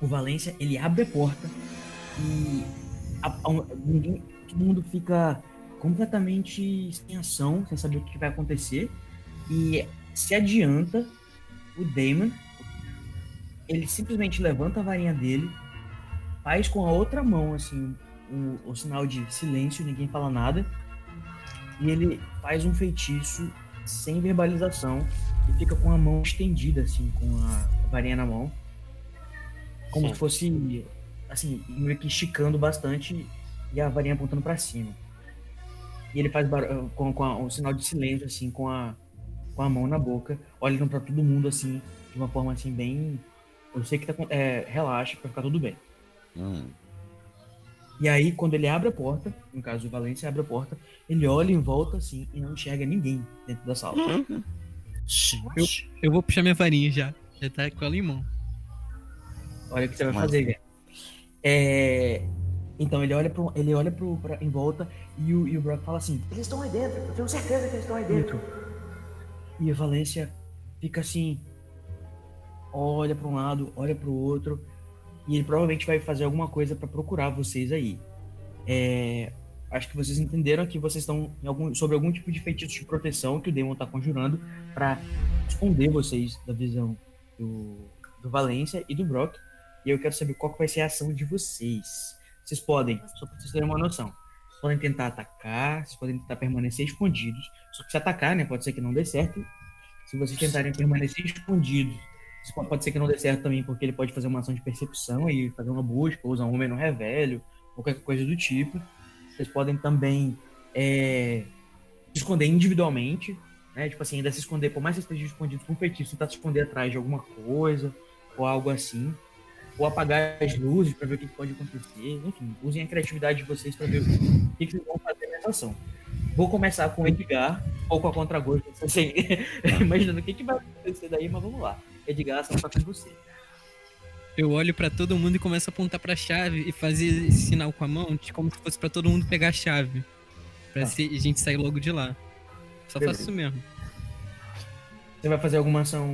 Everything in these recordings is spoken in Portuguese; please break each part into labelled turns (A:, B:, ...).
A: o Valência, ele abre a porta e a, a, ninguém, todo mundo fica completamente sem ação, sem saber o que vai acontecer. E se adianta o Damon, ele simplesmente levanta a varinha dele, faz com a outra mão, assim, o, o sinal de silêncio, ninguém fala nada, e ele faz um feitiço sem verbalização e fica com a mão estendida, assim, com a varinha na mão, como Sim. se fosse, assim, meio que esticando bastante e a varinha apontando para cima. E ele faz com, com a, um sinal de silêncio, assim, com a, com a mão na boca, olhando para todo mundo, assim, de uma forma, assim, bem... Eu sei que tá... É, relaxa, vai ficar tudo bem. Hum. E aí, quando ele abre a porta, no caso o Valência abre a porta, ele olha em volta, assim, e não enxerga ninguém dentro da sala.
B: Uhum. Eu, eu vou puxar minha varinha já. Já tá com ela em mão.
A: Olha o que você vai Mas... fazer, velho. É... Então ele olha, pro, ele olha pro, pra, em volta e o, e o Brock fala assim: Eles estão aí dentro, eu tenho certeza que eles estão aí dentro. E a Valência fica assim: olha para um lado, olha para o outro, e ele provavelmente vai fazer alguma coisa para procurar vocês aí. É, acho que vocês entenderam que vocês estão algum, sobre algum tipo de feitiço de proteção que o Demon está conjurando para esconder vocês da visão do, do Valência e do Brock. E eu quero saber qual que vai ser a ação de vocês. Vocês podem, só para vocês terem uma noção, vocês podem tentar atacar, vocês podem tentar permanecer escondidos. Só que se atacar, né, pode ser que não dê certo. Se vocês tentarem permanecer escondidos, pode ser que não dê certo também, porque ele pode fazer uma ação de percepção e fazer uma busca, ou usar um homem no revelho, qualquer coisa do tipo. Vocês podem também é, se esconder individualmente, né? Tipo assim, ainda se esconder, por mais que você esteja escondido com um feitiço, tentar se esconder atrás de alguma coisa, ou algo assim ou apagar as luzes para ver o que pode acontecer. Enfim, usem a criatividade de vocês para ver o que, que vocês vão fazer nessa ação. Vou começar com o Edgar, ou com a contragosto, assim, imaginando o que, que vai acontecer daí, mas vamos lá. Edgar, a ação tá com você.
B: Eu olho para todo mundo e começo a apontar para a chave e fazer sinal com a mão, como se fosse para todo mundo pegar a chave. Pra tá. a gente sair logo de lá. Só Beleza. faço isso mesmo.
A: Você vai fazer alguma ação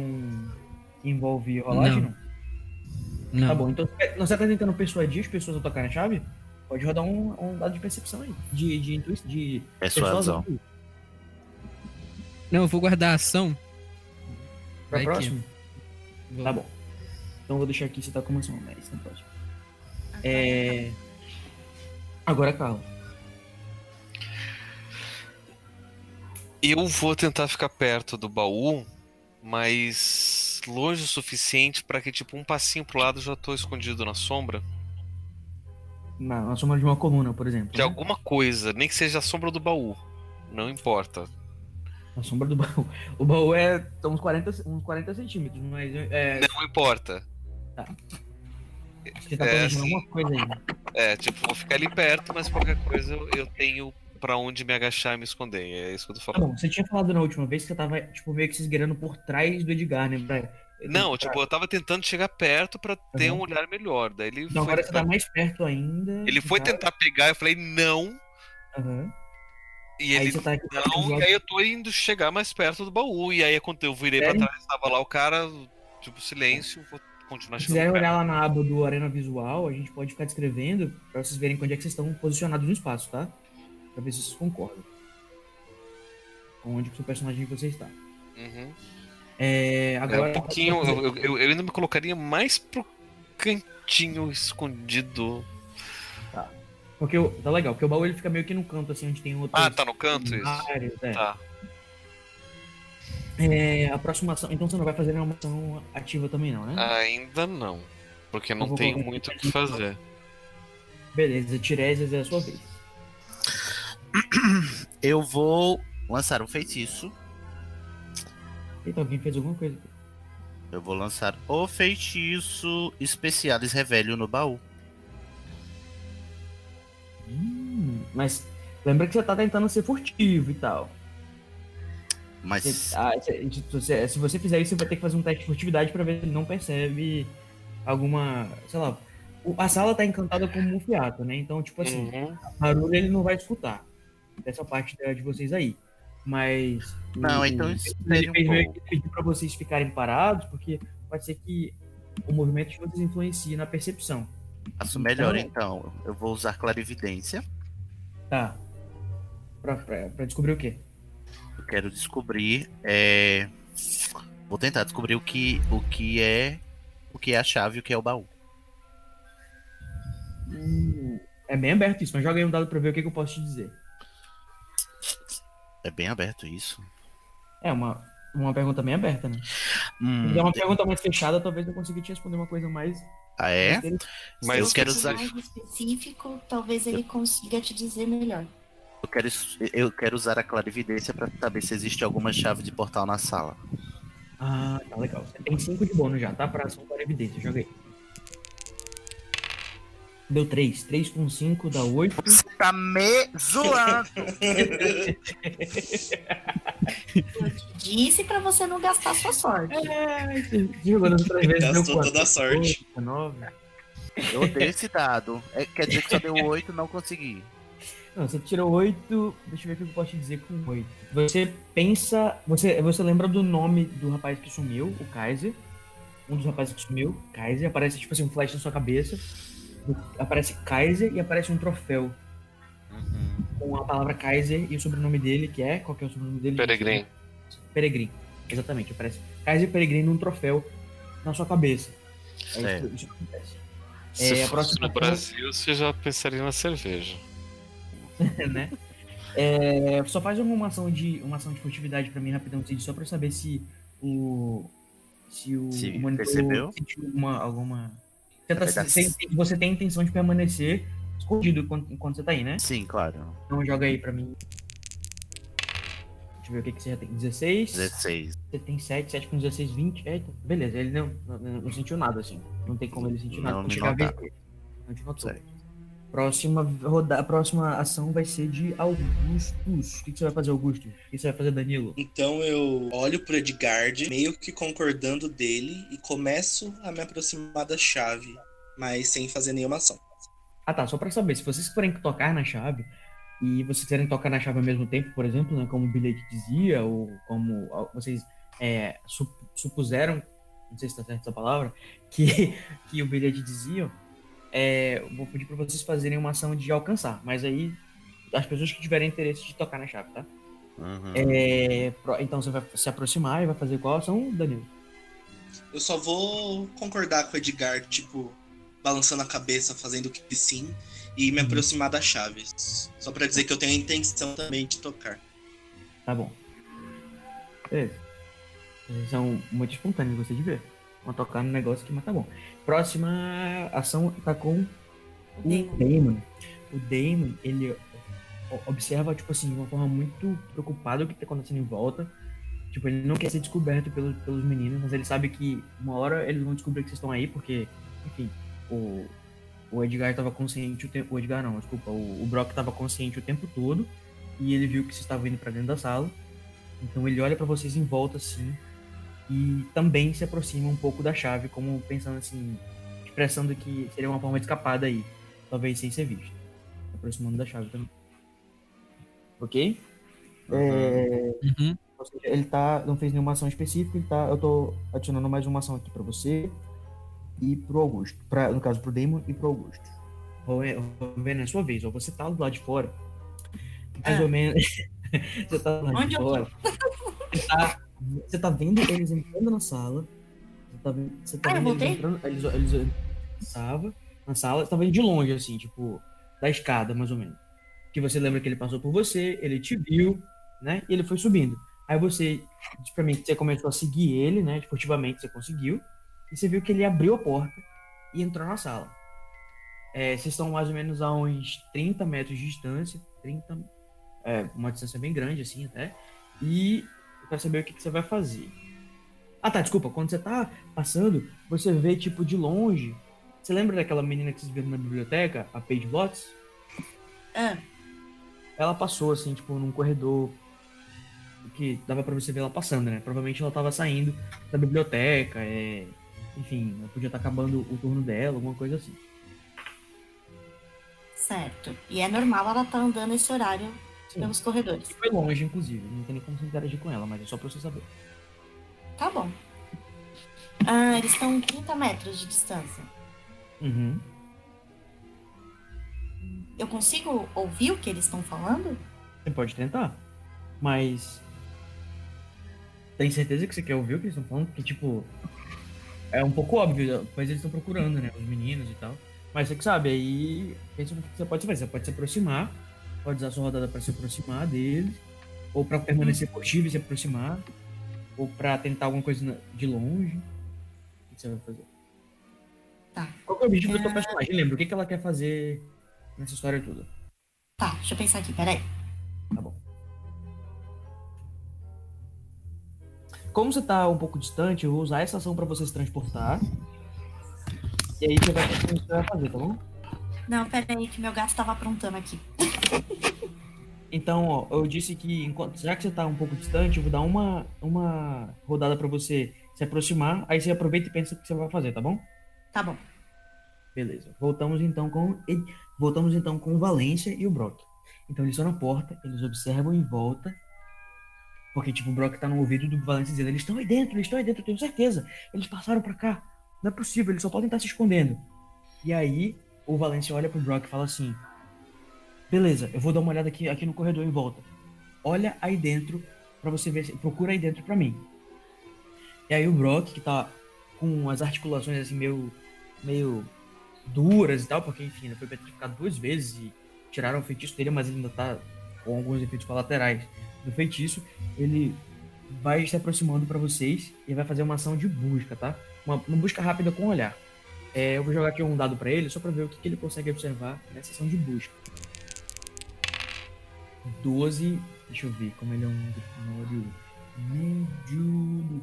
A: que envolve rolagem? Não. Não. Tá bom, então você tá tentando persuadir as pessoas a tocarem a chave? Pode rodar um, um dado de percepção aí. De, de intuição. De
C: persuasão.
B: Não, eu vou guardar a ação.
A: Pra Vai próximo? Tá bom. Então vou deixar aqui você tá com uma ação, mas não pode. É. Agora, Carlos.
C: Eu vou tentar ficar perto do baú, mas longe o suficiente para que, tipo, um passinho pro lado já tô escondido na sombra?
A: Na, na sombra de uma coluna, por exemplo.
C: De né? alguma coisa, nem que seja a sombra do baú. Não importa.
A: A sombra do baú. O baú é uns 40, uns 40 centímetros, mas. É...
C: Não importa. Tá.
A: Você tá é, assim, alguma coisa aí. Né?
C: É, tipo, vou ficar ali perto, mas qualquer coisa eu tenho para onde me agachar e me esconder. É isso que eu tô falando.
A: Tá bom, você tinha falado na última vez que você tava, tipo, meio que se esgueirando por trás do Edgar, né? Pra...
C: Não, tipo, eu tava tentando chegar perto para ter uhum. um olhar melhor. Daí ele
A: então, agora você tá mais perto ainda.
C: Ele foi tá... tentar pegar, eu falei, não.
A: Uhum.
C: E ele tá não, e aí eu tô indo chegar mais perto do baú. E aí quando eu virei Sério? pra trás, tava lá o cara, tipo, silêncio, vou continuar
A: chegando. Se quiser olhar lá na aba do Arena Visual, a gente pode ficar descrevendo pra vocês verem onde é que vocês estão posicionados no espaço, tá? Pra ver se vocês concordam. Onde que o personagem de você está.
C: Uhum.
A: É, agora,
C: é um pouquinho. Eu, eu, eu, ainda me colocaria mais pro cantinho escondido.
A: Tá. Porque tá legal, porque o baú ele fica meio que no canto, assim, onde tem outro.
C: Ah, tá no canto isso?
A: é. Tá. É, aproximação. Então você não vai fazer nenhuma ação ativa também, não, né?
C: Ainda não. Porque não tenho muito o que fazer.
A: Beleza, Tiresias é a sua vez.
D: Eu vou lançar um feitiço.
A: Eita, alguém fez alguma coisa.
D: Eu vou lançar o feitiço Especiales Revelio no baú.
A: Hum, mas lembra que você tá tentando ser furtivo e tal.
D: Mas.
A: Você, ah, se, se, você fizer isso, você vai ter que fazer um teste de furtividade pra ver se ele não percebe alguma. Sei lá. A sala tá encantada como um fiato, né? Então, tipo assim, uhum. barulho ele não vai escutar dessa parte de vocês aí. Mas.
D: Não, então
A: ele fez meio que pedir pra vocês ficarem parados, porque pode ser que o movimento de vocês influencia na percepção.
D: Faço melhor então, então. Eu vou usar clarividência.
A: Tá. Pra, pra, pra descobrir o quê?
D: Eu quero descobrir. É... Vou tentar descobrir o que, o que é. O que é a chave e o que é o baú.
A: Hum, é bem aberto isso, mas joga aí um dado pra ver o que, que eu posso te dizer.
D: É bem aberto isso.
A: É uma, uma pergunta bem aberta, né? Hum, Se é uma pergunta mais fechada, talvez eu consiga te responder uma coisa mais.
D: Ah, é? Mas eu quero usar.
E: mais específico, talvez ele consiga te dizer melhor.
D: Eu quero, eu quero usar a clarividência para saber se existe alguma chave de portal na sala.
A: Ah, tá legal. Você tem 5 de bônus já, tá? Pra ação clarividência. Joga aí. Deu 3. 3 com 5 dá 8.
D: Você tá me zoando.
E: Eu te disse pra você não gastar sua sorte.
A: É, jogando outras vezes.
F: Gastou toda a sorte.
A: 9.
D: Eu odeio esse dado. É, quer dizer que só deu 8 não consegui.
A: Não, você tirou 8. Deixa eu ver o que eu posso te dizer com 8. Você pensa. Você, você lembra do nome do rapaz que sumiu, o Kaiser. Um dos rapazes que sumiu, Kaiser. Aparece tipo assim um flash na sua cabeça aparece Kaiser e aparece um troféu. Uhum. Com a palavra Kaiser e o sobrenome dele, que é. Qual que é o sobrenome dele?
C: Peregrin.
A: Peregrin, exatamente. Aparece Kaiser Peregrin num troféu na sua cabeça. É isso, isso acontece.
C: Se é, fosse no Brasil, você já pensaria na cerveja.
A: né? É, só faz uma ação de uma ação de furtividade para mim rapidão, só para saber se o se o,
D: se
A: o
D: monitor percebeu?
A: sentiu alguma, alguma Tenta, você, você tem a intenção de permanecer escondido enquanto, enquanto você tá aí, né?
D: Sim, claro.
A: Então joga aí pra mim. Deixa eu ver o que, que você já tem. 16.
D: 16.
A: Você tem 7, 7 com 16, 20. Eita, beleza, ele não, não, não sentiu nada assim. Não tem como ele sentir nada.
D: Não,
A: não,
D: não,
A: não te notou. Certo. Próxima, roda, próxima ação vai ser de Augustus. O que, que, você vai fazer, Augusto? O que você vai fazer, Danilo?
F: Então eu olho pro Edgard, meio que concordando dele, e começo a me aproximar da chave, mas sem fazer nenhuma ação.
A: Ah tá, só pra saber, se vocês forem tocar na chave, e vocês quiserem tocar na chave ao mesmo tempo, por exemplo, né, como o bilhete dizia, ou como vocês é, supuseram, não sei se tá certo essa palavra, que, que o bilhete dizia, é, vou pedir para vocês fazerem uma ação de alcançar, mas aí as pessoas que tiverem interesse de tocar na chave, tá? Uhum. É, então você vai se aproximar e vai fazer qual ação, Danilo?
F: Eu só vou concordar com o Edgar, tipo, balançando a cabeça, fazendo que sim, e me uhum. aproximar da chave. Só para dizer que eu tenho a intenção também de tocar.
A: Tá bom. Beleza. São muito espontâneos, gostei de ver. Vão tocar no negócio aqui, mas tá bom. Próxima ação tá com o Damon. O Damon, ele observa, tipo assim, de uma forma muito preocupada o que tá acontecendo em volta. Tipo, ele não quer ser descoberto pelos, pelos meninos, mas ele sabe que uma hora eles vão descobrir que vocês estão aí, porque, enfim, o, o Edgar tava consciente o tempo. O Edgar não, desculpa, o, o Brock tava consciente o tempo todo. E ele viu que vocês estavam indo para dentro da sala. Então ele olha para vocês em volta assim e também se aproxima um pouco da chave, como pensando assim, expressando que seria uma forma de escapada aí, talvez sem ser visto. Se aproximando da chave também. Ok? É... Uhum. Seja, ele tá, não fez nenhuma ação específica, ele tá, eu tô adicionando mais uma ação aqui para você e pro Augusto. Pra, no caso, pro Damon e pro Augusto. Vou ver na sua vez, ó, você tá do lado de fora. Mais é. ou menos. você tá do lado Onde de fora. Você tá você tá vendo eles entrando na sala. Você tá vendo, você tá
E: ah,
A: vendo eles entrando. Eles, eles, eles na sala. Você tá vendo de longe, assim, tipo, da escada, mais ou menos. Que você lembra que ele passou por você, ele te viu, né? E ele foi subindo. Aí você, pra mim, você começou a seguir ele, né? Esportivamente você conseguiu. E você viu que ele abriu a porta e entrou na sala. É, vocês estão mais ou menos a uns 30 metros de distância. 30. É, uma distância bem grande, assim, até. E para saber o que, que, você vai fazer. Ah, tá, desculpa. Quando você tá passando, você vê, tipo, de longe. Você lembra daquela menina que vocês viram na biblioteca, a Paige Blotts?
E: É.
A: Ela passou, assim, tipo, num corredor que dava para você ver ela passando, né? Provavelmente ela tava saindo da biblioteca, é... enfim, podia estar tá acabando o turno dela, alguma coisa assim.
E: Certo. E é normal ela estar tá andando esse horário Sim. pelos corredores. E
A: foi longe, inclusive. Não tem nem como você interagir com ela, mas é só pra você saber.
E: Tá bom. Ah, eles estão 30 metros de distância.
A: Uhum.
E: Eu consigo ouvir o que eles estão falando?
A: Você pode tentar. Mas. Tem certeza que você quer ouvir o que eles estão falando? Porque, tipo. É um pouco óbvio, mas eles estão procurando, né? Os meninos e tal. Mas você que sabe, aí. Pensa o que você pode fazer. Você pode se aproximar. Pode usar a sua rodada para se aproximar deles. Ou para permanecer furtivo e se aproximar. Ou para tentar alguma coisa de longe. O que você vai fazer?
E: Tá.
A: Qual é o objetivo
E: é...
A: do teu personagem? Lembra, o que, que ela quer fazer nessa história toda?
E: Tá, deixa eu pensar aqui, peraí.
A: Tá bom. Como você tá um pouco distante, eu vou usar essa ação para você se transportar. E aí você vai ver o que você vai fazer, tá bom?
E: Não, peraí, que meu gato tava aprontando aqui.
A: Então, ó, eu disse que enquanto, já que você tá um pouco distante, eu vou dar uma, uma rodada para você se aproximar, aí você aproveita e pensa o que você vai fazer, tá bom?
E: Tá bom.
A: Beleza. Voltamos então com voltamos então com o Valência e o Brock. Então eles estão na porta, eles observam em volta. Porque, tipo, o Brock tá no ouvido do Valência dizendo: Eles estão aí dentro, eles estão aí dentro, eu tenho certeza. Eles passaram para cá. Não é possível, eles só podem estar se escondendo. E aí, o Valência olha pro Brock e fala assim: Beleza, eu vou dar uma olhada aqui, aqui no corredor em volta. Olha aí dentro para você ver, procura aí dentro para mim. E aí o Brock, que tá com as articulações assim meio meio duras e tal, porque enfim, ele foi petrificado duas vezes e tiraram o feitiço dele, mas ele ainda tá com alguns efeitos colaterais do feitiço. Ele vai se aproximando para vocês e vai fazer uma ação de busca, tá? Uma, uma busca rápida com olhar. É, eu vou jogar aqui um dado para ele só para ver o que, que ele consegue observar nessa ação de busca. 12. Deixa eu ver como ele é um grifinório médio do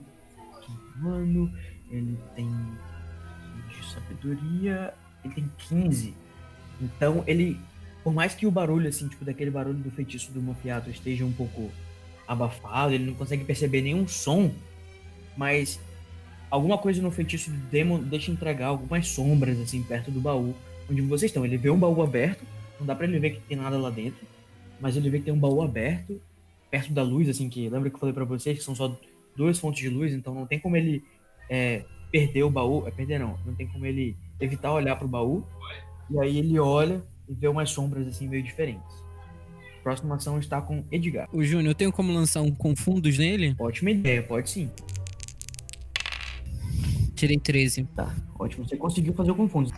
A: quinto ano. Ele tem de sabedoria. Ele tem 15. Então ele. Por mais que o barulho, assim, tipo, daquele barulho do feitiço do Mofiato esteja um pouco abafado, ele não consegue perceber nenhum som, mas alguma coisa no feitiço do Demon deixa entregar algumas sombras, assim, perto do baú onde vocês estão. Ele vê um baú aberto, não dá pra ele ver que tem nada lá dentro, mas ele vê que tem um baú aberto, perto da luz, assim, que lembra que eu falei para vocês que são só duas fontes de luz, então não tem como ele é, perder o baú, é perder não, não tem como ele evitar olhar pro baú, e aí ele olha e vê umas sombras, assim, meio diferentes. Próxima ação está com Edgar.
B: O Júnior, eu tenho como lançar um Confundos nele?
A: Ótima ideia, pode sim.
B: Tirei 13.
A: Tá, ótimo. Você conseguiu fazer o Confundos.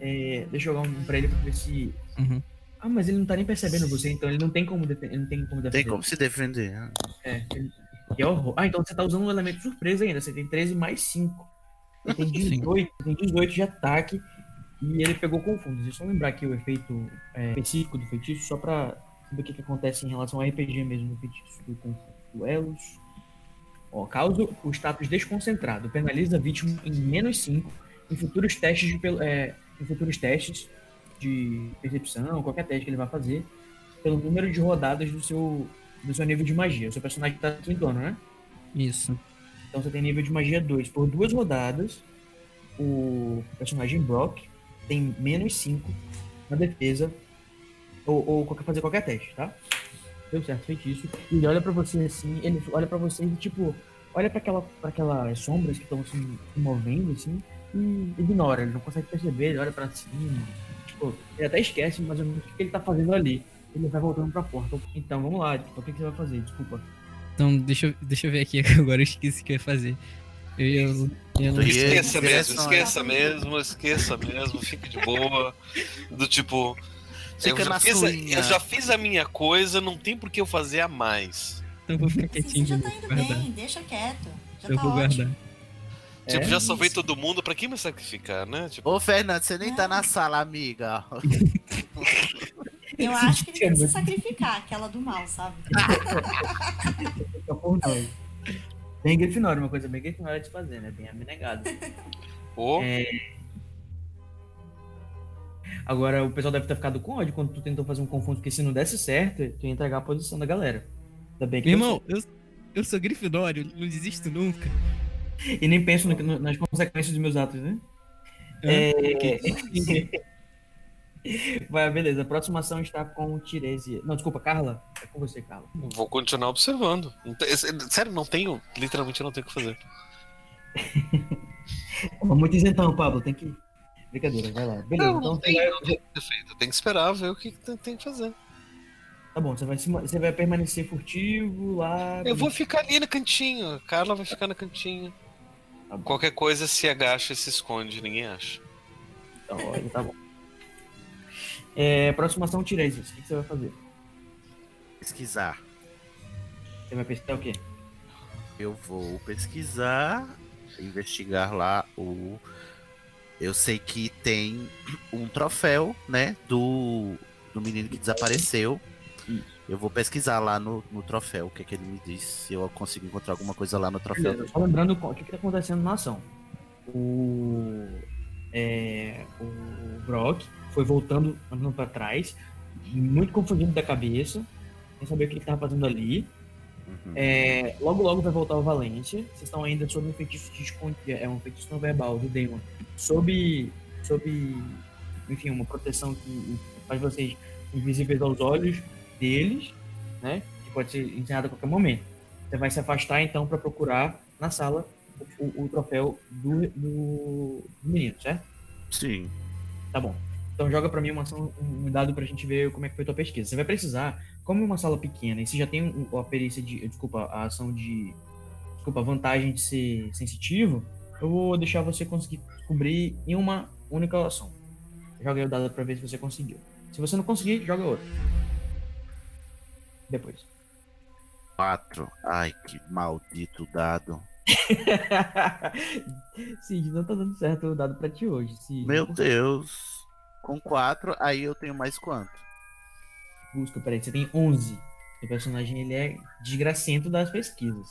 A: É, deixa eu jogar um pra ele pra ver se
B: Uhum.
A: Ah, mas ele não tá nem percebendo você, então ele não tem como, defender. Ele não tem como defender.
D: Tem como se defender. né?
A: É, ele... que horror. Ah, então você tá usando um elemento surpresa ainda. Você tem 13 mais 5. Ele tem 18, tem 18 de ataque. E ele pegou confundos. Deixa eu só lembrar aqui o efeito é, específico do feitiço, só pra saber o que, que acontece em relação ao RPG mesmo do feitiço do confundo. Duelos. Ó, causa o status desconcentrado. Penaliza a vítima em menos 5 em futuros testes de, é, em futuros testes de percepção, qualquer teste que ele vai fazer, pelo número de rodadas do seu, do seu nível de magia. O seu personagem tá quinto ano, né?
B: Isso.
A: Então você tem nível de magia 2. Por duas rodadas, o personagem Brock tem menos 5 na defesa ou, ou qualquer- fazer qualquer teste, tá? Deu certo, feitiço. E ele olha pra você assim, ele olha pra você e tipo, olha pra aquela, pra aquelas sombras que estão assim, se movendo assim, e ignora, ele não consegue perceber, ele olha pra cima. Tipo, ele até esquece mais ou menos o que ele tá fazendo ali. Ele vai voltando pra porta. Então, vamos lá, tipo, o que que você vai fazer? Desculpa.
B: Então, deixa, eu- deixa eu ver aqui. Agora eu esqueci o que eu ia fazer. Eu ia. Eu,
D: Tu ia-
C: Esqueça mesmo, esqueça mesmo, esqueça mesmo, fique de boa. Do tipo. Eu
D: Fica
C: já, fiz a, eu já fiz a minha coisa, não tem por que eu fazer a mais.
B: então eu vou ficar quietinho.
E: já
B: de
E: tá indo
B: guardar.
E: bem, deixa quieto. Já
B: Eu
E: tá
B: vou
E: ótimo.
B: guardar.
C: Tipo,
A: É?
C: já salvei todo mundo, pra que me sacrificar, né? Tipo,
D: Ô, Fernando, você nem tá na sala, amiga.
E: Eu acho que ele tem que se sacrificar, aquela do mal, sabe?
A: Fica por nós. Bem Grifinória, uma coisa bem Grifinória de fazer, né? Bem abnegado.
C: pô,
A: É. Agora, o pessoal deve ter ficado com ódio quando tu tentou fazer um confundo, porque se não desse certo, tu ia entregar a posição da galera. Ainda bem que
B: Meu irmão, eu, eu sou Grifinório, não desisto nunca.
A: E nem penso no- no- nas consequências dos meus atos, né?
B: Hã?
A: É... Vai, beleza. A próxima ação está com Tiresias. Não, desculpa, Carla. É com você, Carla.
C: vou continuar observando. Sério, não tenho. Literalmente não tenho o que fazer.
A: Muito isentão, Pablo, tem que. Brincadeira, vai lá. Beleza,
C: não,
A: então
C: não tem,
A: vai...
C: não tem defeito. Tem que esperar ver o que, tem que fazer.
A: Tá bom, você vai, você vai permanecer furtivo lá.
C: Eu vou ficar ali no cantinho. A Carla vai ficar no cantinho. Tá Qualquer coisa se agacha e se esconde, ninguém acha.
A: Então, olha, tá bom. É, aproximação Tiresias, o que, que você vai fazer?
D: Pesquisar.
A: Você vai pesquisar o quê?
D: Eu vou pesquisar, investigar lá o. Eu sei que tem um troféu, né? Do, do menino que desapareceu. Eu vou pesquisar lá no, no troféu o que, é que ele me diz. Se eu consigo encontrar alguma coisa lá no troféu.
A: Beleza, só lembrando o que, está acontecendo na ação. O. É, o Brock foi voltando, andando para trás, muito confundido da cabeça, sem saber o que ele estava fazendo ali. Uhum. É, logo, logo vai voltar o Valência. Vocês estão ainda sob um feitiço de é um feitiço não verbal do Demon. Sob, sob, enfim, uma proteção que faz vocês invisíveis aos olhos deles, né? Que pode ser encerrado a qualquer momento. Você vai se afastar então para procurar na sala o, o troféu do, do, menino, certo?
D: Sim.
A: Tá bom. Então joga para mim uma ação, um dado pra gente ver como é que foi a tua pesquisa. Você vai precisar, como é uma sala pequena e você já tem a perícia de, desculpa, a ação de, desculpa, a vantagem de ser sensitivo, eu vou deixar você conseguir descobrir em uma única ação. Joga o dado para ver se você conseguiu. Se você não conseguir, joga outro depois.
D: Quatro. Ai, que maldito dado.
A: Cid, não tá dando certo o dado pra ti hoje. Cid.
D: Meu Deus. Com quatro, aí eu tenho mais quanto?
A: Busca, peraí, você tem 11. O personagem ele é desgracento das pesquisas.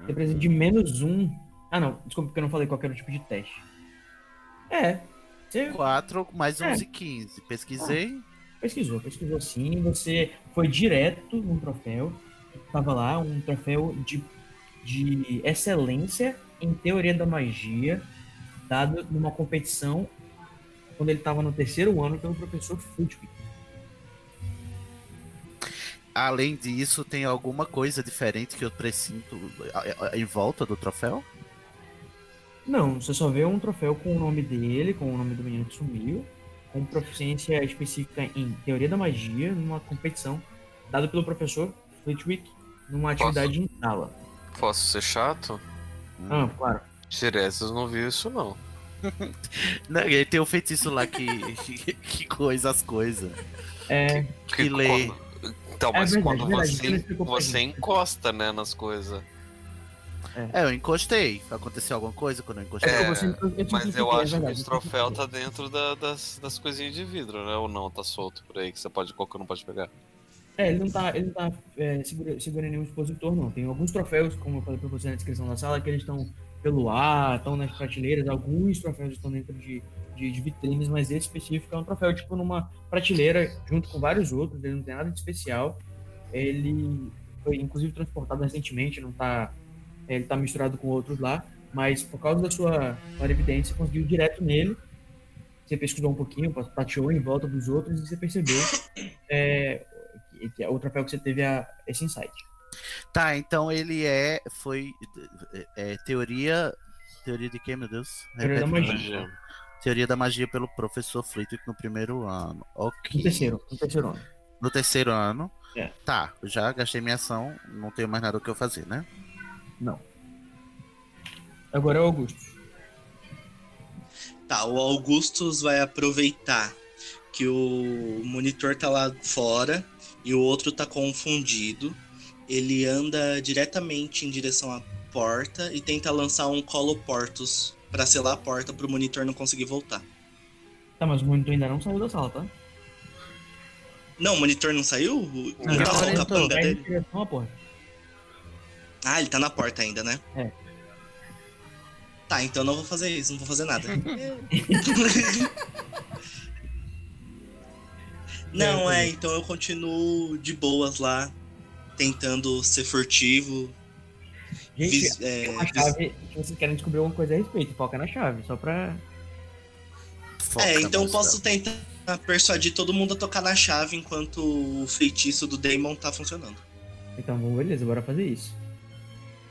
A: Você precisa de menos um. Ah, não, desculpa porque eu não falei qual era o tipo de teste. É.
D: Você... 4 mais 11, é. 15. Pesquisei. Ah.
A: Pesquisou, pesquisou sim. Você foi direto num troféu. Tava lá, um troféu de, de excelência em teoria da magia, dado numa competição quando ele estava no terceiro ano pelo professor Flitwick.
D: Além disso, tem alguma coisa diferente que eu presinto em volta do troféu?
A: Não, você só vê um troféu com o nome dele, com o nome do menino que sumiu, com proficiência específica em teoria da magia numa competição dada pelo professor Flitwick numa atividade Posso? em sala.
C: Posso ser chato?
A: Ah, claro.
C: Tiresias não viu isso não.
D: não ele tem um feitiço lá que, que, que coisa as coisas.
A: É.
C: Que, que, que lê. Quando... Então, mas é verdade, quando verdade, você, você encosta, né, nas coisas.
D: É. é. eu encostei. Aconteceu alguma coisa quando eu encostei?
C: É, eu mas eu acho é que esse troféu tá dentro da, das, das coisinhas de vidro, né? Ou não, tá solto por aí, que você pode, qualquer um pode pegar.
A: É, ele não tá, ele não tá é, segura, segurando nenhum expositor, não. Tem alguns troféus, como eu falei pra você na descrição da sala, que eles estão pelo ar, estão nas prateleiras. Alguns troféus estão dentro de, de, de, vitrines, mas esse específico é um troféu, tipo, numa prateleira, junto com vários outros. Ele não tem nada de especial. Ele foi, inclusive, transportado recentemente, não tá ele está misturado com outros lá, mas por causa da sua clarividência, você conseguiu direto nele. Você pesquisou um pouquinho, tateou em volta dos outros e você percebeu é, que, que o troféu que você teve a, esse insight.
D: Tá, então ele é. Foi. É, teoria. Teoria de quem, meu Deus?
A: Teoria Repete da magia.
D: Teoria da magia pelo professor Flitwick no primeiro ano. Ok.
A: No terceiro, no terceiro ano.
D: No terceiro ano.
A: É.
D: Tá, já gastei minha ação, não tenho mais nada o que eu fazer, né?
A: Não. Agora é o Augustus.
F: Tá, o Augustus vai aproveitar que o monitor tá lá fora e o outro tá confundido. Ele anda diretamente em direção à porta e tenta lançar um coloportus para selar a porta pro monitor não conseguir voltar.
A: Tá, mas o monitor ainda não saiu da sala, tá?
F: Não, o monitor não saiu? Não,
A: não tá só o capanga dele? porta.
F: Ah, ele tá na porta ainda, né?
A: É.
F: Tá, então não vou fazer isso, não vou fazer nada. não, é, então eu continuo de boas lá, tentando ser furtivo.
A: Gente, vis, é, uma chave que vocês querem descobrir alguma coisa a respeito, foca na chave, só pra.
F: Foca é, então eu posso tentar persuadir todo mundo a tocar na chave enquanto o feitiço do Daemon tá funcionando.
A: Então, beleza, bora fazer isso.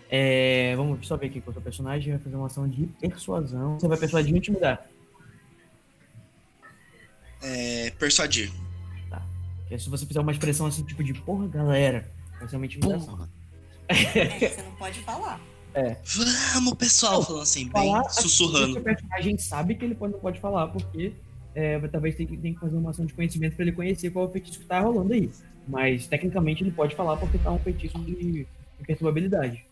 A: É, vamos só ver aqui com o seu personagem. Vai fazer uma ação de persuasão. Você vai persuadir ou intimidar?
F: É, persuadir.
A: Tá. Porque se você fizer uma expressão assim, tipo de porra, galera, vai ser uma intimidação.
E: Você não pode falar.
A: É.
F: Vamos, pessoal, falando assim, bem
A: Falar,
F: sussurrando.
A: O personagem sabe que ele pode, não pode falar, porque é, talvez tenha que, tenha que fazer uma ação de conhecimento pra ele conhecer qual é o feitiço que tá rolando aí. Mas tecnicamente ele pode falar porque tá um feitiço de, de perturbabilidade.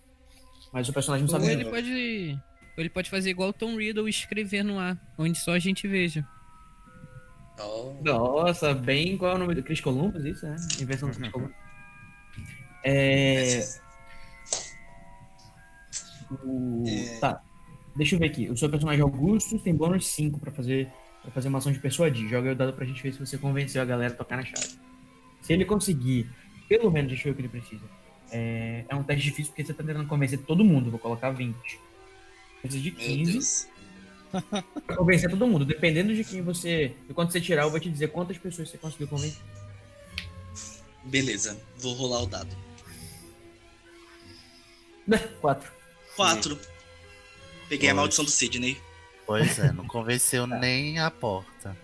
A: Mas o personagem não
B: Ou
A: sabe.
B: ele pode. Ou ele pode fazer igual o Tom Riddle escrever no ar, onde só a gente veja.
F: Oh.
A: Nossa, bem. Qual é o nome do Chris Columbus? Isso, né? Invenção do Chris Columbus. É. O...
F: É.
A: Tá. Deixa eu ver aqui. O seu personagem Augusto tem bônus 5 pra fazer, pra fazer uma ação de persuadir. Joga o dado pra gente ver se você convenceu a galera a tocar na chave. Se ele conseguir, pelo menos, deixa eu ver o que ele precisa. É, é um teste difícil porque você tá tentando convencer todo mundo. Vou colocar 20. Precisa de
F: Meu
A: 15
F: Deus.
A: pra convencer todo mundo. Dependendo de quem você. De quanto você tirar, eu vou te dizer quantas pessoas você conseguiu convencer.
F: Beleza, vou rolar o dado.
A: 4.
F: Quatro. Peguei a
D: Poxa.
F: maldição do Sidney.
D: Pois é, não convenceu nem a porta.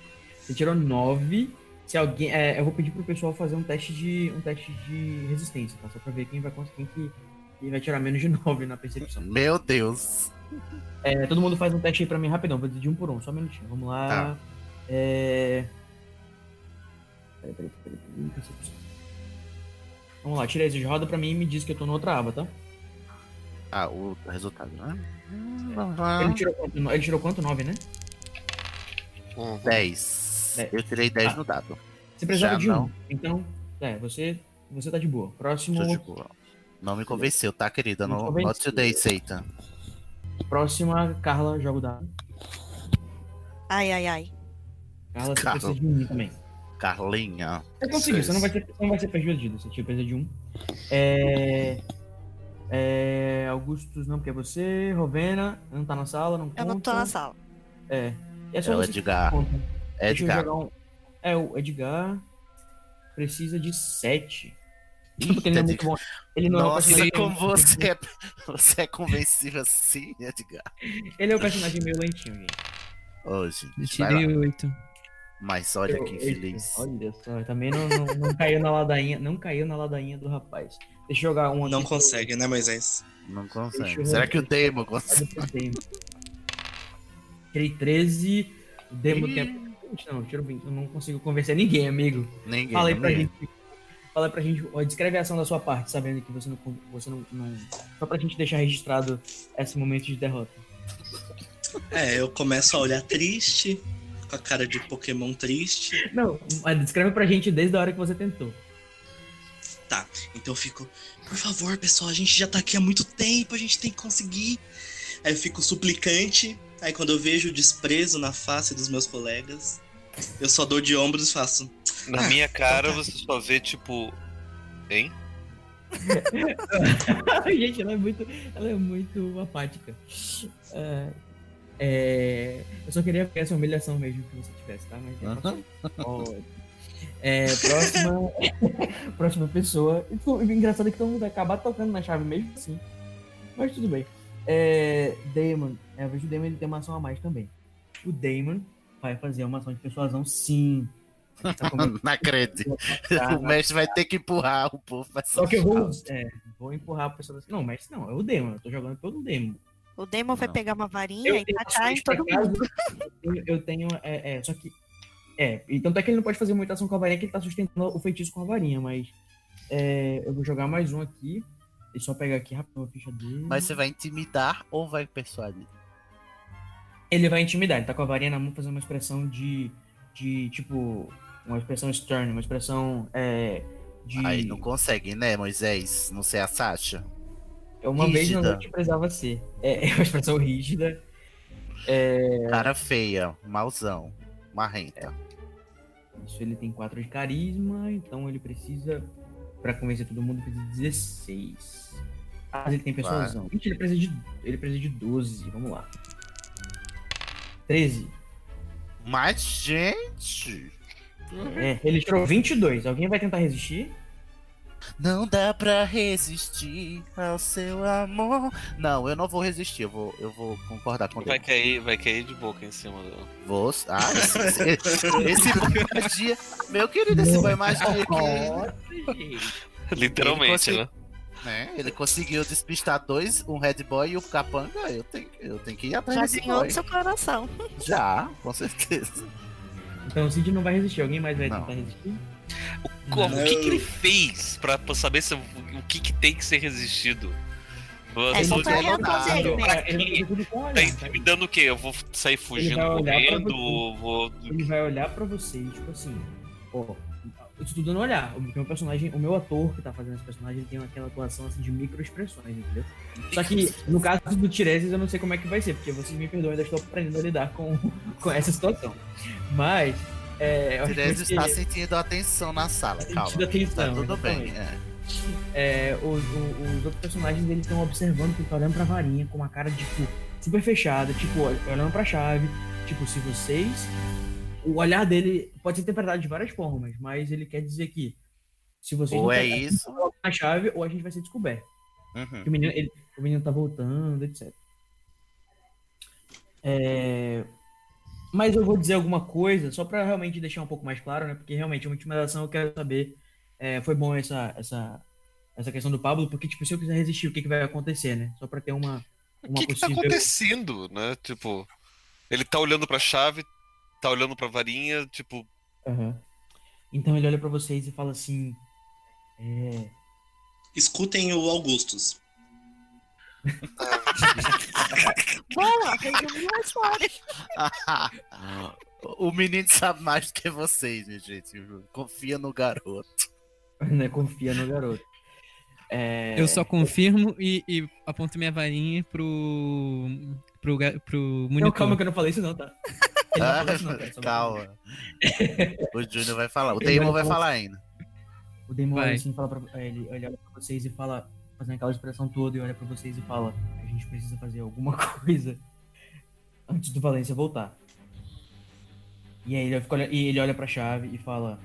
A: Você tirou 9. Se alguém. é, eu vou pedir pro pessoal fazer um teste de. um teste de resistência, tá? Só pra ver quem vai conseguir que, que vai tirar menos de 9 na percepção.
D: Meu Deus.
A: É, todo mundo faz um teste aí pra mim rapidão, vou dividir um por um, só um minutinho. Vamos lá.
D: Tá.
A: É. Peraí, peraí, peraí, peraí, percepção. Vamos lá, tira esses roda pra mim e me diz que eu tô na outra aba, tá?
D: Ah, o resultado, né?
A: Ele tirou quanto? Ele tirou quanto? 9, né?
C: Uhum.
D: 10.
A: Dez.
D: Eu tirei 10
A: Ah.
D: no dado.
A: Você precisava
D: Já
A: de
D: não.
A: um. Então, é, você, você tá de boa. Próximo.
D: Tô de boa. Não me convenceu, tá, querida?
A: Não
D: Não,
A: convenceu.
D: not today, Satan.
A: Próxima, Carla, joga o dado.
E: Ai, ai, ai.
A: Carla, você
D: Carla.
A: precisa de um também.
D: Carlinha.
A: Você conseguiu, você não vai ser, você não vai ser perdido, você tinha precisa de um. É. É. Augustus não, porque é você. Rovena, não tá na sala, não conta.
E: Eu não tô na sala.
A: É. E é só
D: É o Edgar.
A: eu
D: Edgar.
A: um- É, o Edgar precisa de 7.
D: Ih,
A: Porque ele não é muito bom. Ele não é
D: Nossa,
A: personagem.
D: como você é, você é convencível assim, Edgar.
A: Ele é o personagem meio lentinho, gente.
D: Hoje. Lá.
B: tirei oito.
D: Mas olha
A: Eu-
D: que
A: eu-
D: infeliz.
A: Olha só, também não, não, não caiu na ladainha. Não caiu na ladainha do rapaz. Deixa eu jogar um aqui.
F: Não consegue, né, Moisés?
D: Não consegue. Será que o Demo consegue?
A: Tirei 13. O Demo
D: Ih.
A: tem. Não, tiro 20. Eu não consigo convencer ninguém, amigo.
D: Ninguém.
A: Fala aí pra
D: ninguém.
A: gente. Fala aí pra gente. ó, Descreve a ação da sua parte, sabendo que você não. Você não, não- Só pra gente deixar registrado esse momento de derrota.
F: É, eu começo a olhar triste, com a cara de Pokémon triste.
A: Não, mas descreve pra gente desde a hora que você tentou.
F: Tá, então eu fico, por favor, pessoal, a gente já tá aqui há muito tempo, a gente tem que conseguir. Aí eu fico suplicante. Aí quando eu vejo o desprezo na face dos meus colegas, eu só dou de ombros e faço.
C: Na
F: Ah,
C: minha cara
F: então tá.
C: você só vê, tipo. Hein?
A: gente, ela é muito. Ela é muito apática. É, é, eu só queria ver essa humilhação mesmo que você tivesse, tá? Mas. Ótimo. É, próxima, próxima pessoa. O engraçado é que todo mundo vai acabar tocando na chave mesmo assim. Mas tudo bem. É, Damon. É, eu vejo o Damon ele tem uma ação a mais também. O Damon vai fazer uma ação de persuasão sim. Tá
D: Não acredito. O mestre vai ter que empurrar o povo pra
A: Só que eu vou, é, vou empurrar a pessoa assim. Não, mas não, é o Demon. Eu tô jogando pelo Demon.
E: O Demon vai pegar uma varinha
A: Eu
E: e tacar em todo mundo.
A: Eu, eu tenho. É, é, só que. É, e tanto é que ele não pode fazer muita ação com a varinha, que ele tá sustentando o feitiço com a varinha, mas. é, eu vou jogar mais um aqui. Deixa eu só pegar aqui rapidinho a ficha dele.
D: Mas você vai intimidar ou vai persuadir?
A: Ele vai intimidar, ele tá com a varinha na mão fazendo uma expressão de. de tipo. Uma expressão stern, uma expressão. É, de.
D: Aí não consegue, né, Moisés? Não sei a Sasha.
A: É uma vez na
D: rígida.
A: noite precisava ser. É, é uma expressão rígida. É.
D: Cara feia, mauzão, marrenta.
A: Isso ele tem 4 de carisma, então ele precisa. Pra convencer todo mundo, precisa de 16. Ah, mas ele tem persuasão. Ixi, ele precisa de. Ele precisa de 12. Vamos lá. 13.
D: Mas, gente.
A: É, ele tirou 22. Alguém vai tentar resistir?
D: Não dá pra resistir ao seu amor. Não, eu não vou resistir, eu vou, eu vou concordar com
C: vai cair, vai cair de boca em cima do.
D: Vou. Ah, esse, esse, esse banho magia. Meu querido, esse banho magia
C: aqui. Literalmente, né?
D: né? Ele conseguiu despistar dois, um Red Boy e o Capanga. Eu tenho, eu tenho que ir atrás
E: Já ganhou do seu coração.
D: Já, com certeza.
A: Então o Cid não vai resistir. Alguém mais vai não. tentar resistir?
C: O, o, o que, que, ele fez pra, pra saber se, o que, que tem que ser resistido?
E: É só pra
C: ele, né? Tá intimidando o quê? Eu vou sair fugindo, correndo? Vou...
A: Ele vai olhar pra você e, tipo assim, ó, isso tudo no olhar. O meu personagem, o meu ator que tá fazendo esse personagem, tem aquela atuação assim de microexpressões, entendeu? Só que no caso do Tiresias eu não sei como é que vai ser, porque vocês me perdoem, ainda estou aprendendo a lidar com, com essa situação. Mas. É,
D: Tiresias está sentindo atenção na sala, calma. Sentindo
A: atenção.
D: Tá tudo bem, é.
A: É, os, os, os, outros personagens eles estão observando que ele tá olhando pra varinha com uma cara tipo super fechada, tipo olhando pra chave. Tipo, se vocês o olhar dele pode ser interpretado de várias formas, mas ele quer dizer que se você
D: ou é isso
A: a chave ou a gente vai ser descoberto. Uhum. O, menino, ele, o menino tá voltando, etc. É... Mas eu vou dizer alguma coisa, só para realmente deixar um pouco mais claro, né? Porque realmente, uma intimidação eu quero saber. É, foi bom essa, essa, essa questão do Pablo, porque, tipo, se eu quiser resistir, o que, que vai acontecer, né? Só para ter uma. uma
C: o que, possível... que tá acontecendo, né? Tipo, ele tá olhando pra chave, tá olhando pra varinha, tipo.
A: Uhum. Então ele olha para vocês e fala assim. É...
F: Escutem o Augustus.
E: Boa, resumiu a história.
D: o menino sabe mais do que vocês, minha gente. Confia no garoto.
A: né? Confia no garoto.
B: É... Eu só confirmo e, e, aponto minha varinha pro. pro, pro monitor. Não,
A: calma que eu não falei isso não, tá?
D: Ah, calma. o Júnior vai falar. O Damon vai falar ainda.
A: O Damon olha assim, fala pra, ele olha pra vocês e fala, fazendo aquela expressão toda, e olha pra vocês e fala: a gente precisa fazer alguma coisa antes do Valência voltar. E aí ele, fica, e ele olha pra chave e fala: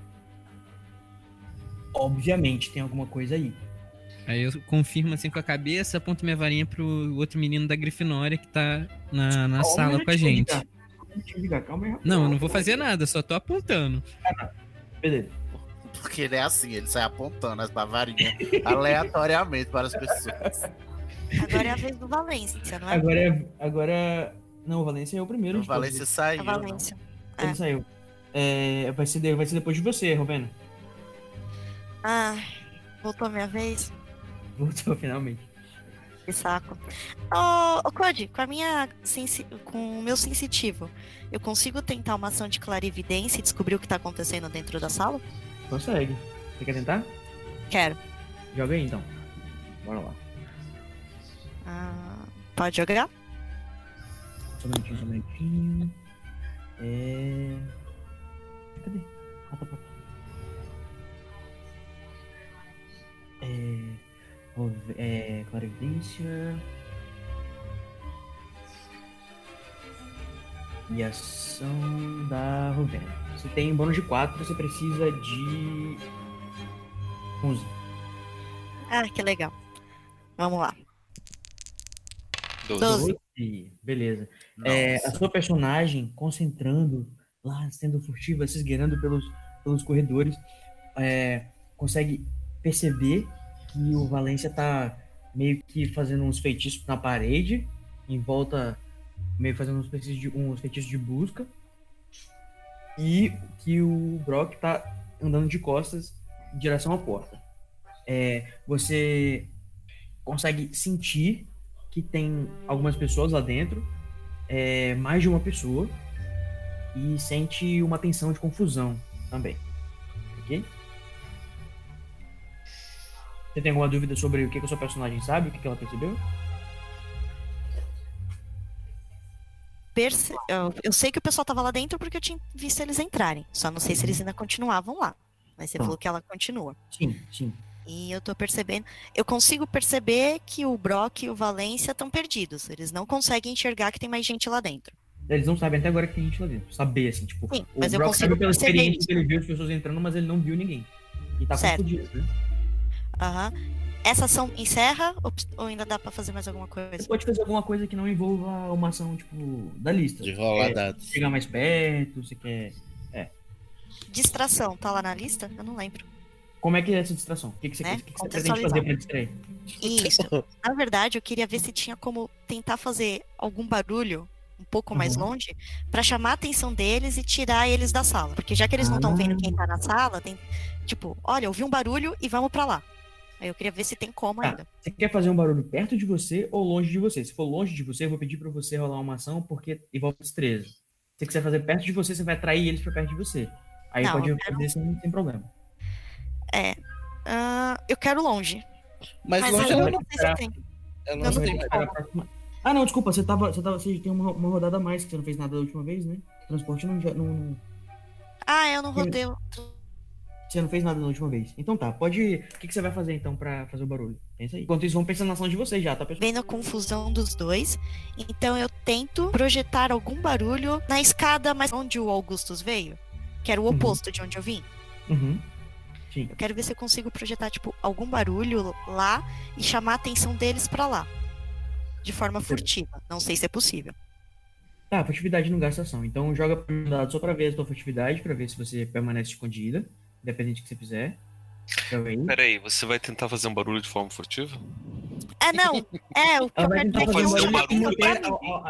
A: Obviamente tem alguma coisa aí.
B: Aí eu confirmo assim com a cabeça, aponto minha varinha pro outro menino da Grifinória que tá na, na sala com a gente. Ligar
A: calma aí.
B: Não, eu não vou fazer nada, só tô apontando.
A: Ah, beleza.
D: Porque ele é assim, ele sai apontando as bavarinhas aleatoriamente para as pessoas.
E: Agora é a vez do Valência, não é?
A: Agora é. Agora. Não, o Valência é o primeiro.
D: O Valência saiu. A
E: Valência.
A: Ele é. saiu. É, vai, ser, vai ser depois de você, Rovena.
E: Ah, voltou a minha vez?
A: Voltou finalmente.
E: Que saco. Ô, oh, Cody, com a minha com o meu sensitivo, eu consigo tentar uma ação de clarividência e descobrir o que tá acontecendo dentro da sala?
A: Consegue. Você quer tentar?
E: Quero.
A: Joga aí então. Bora lá.
E: Ah, pode jogar?
A: Só um minutinho, só um minutinho. É. Cadê? Ah, tá. É é, clarividência. E ação da Rovena. Você tem bônus de 4, você precisa de 11.
E: Ah, que legal. Vamos lá.
A: 12. 12. Beleza. É, a sua personagem concentrando lá, sendo furtiva, se esgueirando pelos, pelos corredores, é, consegue perceber que o Valência tá meio que fazendo uns feitiços na parede, em volta, meio fazendo uns feitiços de, uns feitiços de busca. E que o Brock tá andando de costas em direção à porta. É, você consegue sentir que tem algumas pessoas lá dentro, é, mais de uma pessoa, e sente uma tensão de confusão também. Ok? Você tem alguma dúvida sobre o que, que o seu personagem sabe, o que, que ela percebeu?
E: Perce... Eu, eu, sei que o pessoal tava lá dentro porque eu tinha visto eles entrarem. Só não sei se eles ainda continuavam lá. Mas você falou que ela continua.
A: Sim, sim.
E: E eu tô percebendo. Eu consigo perceber que o Brock e o Valência estão perdidos. Eles não conseguem enxergar que tem mais gente lá dentro.
A: Eles não sabem até agora que tem gente lá dentro. Saber, assim, tipo.
E: Sim, mas eu Brock consigo sabe pela experiência
A: que ele viu as pessoas entrando, mas ele não viu ninguém. E tá certo. confundido, né?
E: Aham. Essa ação encerra ou ainda dá pra fazer mais alguma coisa?
A: Você pode fazer alguma coisa que não envolva uma ação, tipo, da lista.
D: De rolar
A: é,
D: dados.
A: Chegar mais perto, você quer. É.
E: Distração, tá lá na lista? Eu não lembro.
A: Como é que é essa distração? O que, que você, né? que, que você pretende fazer pra distrair?
E: Isso. Na verdade, eu queria ver se tinha como tentar fazer algum barulho um pouco uhum. mais longe para chamar a atenção deles e tirar eles da sala. Porque já que eles ah. não estão vendo quem tá na sala, tem tipo, olha, ouvi um barulho e vamos para lá. Aí eu queria ver se tem como
A: tá.
E: ainda.
A: Você quer fazer um barulho perto de você ou longe de você? Se for longe de você, eu vou pedir para você rolar uma ação porque envolve destreza. Se você quiser fazer perto de você, você vai atrair eles para perto de você. Aí não, pode quero... fazer sem, sem problema.
E: É. Uh, eu quero longe.
D: Mas, Mas longe eu não sei se tem. Eu não,
A: sei. Ah, não, desculpa, você tava. Você, tava, você tem uma, uma rodada a mais que você não fez nada da última vez, né? Transporte não. não, não...
E: Ah, eu não rodei.
A: Você não fez nada na última vez. Então tá, pode. O que, que você vai fazer então pra fazer o barulho? Pensa aí. Enquanto isso, vão pensando na ação de vocês já, tá, pessoal?
E: Vendo a confusão dos dois. Então eu tento projetar algum barulho na escada mais onde o Augustus veio. Que era o uhum. oposto uhum. de onde eu vim.
A: Uhum.
E: Sim. Eu quero ver se eu consigo projetar, tipo, algum barulho lá e chamar a atenção deles para lá. De forma furtiva. Não sei se é possível.
A: Tá, furtividade não gasta ação. Então joga um dado só pra ver a tua furtividade, pra ver se você permanece escondida, independente do que você fizer.
C: Peraí, você vai tentar fazer um barulho de forma furtiva?
E: É, não. É, o que eu quero
C: dizer fazer um barulho,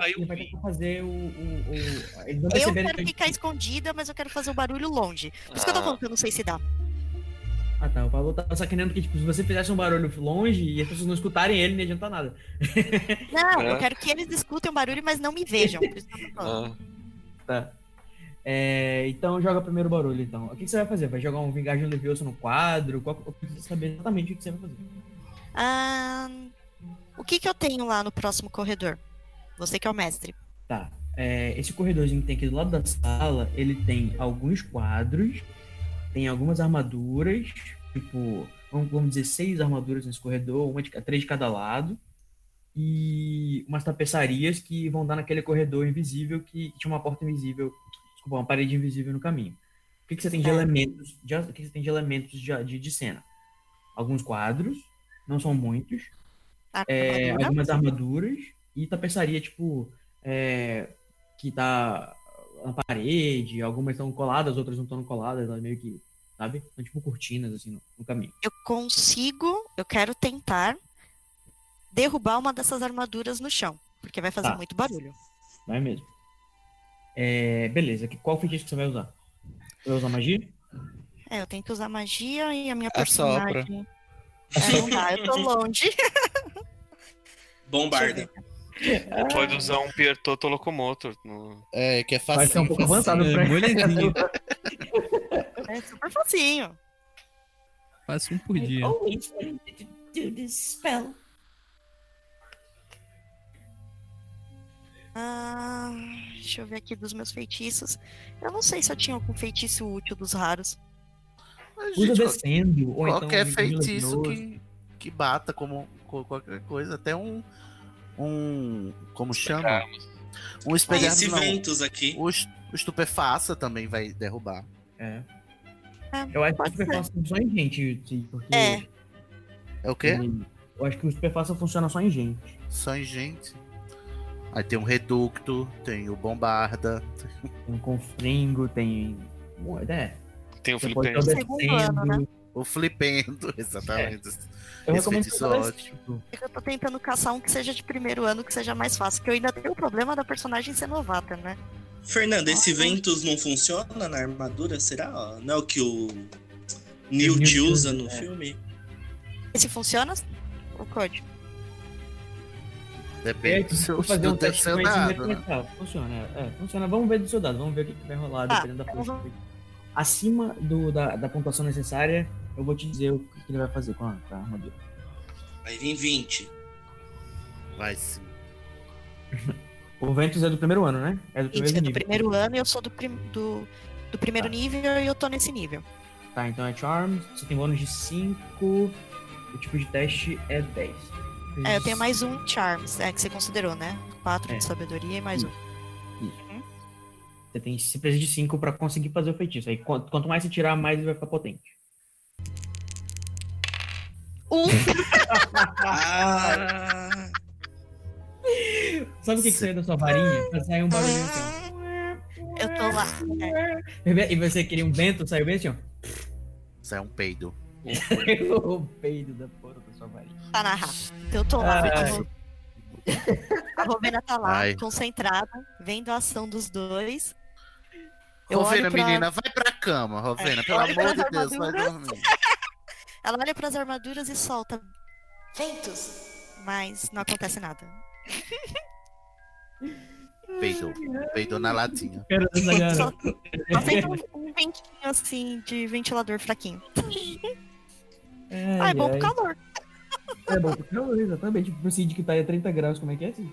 A: ele vai tentar fazer o. o, o...
E: Eu quero ficar escondida, mas eu quero fazer o barulho longe. Por isso que eu tô ah. falando que eu não sei se dá.
A: Ah tá, o Pablo tá sacaneando que, tipo, se você fizesse um barulho longe e as pessoas não escutarem ele, não adianta nada.
E: Não, é. eu quero que eles escutem o barulho, mas não me vejam. Por isso que eu tô falando.
A: Ah. Tá. É, então joga primeiro o barulho, então. O que, que, você vai fazer? Vai jogar um Vingagem Levioso no quadro? Qual, eu preciso saber exatamente o que você vai fazer.
E: Ah, o que, que eu tenho lá no próximo corredor? Você que é o mestre.
A: Tá. É, esse corredorzinho que tem aqui do lado da sala, ele tem alguns quadros tem algumas armaduras, tipo, vamos dizer, seis armaduras nesse corredor, uma de, três de cada lado, e umas tapeçarias que vão dar naquele corredor invisível que, que tinha uma porta invisível, desculpa, uma parede invisível no caminho. O que, que você tem de elementos, de, o que, você tem de elementos de, de, de cena? Alguns quadros, não são muitos, é, algumas armaduras e tapeçaria, tipo, é, que tá na parede, algumas estão coladas, outras não estão coladas, meio que sabe? São tipo cortinas, assim, no, no caminho.
E: Eu consigo, eu quero tentar derrubar uma dessas armaduras no chão, porque vai fazer tá. muito barulho.
A: Vai mesmo. É, beleza, qual feitiço que você vai usar? Você vai usar magia?
E: É, eu tenho que usar magia e a minha personagem... É, não dá, eu tô longe.
F: Bombarda.
C: Pode usar um Piertoto Locomotor. No...
D: É, que é fácil.
A: Vai ser um pouco avançado pra
E: É super facinho.
B: Faço um por dia.
E: Ah, deixa eu ver aqui dos meus feitiços. Eu não sei se eu tinha algum feitiço útil dos raros.
A: Usa descendo, ou
D: qualquer então, feitiço que, que bata como qualquer coisa, até um um como chama? Um espelhamento.
F: ventos aqui.
D: O, o estupefaça também vai derrubar.
A: É. É, eu acho que o Superfaça funciona em gente, porque...
E: É.
D: É o quê?
A: Eu acho que o Superfaça funciona só em gente.
D: Só em gente? Aí tem o Reducto, tem o Bombarda.
A: Tem o Confringo, tem... É.
C: Tem o Flipendo.
E: Né?
D: O Flipendo, exatamente.
A: É. Eu ótimo.
E: É eu tô tentando caçar um que seja de primeiro ano, que seja mais fácil, porque eu ainda tenho o problema da personagem ser novata, né?
F: Fernando, esse Ventus não funciona na armadura? Será? Não é o que o Newt usa no é. filme?
E: Esse funciona? O código?
D: Depende é, do seu, fazer um teste seu dado,
A: né? Funciona, é, funciona. Vamos ver do seu dado, vamos ver o que vai rolar, ah, dependendo da força. Acima do, da, da pontuação necessária, eu vou te dizer o que ele vai fazer com a, com a armadura.
F: Vai vir 20.
D: Vai sim.
A: O Ventus é do primeiro ano, né?
E: É do primeiro. É do primeiro ano e eu sou do, prim... do, do primeiro tá. nível e eu tô nesse nível.
A: Tá, então é Charm, você tem bônus de 5, o tipo de teste é 10.
E: É, eu tenho mais um Charms, é que você considerou, né? 4 é. de sabedoria e mais Isso. um. Isso.
A: Hum? Você, tem, você precisa de 5 pra conseguir fazer o feitiço. Aí quanto mais você tirar, mais ele vai ficar potente.
E: Um.
A: Sabe o que, que saiu da sua varinha? Sair um barulhinho assim,
E: Eu tô lá.
A: É. E você queria um vento, saiu bem assim, ó.
D: Sai um peido.
A: O peido da porra da sua varinha.
E: Tá na raça. Eu tô lá. A Rovena tá lá, Ai. concentrada, vendo a ação dos dois.
D: Eu Rovena, pra... menina, vai pra cama, Rovena, é, pelo amor de Deus, vai dormir.
E: Ela olha pras armaduras e solta ventos, mas não acontece nada.
D: Peidou. Peidou na latinha.
E: Só, só um, um ventinho assim de ventilador fraquinho. É, ah, é bom pro calor.
A: É bom pro calor, exatamente. Pro Cid que tá aí a 30 graus, como é que é assim?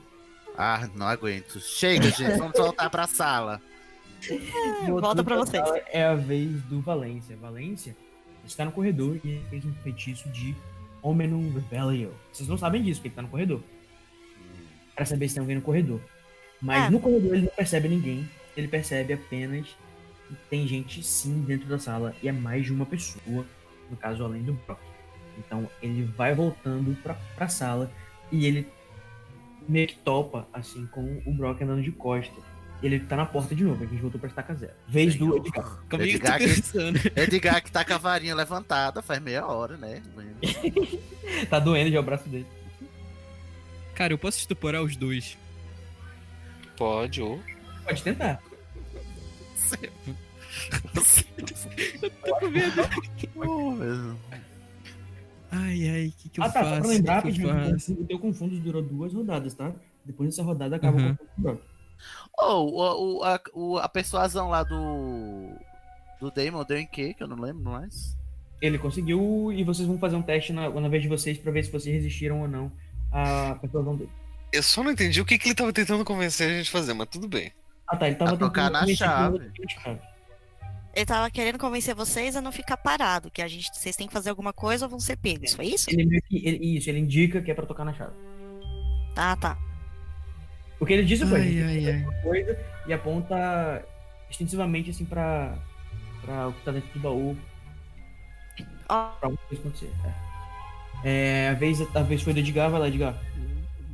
D: Ah, não aguento. Chega, gente, vamos voltar pra sala.
E: É, volta pra vocês.
A: É a vez do Valência. Valência está no corredor e ele fez um feitiço de Omenum Rebellion. Vocês não sabem disso, porque ele tá no corredor. Pra saber se tem alguém no corredor. Mas é. no corredor ele não percebe ninguém. Ele percebe apenas que tem gente sim dentro da sala. E é mais de uma pessoa, no caso, além do Brock. Então ele vai voltando pra, pra sala e ele meio que topa, assim, com o Brock andando de costas. Ele tá na porta de novo, a gente voltou pra estaca zero. Vez Senhor. do Edgar.
D: Edgar que, Edgar que tá com a varinha levantada faz meia hora, né?
A: tá doendo já o braço dele.
B: Cara, eu posso estuporar os dois.
C: Pode, ou.
A: Pode tentar.
B: Eu tô com medo. Ai, ai, o que, que eu ah, tá, faço? Só pra
A: lembrar, que que o teu confundos durou duas rodadas, tá? Depois dessa rodada acaba uhum. com o Brock.
D: Oh, o, a, o, a persuasão lá do. Do Damon deu em quê? Que eu não lembro mais.
A: Ele conseguiu e vocês vão fazer um teste na, na vez de vocês pra ver se vocês resistiram ou não à persuasão dele.
C: Eu só não entendi o que, que ele tava tentando convencer a gente a fazer, mas tudo bem.
A: Ah tá, ele tava a
D: tentando tocar na chave.
E: Ele tava querendo convencer vocês a não ficar parado, que a gente, vocês têm que fazer alguma coisa ou vão ser pegos, foi isso?
A: Ele, ele, isso, ele indica que é pra tocar na chave.
E: Ah, tá.
A: O que ele disse foi ai, ai, ai. coisa e aponta extensivamente assim pra, pra o que tá dentro do baú.
E: Oh.
A: Pra alguma coisa acontecer. É. é. a, vez, a vez foi do Edgar, vai lá, Edgar.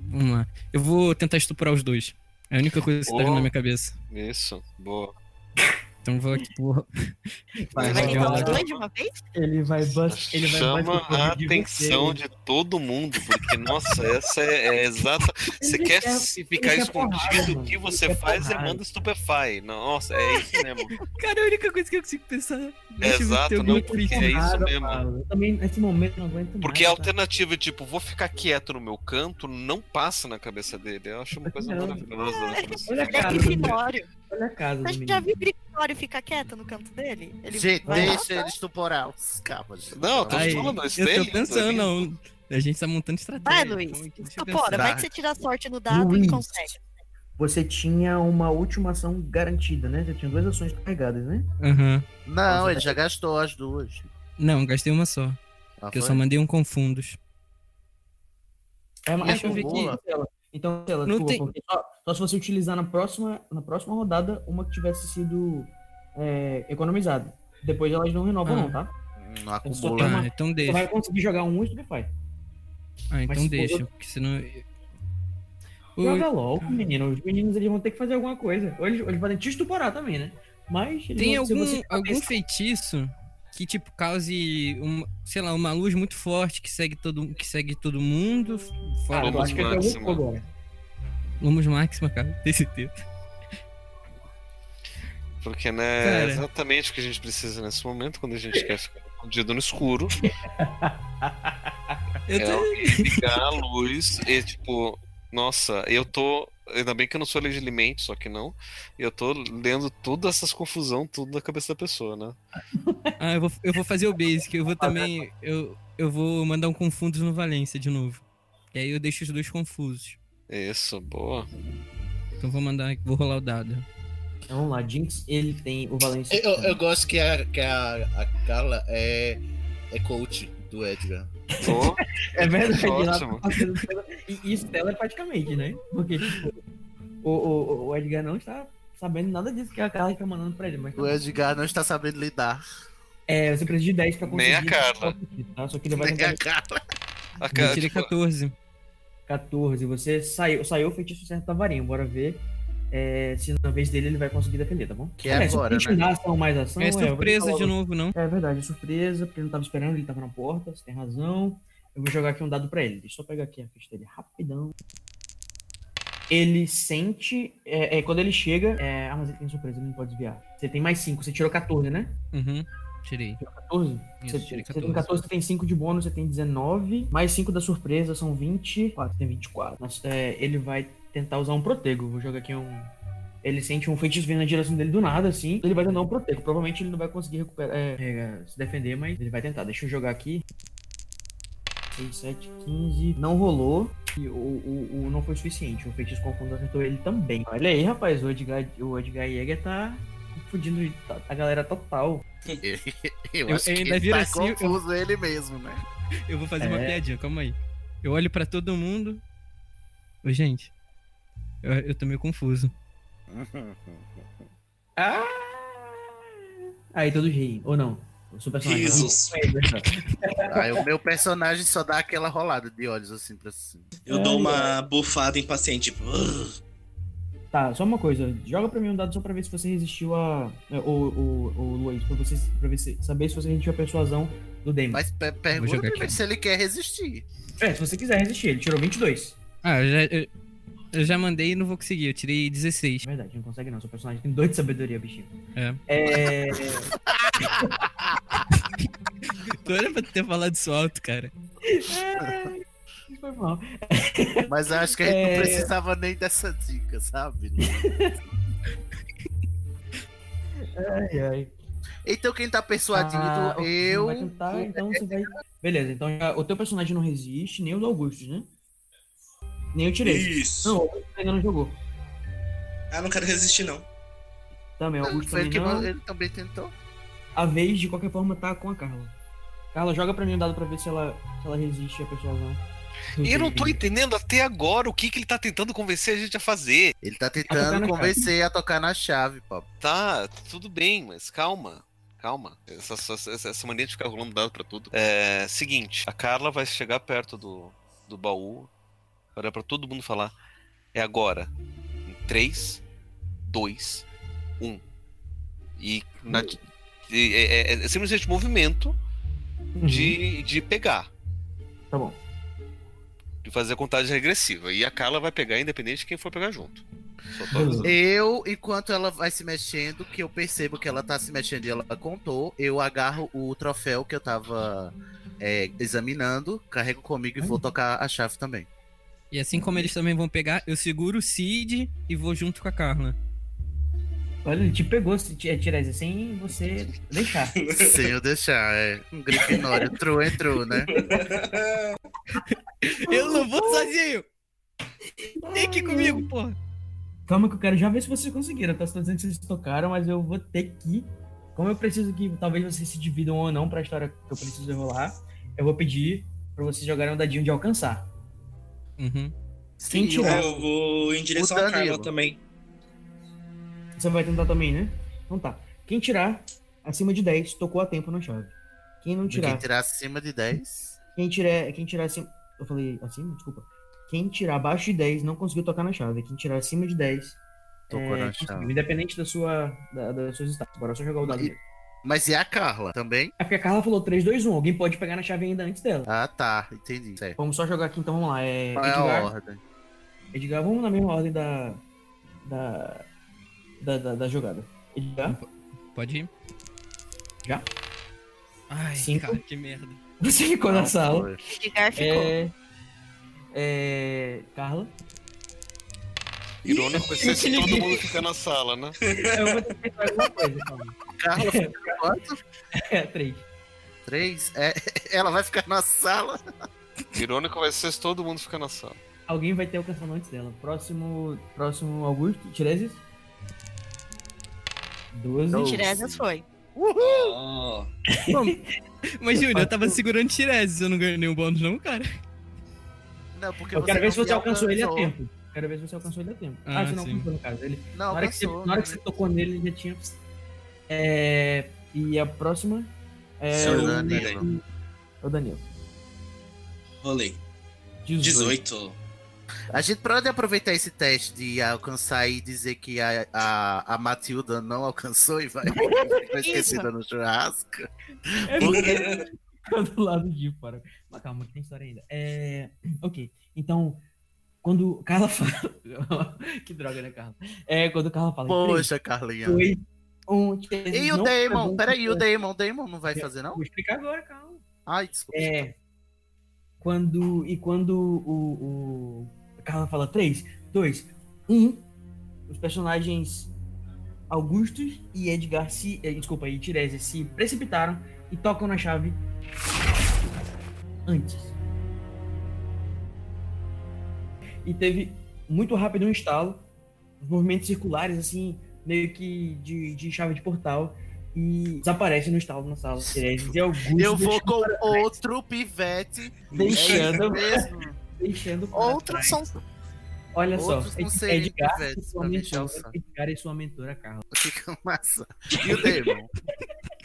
B: Vamos lá. Eu vou tentar estuprar os dois. É a única coisa que oh, tá vindo na minha cabeça.
C: Isso, boa.
B: Então vou aqui por.
E: Vai, vai tentar os dois de uma vez?
A: Ele vai bust, ele vai
C: Chama a atenção de, de, todo mundo, porque, nossa, essa é, é exata. Você quer, quer ficar escondido, o que você faz é manda Stupefy. Nossa, é isso mesmo.
B: Cara, a única coisa que eu consigo pensar.
C: É exato, não, porque é isso mesmo. Eu
A: também, nesse momento, não aguento
C: Porque a alternativa, tipo, vou ficar quieto no meu canto, não passa na cabeça dele. Eu acho uma coisa maravilhosa.
E: Olha a cara.
A: Olha a casa.
E: Você já viu Gregório ficar quieto no canto dele?
D: Ele gente, deixa ele estuporar os cabos.
C: Não, tô falando,
B: eu tô pensando, não. A gente tá montando estratégia.
E: Vai, Luiz. Estupora, vai que você tira a sorte no dado Luiz, e consegue.
A: Você tinha uma última ação garantida, né? Você tinha duas ações carregadas, né?
B: Uhum.
D: Não, ele já gastou as duas.
B: Não, gastei uma só. Ah, eu só mandei um confundos.
A: É, mas Deixa eu ver aqui. Então, ela, não tem... só, só, se você utilizar na próxima, na próxima rodada uma que tivesse sido é, economizada. Depois elas não renovam, ah. não, tá?
D: Não acumula.
B: Uma, ah, então deixa. Você
A: vai conseguir jogar um e faz.
B: Ah, então Mas, deixa, porque senão.
A: Joga logo, menino. Os meninos eles vão ter que fazer alguma coisa. Ou eles, eles podem te estuporar também, né? Mas.
B: Tem vão, algum, algum feitiço que tipo cause um, sei lá, uma luz muito forte que segue todo que segue todo mundo.
A: Fora ah, eu acho que máxima. agora.
B: Lumos máxima, cara, tem certeza.
C: Porque, né, cara. é exatamente o que a gente precisa nesse momento, quando a gente quer ficar escondido no escuro. eu tô... é ligar a luz e, tipo, nossa, eu tô Ainda bem que eu não sou legilimento, só que não. E eu tô lendo toda essas confusão, tudo da cabeça da pessoa, né?
B: ah, eu vou, eu vou fazer o basic. Eu vou também. Eu, eu vou mandar um confundos no Valência de novo. E aí eu deixo os dois confusos.
C: Isso, boa.
B: Então vou mandar. Vou rolar o dado.
A: Então vamos lá, Jinx, ele tem o Valência.
D: Eu, eu gosto que a, que a, a Carla é, é coach do Edgar.
C: Oh,
A: é verdade. Tá e isso telepaticamente, né? Porque, tipo, o, o, o Edgar não está sabendo nada disso que a Carla está mandando pra ele. Mas
D: o Edgar não está sabendo lidar.
A: É, você precisa de 10 pra conseguir.
C: Nem a Carla.
A: Tá? Só que ele vai
D: Nem
A: tentar
D: a cara.
C: A
B: Eu
C: cara,
B: tirei
C: tipo,
B: 14.
A: 14. Você saiu, saiu o feitiço certo da varinha. Bora ver é, se na vez dele ele vai conseguir defender, tá bom?
D: Que é
A: se
D: agora,
A: gente
D: né?
A: ação mais ação.
B: É
A: eu vou
B: surpresa
A: falar
B: de novo, não?
A: É verdade, é surpresa, porque ele não tava esperando, ele tava na porta, você tem razão. Eu vou jogar aqui um dado pra ele. Deixa eu só pegar aqui a ficha dele rapidão. Ele sente. É, é, quando ele chega. é, ah, mas ele tem surpresa, ele não pode desviar. Você tem mais 5, você tirou 14, né?
B: Uhum. Tirei.
A: 14?
B: Isso,
A: você,
B: tirei
A: você tem
B: 14.
A: 14, você tem 5 de bônus, você tem 19. Mais 5 da surpresa são 24. Tem 24. Nossa, é, ele vai tentar usar um protego. Vou jogar aqui um. Ele sente um feitiço vindo na direção dele do nada, assim. Ele vai tentar um protego. Provavelmente ele não vai conseguir recuperar, é, é, se defender, mas ele vai tentar. Deixa eu jogar aqui. 6, 7, 15. Não rolou. E o, o, o não foi suficiente. O feitiço confundo acertou ele também. Olha aí, rapaz. O Edgar, o Edgar Jäger tá confundindo a galera total.
D: Eu,
B: Eu
D: acho
B: ainda
D: que ele
B: viro
D: tá
B: assim, eu-
D: confuso ele mesmo, né?
B: Eu vou fazer uma
A: É.
B: piadinha, calma aí. Eu olho pra todo mundo. Ô, gente. Eu, eu tô meio confuso.
A: Ah! Aí todos riem, ou não? O seu personagem.
F: Risos.
D: Aí o meu personagem só dá aquela rolada de olhos assim pra cima.
F: Eu dou uma bufada impaciente. tipo.
A: Tá, só uma coisa. Joga pra mim um dado só pra ver se você resistiu a. é, O, o, o Luiz, pra você pra ver se, saber se você resistiu a persuasão do Demi.
D: Mas pe- pergunta se ele quer resistir.
A: É, se você quiser resistir, ele tirou 22.
B: Ah, eu já, eu, eu já mandei e não vou conseguir. Eu tirei 16.
A: É verdade, não consegue não. Seu personagem tem 2 de sabedoria, bichinho.
B: É.
A: É.
B: Tu era pra ter falado isso alto, cara.
A: Foi mal.
D: Mas eu acho que a gente
A: É.
D: não precisava nem dessa dica, sabe?
A: Ai, ai.
D: Então quem tá persuadido,
A: Ah,
D: eu.
A: Tentar, então você vai. Beleza, então já- o teu personagem não resiste, nem os Augustos, né? Nem o tirei.
F: Isso.
A: Não, o Augusto ainda não jogou.
F: Ah, não quero resistir, não.
A: Também, o Augusto
D: ele
A: também
D: que
A: não.
D: ele também tentou.
A: A vez, de qualquer forma, tá com a Carla. Carla, joga pra mim um dado pra ver se ela, se ela resiste à persuasão.
C: eu não tô entendendo até agora o que, que ele tá tentando convencer a gente a fazer.
D: Ele tá tentando
A: na
D: convencer a tocar na chave, papo.
C: Tá, tudo bem, mas calma. Calma. Essa, essa, essa- essa mania de ficar rolando dado pra tudo. É. Seguinte, a Carla vai chegar perto do, do baú. Pra todo mundo falar. É agora. Em 3, 2, 1. E. Na, e- é, é, é simplesmente movimento
A: Uhum,
C: de, de pegar.
A: Tá bom.
C: De fazer a contagem regressiva. E a Carla vai pegar independente de quem for pegar junto.
D: Eu, enquanto ela vai se mexendo, que eu percebo que ela tá se mexendo e ela contou, eu agarro o troféu que eu tava é, examinando, carrego comigo e vou tocar a chave também.
B: E assim como eles também vão pegar, eu seguro o Cid e vou junto com a Carla.
A: Olha, ele te pegou, se- Tirese, sem você deixar.
D: Sem eu deixar, é. Um Grifinório entrou, entrou, né?
B: Eu não vou sozinho! Vem aqui comigo, porra!
A: Calma que eu quero já ver se vocês conseguiram. Tá? Tá dizendo que vocês tocaram, mas eu vou ter que. Como eu preciso que talvez vocês se dividam ou não pra história que eu preciso rolar, eu vou pedir pra vocês jogarem um dadinho de alcançar.
B: Uhum.
A: Quem
D: Sim,
A: tirar,
F: Eu vou em direção
D: O
F: a Carla também.
A: você vai tentar também, né? Então tá. Quem tirar acima de 10, tocou a tempo na chave. Quem não
D: Quem
A: tirar,
D: tirar acima de 10.
A: quem tirar, quem tirar acima. Eu falei acima? Desculpa. Quem tirar abaixo de 10 não conseguiu tocar na chave. Quem tirar acima de 10.
D: Tocou
A: é,
D: na chave.
A: Independente da sua, da, das suas status. Bora só jogar o dado.
D: E-. Mas e a Carla também?
A: É porque a Carla falou 3, 2, 1. Alguém pode pegar na chave ainda antes dela.
D: Ah, tá. Entendi. Certo.
A: Vamos só jogar aqui então, vamos lá. É,
D: Qual é a
A: Edgar,
D: ordem?
A: Edgar, vamos na mesma ordem da. Da. Da, da, da jogada. Edgar,
B: Pode ir?
A: Já?
B: Ai,
A: Cinco.
B: cara, que merda.
A: você ficou na
D: Não,
A: sala.
D: foi.
E: Edgar ficou.
A: É. É. Carla.
C: Irônico vai ser se todo mundo ficar na sala, né?
A: Eu vou ter que em alguma coisa, calma.
D: Carla fica quanto?
A: É, 3.
D: Três? É, ela vai ficar na sala.
C: Irônico vai ser se todo mundo ficar na sala.
A: Alguém vai ter alcançado antes dela. Próximo. Próximo Augusto. Tiresias. 12.
D: Doze.
E: Tiresias foi.
F: Ó,
B: Mas, Júnior, eu tava segurando Tiresias, eu não ganhei nenhum bônus, não, cara.
D: Não, porque
A: Eu quero ver se você alcançou ele a tempo. Quero ver se você alcançou ele a tempo.
B: Ah,
A: Ah, você não
B: sim.
A: alcançou no caso. Ele,
D: Não,
A: na, hora que você,
D: alcançou,
A: na hora que
D: né?
A: você tocou nele, ele já tinha. É, e a próxima. É
F: Seu
A: o
F: Danilo.
A: É o Danilo.
F: Rolei.
A: 18.
F: 18.
D: A gente pode aproveitar esse teste de alcançar e dizer que a, a, a Matilda não alcançou e vai foi esquecida no churrasco.
A: É porque do lado de fora. Mas calma, que tem história ainda. É... Ok, então, quando Carla fala. que droga, né, Carla? É, quando Carla fala.
D: Poxa, Carlinha.
A: dois, um,
D: E o Damon? Peraí, o Damon, Damon não vai fazer, não?
A: Vou explicar agora, calma.
D: Ai, desculpa.
A: É. Quando. E quando o. o Carla fala 3, 2, 1, os personagens Augustus e Edgar se. eh, Desculpa, e Tiresias se precipitaram e tocam na chave antes. E teve muito rápido um instalo, os movimentos circulares, assim, meio que de, de chave de portal. E desaparece no instalo na sala. E Augusto.
D: Eu vou
A: deixando
D: com outro pivete.
A: Deixando-
D: É isso mesmo.
A: deixando
E: Outros são.
A: Olha
D: Outros
A: só,
D: não
A: Ed- Edgar, e sua mentora. Edgar e sua mentora Carla.
D: Fica massa. E o Damon?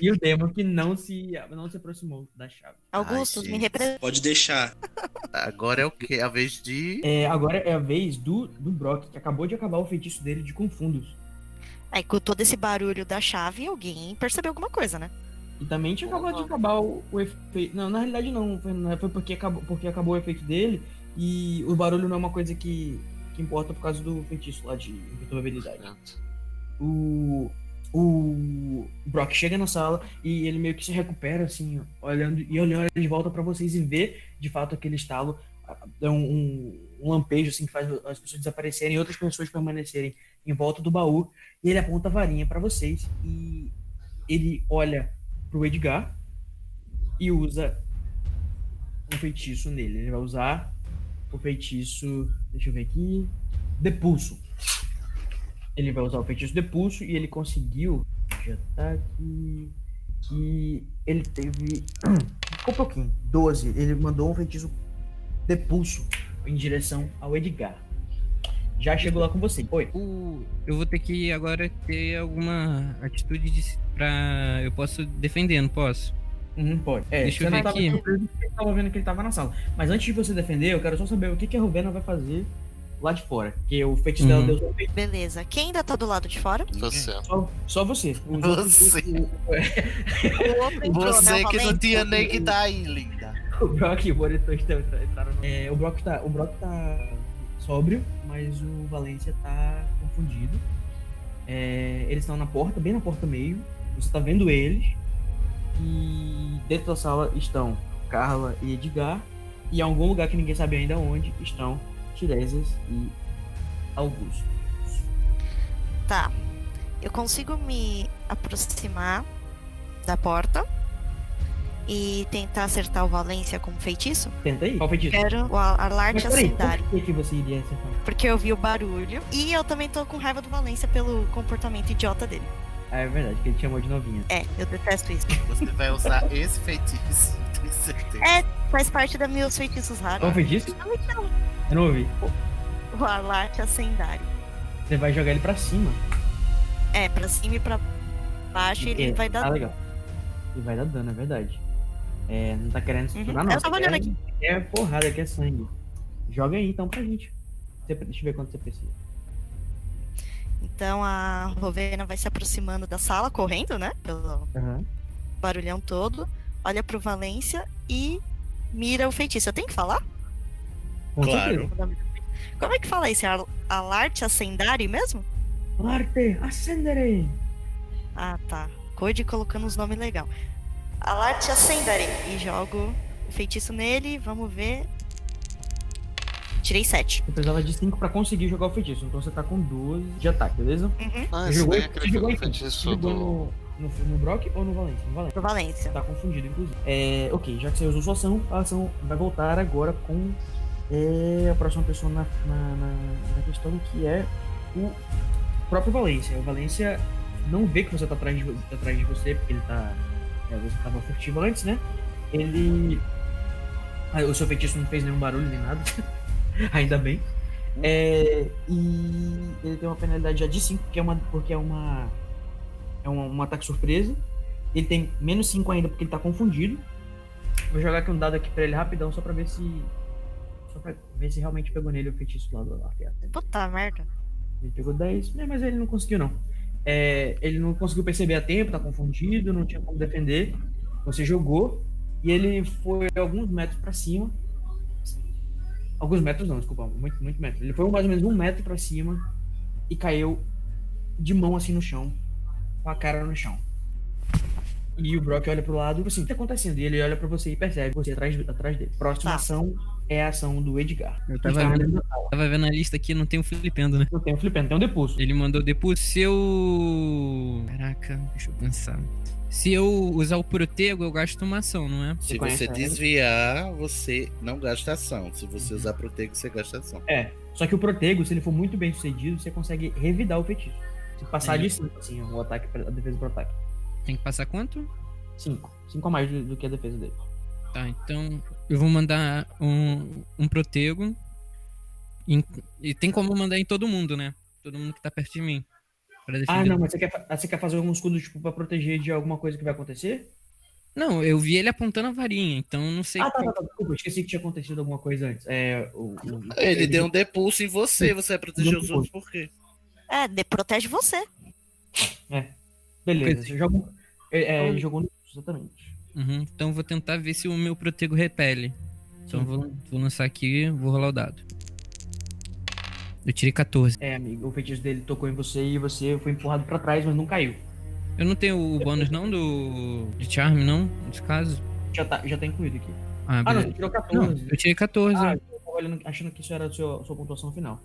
A: E o Demon que não se, não se aproximou da chave.
E: Augustus,
D: Ai,
E: me representa.
F: Pode deixar.
D: Agora é o quê? A vez de.
A: É, agora é a vez do, do Brock, que acabou de acabar o feitiço dele de confundos.
E: Aí, com todo esse barulho da chave, alguém percebeu alguma coisa, né?
A: E também tinha acabado de acabar o, o efeito. Não, na realidade não. Foi, foi porque, acabou, porque acabou o efeito dele. E o barulho não é uma coisa que, que importa por causa do feitiço lá de imperturbabilidade. o, o Brock chega na sala e ele meio que se recupera, assim, olhando e olhando de volta pra vocês e vê de fato aquele estalo. É um, um, um lampejo assim, que faz as pessoas desaparecerem e outras pessoas permanecerem em volta do baú. E ele aponta a varinha pra vocês e ele olha pro Edgar e usa um feitiço nele. Ele vai usar o feitiço. Deixa eu ver aqui. Depulso. Ele vai usar o feitiço Depulso e ele conseguiu. Já tá aqui. Que ele teve. Ficou um pouquinho. 12. Ele mandou um feitiço Depulso em direção ao Edgar. Já chegou lá com você. Oi.
B: O- eu vou ter que agora ter alguma atitude de, pra. Eu posso defender, não posso?
A: Uhum, pode. É,
B: Deixa
A: você
B: eu
A: não
B: ver
A: tava
B: aqui.
A: porque você tava vendo que ele tava na sala. Mas antes de você defender, eu quero só saber o que, que a Rubena vai fazer lá de fora. Porque o feitiço dela
B: Uhum.
A: deu.
E: Beleza. Quem ainda tá do lado de fora?
C: Você.
A: Só, só você. Os
D: Você.
A: o-
E: O entrou, né,
D: Você que não tinha nem que tá aí, linda.
A: O Brock e o entraram no... é, o Brock tá, o Brock tá sóbrio, mas o Valência tá confundido. É, eles estão na porta, bem na porta meio. Você tá vendo eles. E dentro da sala estão Carla e Edgar. E em algum lugar que ninguém sabe ainda onde estão Tiresias e Augusto.
E: Tá. Eu consigo me aproximar da porta e tentar acertar o Valência com feitiço?
A: Tenta aí. Qual feitiço?
E: Quero o alarde acendário.
A: por que, que você iria acertar?
E: Porque eu vi o barulho. E eu também tô com raiva do Valência pelo comportamento idiota dele.
A: Ah, é verdade, que ele te chamou de novinha.
E: É, eu detesto isso.
D: Você vai usar esse feitiço, tenho certeza.
E: É, faz parte dos meus feitiços raros.
A: Qual feitiço?
E: Não, então,
A: Eu não ouvi.
E: o alarde acendário.
A: Você vai jogar ele pra cima.
E: É, pra cima e pra baixo ele
A: É,
E: vai dar.
A: Ah, legal. Ele vai dar dano, é verdade. É, não tá querendo se
E: Uhum.
A: tornar, não.
E: Eu tava olhando
A: quer- É porrada, que é sangue. Joga aí então pra gente. Deixa eu ver quanto você precisa.
E: Então a Rovena vai se aproximando da sala, correndo, né? Pelo
A: Aham.
E: barulhão todo. Olha pro Valência e mira o feitiço. Eu tenho que falar?
A: Com
F: Claro.
A: certeza.
E: Como é que fala isso? É Al- Alarte Ascendari mesmo?
A: Arte, acendere!
E: Ah, tá. Code colocando os nomes legal. Alarte Ascendari. E jogo o feitiço nele. Vamos ver. Tirei 7.
A: Você precisava de 5 pra conseguir jogar o feitiço. Então você tá com 12 de ataque, beleza?
E: Uhum.
C: Ah,
A: Você
C: esse
A: jogou,
C: daí é aquele
A: jogou
C: feitiço
A: jogou
C: do.
A: no, no, no Brock ou no Valência? No Valência.
E: Valência.
A: Tá confundido, inclusive. É, ok, já que você usou sua ação, a ação vai voltar agora com é, a próxima pessoa na, na, na- na questão, que é o próprio Valência. O Valência não vê que você tá atrás de, tá atrás de você, porque ele tá. é, você tava furtivo antes, né? Ele. Ah, o seu feitiço não fez nenhum barulho nem nada. Ainda bem. É, e ele tem uma penalidade já de 5, porque é uma. Porque é uma. É uma, um ataque surpresa. Ele tem menos 5 ainda porque ele tá confundido. Vou jogar aqui um dado aqui pra ele rapidão, só pra ver se. Só pra ver se realmente pegou nele o feitiço lá do arqueiro.
E: Puta merda.
A: Ele pegou 10, né, mas ele não conseguiu, não. É, ele não conseguiu perceber a tempo, tá confundido, não tinha como defender. Você jogou e ele foi alguns metros pra cima. Alguns metros não, desculpa, muito, muito metro. Ele foi mais ou menos um metro pra cima e caiu de mão assim no chão, com a cara no chão. E o Brock olha pro lado e assim, o que tá acontecendo? E ele olha pra você e percebe você atrás, atrás dele. Próxima
E: Tá.
A: ação é a ação do Edgar.
B: Eu tava
A: está
B: vendo, tava vendo a lista aqui, não tem o Filipendo, né?
A: Não tem o flipendo, tem um depulso.
B: Ele mandou depois se eu. Caraca, deixa eu pensar. Se eu usar o protego, eu gasto uma ação, não é?
D: Se você
A: ela?
D: desviar, você não gasta ação. Se você usar protego, você gasta ação.
A: É. Só que o protego, se ele for muito bem sucedido, você consegue revidar o feitiço. Se passar
B: É.
A: de 5, assim, o ataque, a defesa pro ataque.
B: Tem que passar quanto?
A: 5. 5 a mais do, do que a defesa dele.
B: Tá, então eu vou mandar um, um protego. em- e tem como mandar em todo mundo, né? Todo mundo que tá perto de mim. Pra
A: Ah, não, mas você quer, ah, você quer fazer algum escudo, tipo, pra proteger de alguma coisa que vai acontecer?
B: Não, eu vi ele apontando a varinha, então não sei.
A: Ah, tá, tá, tá. Desculpa, esqueci que tinha acontecido alguma coisa antes. É, o, o-
D: Ele deu um depulso em você, você vai proteger os outros por quê?
E: É, de, protege você.
A: Beleza,
B: Coisa-
A: você joga é, é, ele jogou no exatamente.
B: Uhum, então vou tentar ver se o meu protego repele. Então eu vou, vou lançar aqui, vou rolar o dado. Eu tirei 14.
A: É, amigo, o feitiço dele tocou em você e você foi empurrado pra trás, mas não caiu.
B: Eu não tenho o bônus não do. de charme, não? Nesse caso?
A: Já tá, já tá incluído aqui.
B: Ah,
A: Ah, não, você tirou
B: Não,
A: 14.
B: eu tirei 14.
A: Ah,
B: né?
A: eu tava olhando- achando que isso era a sua, sua pontuação final.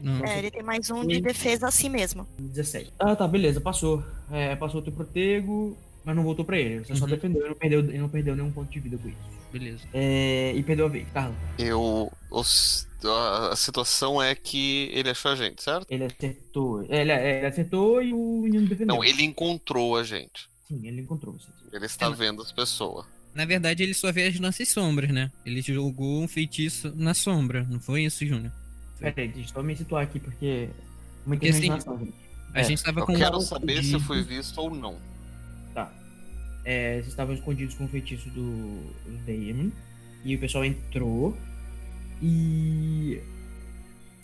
B: Não.
E: É, ele tem mais um de defesa assim mesmo.
A: 17. Ah, tá, beleza, passou. É, passou o teu protego, mas não voltou pra ele. Você só
B: Uhum.
A: defendeu e não perdeu, e não perdeu nenhum ponto de vida com isso.
B: Beleza.
A: É, e perdeu a vez. Carla,
C: Eu. os- a, a situação é que ele achou a gente, certo?
A: ele acertou. Ele, ele acertou e o menino defendeu.
C: Não, ele encontrou a gente.
A: Sim, ele encontrou você.
C: Ele está
B: É.
C: vendo as pessoas.
B: Na verdade, ele só vê as nossas sombras, né? Ele jogou um feitiço na sombra, não foi isso, Júnior?
A: Peraí, deixa eu só me situar aqui, porque. Uma
B: Porque, assim,
A: gente.
B: A
A: É,
B: gente tava
C: Eu
B: com um
C: quero
B: alvo
C: saber se
B: de-
C: foi visto ou não.
A: É, vocês estavam escondidos com o feitiço do, do Damon. E o pessoal entrou. E.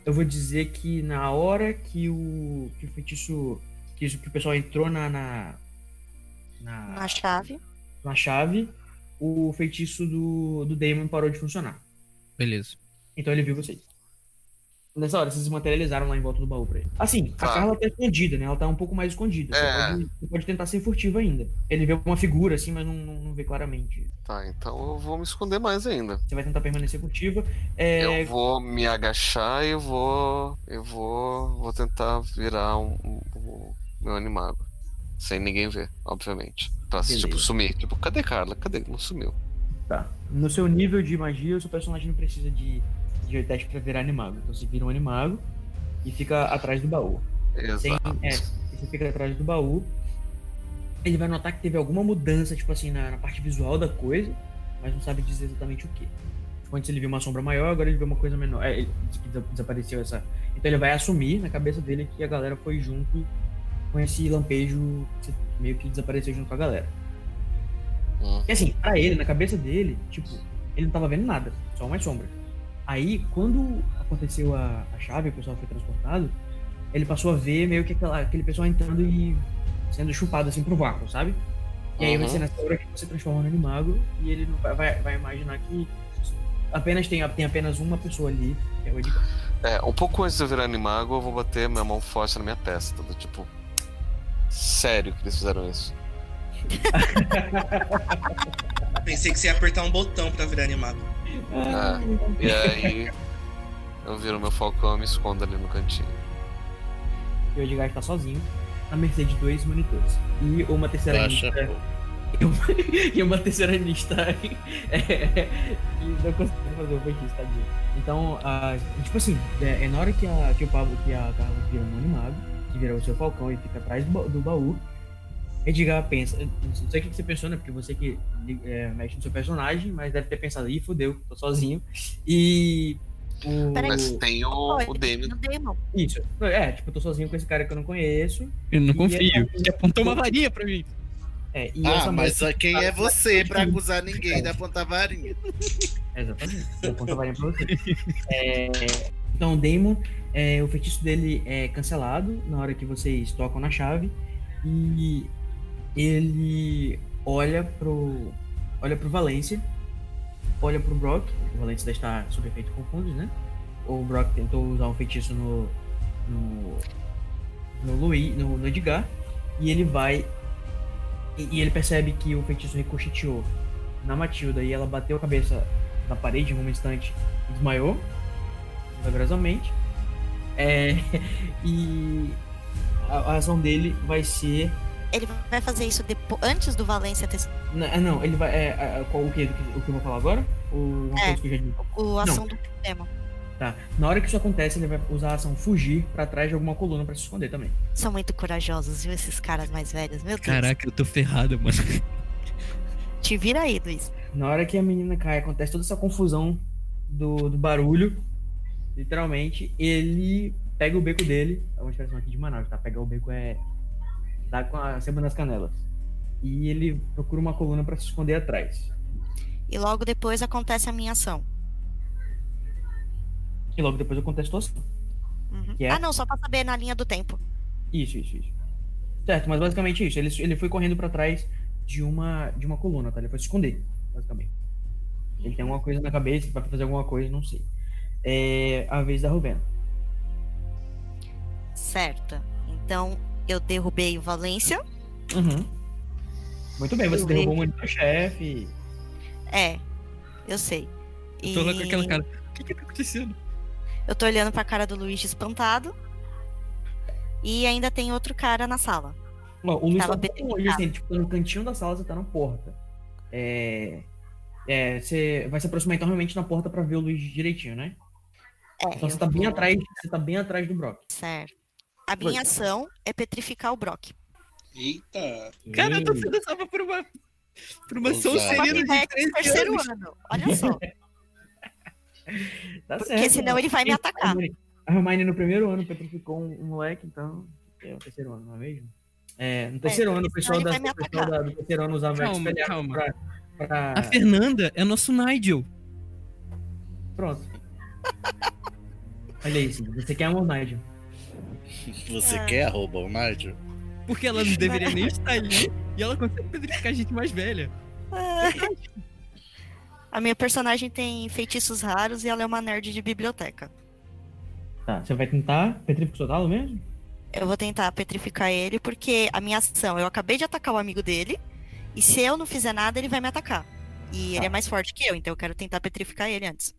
A: Eu vou dizer que na hora que o, que o feitiço. Que, isso- que o pessoal entrou na. Na, na,
E: Na chave.
A: na chave, o feitiço do, do Damon parou de funcionar.
B: Beleza.
A: Então ele viu vocês. Nessa hora, vocês se materializaram lá em volta do baú pra ele. Assim, a
C: Tá.
A: Carla tá escondida, né? Ela tá um pouco mais escondida. Você,
C: É.
A: pode, você pode tentar ser furtivo ainda. Ele vê uma figura, assim, mas não, não, não vê claramente.
C: Tá, então eu vou me esconder mais ainda.
A: Você vai tentar permanecer furtiva. É,
C: Eu vou me agachar e vou. Eu vou. Vou tentar virar um, um- um- meu animago. Sem ninguém ver, obviamente. Pra
A: Beleza.
C: tipo, sumir. Tipo, cadê Carla? Cadê? Não sumiu.
A: Tá. No seu nível de magia, o seu personagem não precisa de, de teste pra virar animago. Então você vira um animago e fica atrás do baú. Tem,
C: Exato.
A: é, você fica atrás do baú. Ele vai notar que teve alguma mudança, tipo assim, na, na parte visual da coisa, mas não sabe dizer exatamente o que. Tipo, antes ele viu uma sombra maior, agora ele vê uma coisa menor. É, ele desapareceu essa. Então ele vai assumir na cabeça dele que a galera foi junto com esse lampejo que meio que desapareceu junto com a galera.
C: Hum.
A: E assim, pra ele, na cabeça dele, tipo, ele não tava vendo nada, só uma sombra. Aí, quando aconteceu a, a chave, o pessoal foi transportado, ele passou a ver meio que aquela, aquele pessoal entrando e sendo chupado assim pro vácuo, sabe? E aí vai
C: Uhum.
A: ser nessa hora que você transforma no animago e ele não vai, vai, vai imaginar que apenas tem, tem apenas uma pessoa ali, que é o Edgar.
C: É, um pouco antes de eu virar animago, eu vou bater minha mão forte na minha testa. Do tipo. Sério que eles fizeram isso.
F: Pensei que você ia apertar um botão pra virar animado.
C: É. E aí. Eu viro meu falcão e me escondo ali no cantinho.
A: E o Edgar está sozinho, na mercê de dois monitores. E uma terceira
D: Baixa,
A: lista.
D: pô.
A: E uma, e uma terceira lista é, que não conseguiu fazer o feitiço, tadinho. Então, ah, tipo assim, é, é na hora que, a, que o Pablo, que a Carla vira um animado, que vira o seu falcão e fica atrás do, do baú, Edgar pensa, não sei o que você pensou, né? Porque você que é, mexe no seu personagem, mas deve ter pensado, ih, fodeu, tô sozinho. E. O...
C: Mas tem o, o
E: Demon.
A: Isso. É, tipo, eu tô sozinho com esse cara que eu não conheço.
B: Eu não confio.
A: ele-
B: Ele apontou uma varinha pra mim.
A: É, e
D: Ah,
A: essa
D: mas
A: moça-
D: quem é você pra acusar ninguém da
A: sentindo.
D: apontar varinha?
A: Exatamente. Eu conto a varinha pra você. É, então, o Damon, é, o feitiço dele é cancelado na hora que vocês tocam na chave. E ele olha pro. Olha pro Valência. Olha pro Brock. O Valência deve estar sob efeito confusos, né? O Brock tentou usar um feitiço no. no. no Louis, no, no Edgar. E ele vai. E, e ele percebe que o feitiço ricocheteou na Matilda e ela bateu a cabeça na parede em um instante desmaiou, milagrosamente. É, e a, a ação dele vai ser.
E: Ele vai fazer isso depo- antes do Valência ter
A: Não, ah, não ele vai. É, é, qual, o, que, o que eu vou falar agora? Ou uma
E: É.
A: coisa que eu já disse?
E: o ação do demo.
A: Tá. Na hora que isso acontece, ele vai usar a ação fugir pra trás de alguma coluna pra se esconder também.
E: São muito corajosos, viu? Esses caras mais velhos. Meu Deus.
B: Caraca, eu tô ferrado, mano.
E: Te vira aí, Luiz.
A: Na hora que a menina cai, acontece toda essa confusão do, do barulho. Literalmente, ele pega o beco dele. É uma expressão aqui de Manaus, tá? Pegar o beco é. Dar com a seba nas canelas. E ele procura uma coluna pra se esconder atrás.
E: E logo depois acontece a minha ação.
A: E logo depois acontece a situação.
E: Uhum.
A: Que é?
E: Ah, não, só pra saber na linha do tempo.
A: Isso, isso, isso. Certo, mas basicamente isso. Ele, ele foi correndo pra trás de uma, de uma coluna, tá? Ele foi se esconder, basicamente. Ele tem alguma coisa na cabeça, vai fazer alguma coisa, não sei. É a vez da Ruvena.
E: Certo. Então, eu derrubei o Valência.
A: Uhum. Muito bem, você
E: Eu
A: derrubou o monitor-chefe.
E: É, eu sei.
B: Eu tô lá com
E: E
B: aquela cara. O que que tá acontecendo?
E: Eu tô olhando pra cara do Luiz espantado. E ainda tem outro cara na sala.
A: Ó, o Luiz tá com o olho assim, tipo, no cantinho da sala, você tá na porta. É. É, você vai se aproximar então realmente na porta pra ver o Luiz direitinho, né?
E: É,
A: Então você tá bem
E: vou-
A: atrás, você tá bem atrás do Brock.
E: Certo. A minha ação é petrificar o Brock.
F: Eita.
B: Cara, eu tô
A: Ei.
B: sendo salva por uma. Por uma. Sonserina de
E: É,
B: 13
E: terceiro
B: anos.
E: ano. Olha só.
A: Tá
E: Porque
A: certo,
E: senão
A: né?
E: ele vai me atacar.
A: A Hermione- no primeiro ano petrificou um, um moleque, então. É o terceiro ano, não é mesmo? É, no terceiro ano, o pessoal,
E: senão
A: da,
E: ele vai me
A: o pessoal da- do terceiro ano usava
B: Calma, calma.
A: pra. pra-
B: A Fernanda é nosso Nigel.
A: Pronto. Olha isso, você quer um Nigel.
D: Você
E: Ah.
D: quer roubar o Nigel?
B: Porque ela não deveria nem estar ali e ela consegue petrificar gente mais velha.
E: A minha personagem tem feitiços raros e ela é uma nerd de biblioteca.
A: Tá, você vai tentar petrificá-lo mesmo?
E: Eu vou tentar petrificar ele porque a minha ação, eu acabei de atacar o amigo dele, e se eu não fizer nada, ele vai me atacar. E ele
A: Tá.
E: é mais forte que eu, então eu quero tentar petrificar ele antes.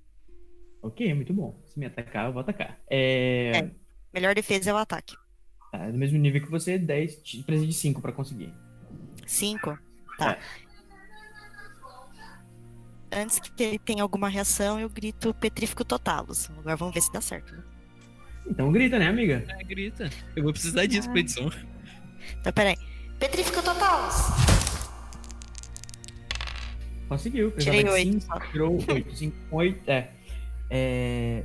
A: Ok, muito bom. Se me atacar, eu vou atacar. É.
E: É. Melhor defesa é o ataque.
A: É do mesmo nível que você, 10, te- precisa de 5 pra conseguir.
E: Cinco. Tá. Antes que ele tenha alguma reação, eu grito petrífico totalos. Agora vamos ver se dá certo. né?
A: Então grita, né, amiga?
B: É, grita. Eu vou precisar disso pra edição.
E: Então, peraí. Petrífico totalos!
A: Conseguiu.
E: Tirei
A: precisava de
E: oito.
A: cinco, Tirou 8. 5 com 8. É. é.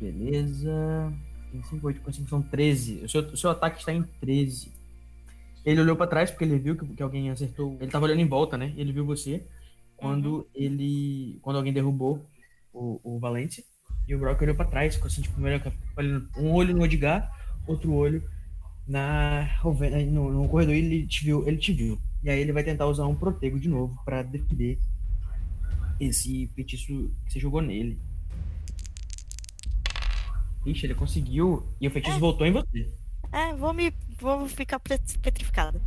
A: Beleza. Tem 5, 8 com 5 são 13. O seu, o seu ataque está em 13. Ele olhou pra trás porque ele viu que, que alguém acertou. Ele tava olhando em volta, né? Ele viu você quando ele. Quando alguém derrubou o, o Valente. E o Brock olhou pra trás, ficou assim, tipo, um olho no Edgar, outro olho na no, no corredor e ele te viu, ele te viu. E aí ele vai tentar usar um protego de novo pra defender esse feitiço que você jogou nele. Ixi, ele conseguiu e o feitiço voltou em você.
E: É, vou me. Vou ficar pet- petrificada.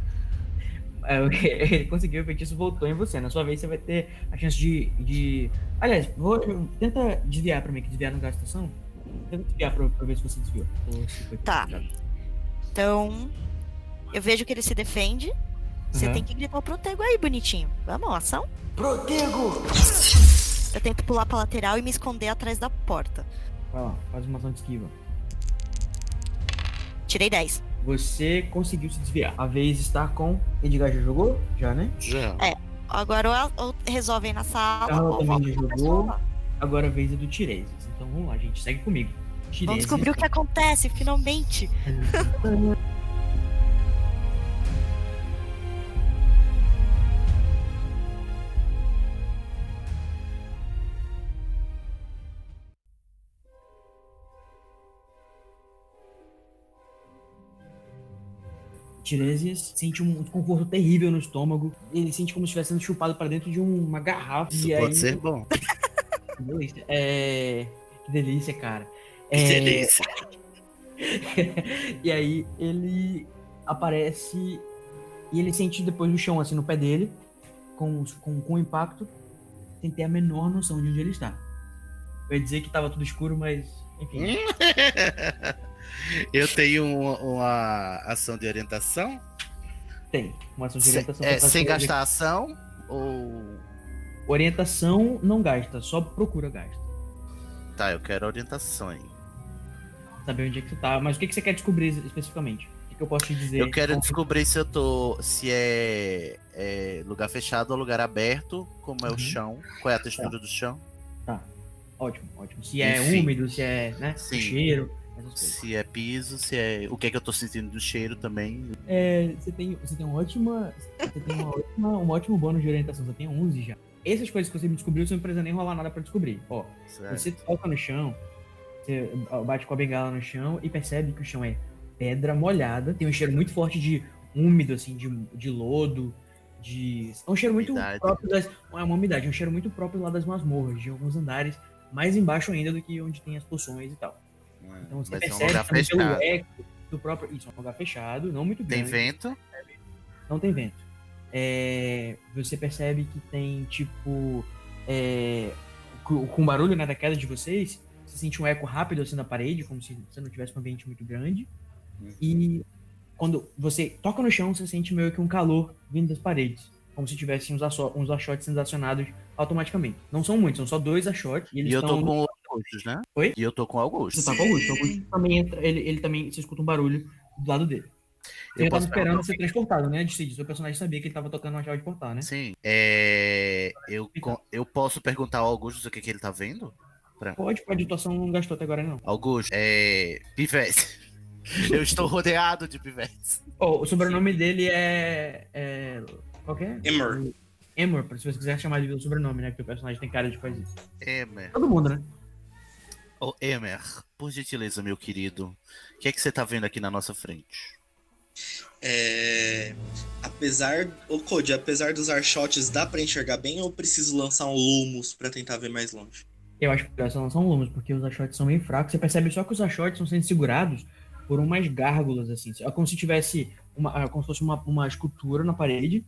A: É, ele conseguiu, o feitiço voltou em você. Na sua vez você vai ter a chance de. de... Aliás, vou, tenta desviar pra mim, que desviar não gasta ação. Tenta desviar pra, pra ver se você desviou. Se
E: Tá.
A: petrificado.
E: Então. Eu vejo que ele se defende. Você
A: Aham.
E: tem que gritar o protego aí, bonitinho. Vamos, ação?
A: Protego!
E: Eu tento pular pra lateral e me esconder atrás da porta.
A: Vai lá, faz uma ação de esquiva.
E: Tirei 10.
A: Você conseguiu se desviar. A vez está com. Edgar já jogou? Já, né?
D: Já.
E: Agora ou, ou resolvem na sala. Ou
A: também já jogou. Agora a vez é do Tireses. Então vamos lá, gente. Segue comigo. Tireses.
E: Vamos descobrir o que acontece, finalmente.
A: Tiresias sente um desconforto terrível no estômago. Ele sente como se estivesse sendo chupado pra dentro de um- uma garrafa.
D: Isso
A: e
D: pode
A: aí,
D: ser bom.
A: Que delícia. É... Que delícia, cara.
D: Que
A: É,
D: delícia.
A: e aí ele aparece e ele sente depois no chão, assim, no pé dele, com, com, com o impacto, sem ter a menor noção de onde ele está. Eu ia dizer que tava tudo escuro, mas enfim.
D: Eu tenho uma, uma ação de orientação.
A: Tem uma ação de
D: Se-
A: orientação.
D: é, sem gastar ação ou.
A: Orientação não gasta, só procura gasta.
D: Tá, eu quero orientação aí.
A: Saber onde é que você tá. Mas o que, que você quer descobrir especificamente? O que, que eu posso te dizer?
D: Eu quero
A: Como-
D: descobrir se eu tô. se é, é lugar fechado ou lugar aberto, como é o
A: Uhum.
D: chão, qual é a textura do chão,
A: Tá. Ótimo, ótimo. Se é
D: Enfim.
A: úmido, se é, né?
D: Sim.
A: Cheiro.
D: Se é piso, se é. O que é que eu tô sentindo do cheiro também.
A: É, você tem, você tem uma ótima. Você tem uma ótima, um ótimo bônus de orientação. Você tem 11 já. Essas coisas que você me descobriu, você não precisa nem rolar nada pra descobrir. Ó,
D: Certo.
A: você toca no chão, você bate com a bengala no chão e percebe que o chão é pedra molhada. Tem um cheiro muito forte de úmido, assim, de, de lodo, de. É um cheiro muito
D: Umidade.
A: próprio das. É uma umidade, é um cheiro muito próprio lá das masmorras, de alguns andares mais embaixo ainda do que onde tem as poções e tal. Então você
D: Vai ser um
A: percebe
D: lugar fechado.
A: eco do próprio. Isso, é um lugar fechado, não muito
D: Tem
A: grande.
D: vento.
A: Não tem vento. É, você percebe que tem, tipo. é, com, o barulho né, da queda de vocês, você sente um eco rápido assim na parede, como se você não tivesse um ambiente muito grande.
D: Uhum.
A: E quando você toca no chão, você sente meio que um calor vindo das paredes. Como se tivesse uns, uns achotes sendo acionados automaticamente. Não são muitos, são só dois achotes. E eles
D: E eu tô
A: estão
D: com o Augustus, né?
A: Oi?
D: E eu tô com o Augusto.
A: você tá com o Augusto. O Augusto também entra, ele, ele também, você escuta um barulho do lado dele.
D: Eu
A: já tava esperando ser transportado, né, Decide? Seu personagem sabia que ele tava tocando uma chave de portal, né?
D: Sim. É, eu, eu posso perguntar ao Augusto o que, que ele tá vendo?
A: Pode, pode, tua ação não gastou até agora, não.
D: Augusto, é. Pivete. Eu estou rodeado de pivetes.
A: Oh, o sobrenome dele é. é qual que é?
F: Emor.
A: Emor, se você quiser chamar ele pelo sobrenome, né? Porque o personagem tem cara de que faz isso.
D: Emer.
A: Todo mundo, né?
D: Ô, Emer, por gentileza, meu querido. O que é que você tá vendo aqui na nossa frente?
F: É, apesar. Ô, Code, apesar dos archotes, dá pra enxergar bem ou eu preciso lançar um Lumos pra tentar ver mais longe?
A: Eu acho que melhor só lançar um Lumos, porque os achotes são bem fracos. Você percebe só que os achotes estão sendo segurados por umas gárgulas, assim. É como se tivesse uma, é como se fosse uma, uma escultura na parede.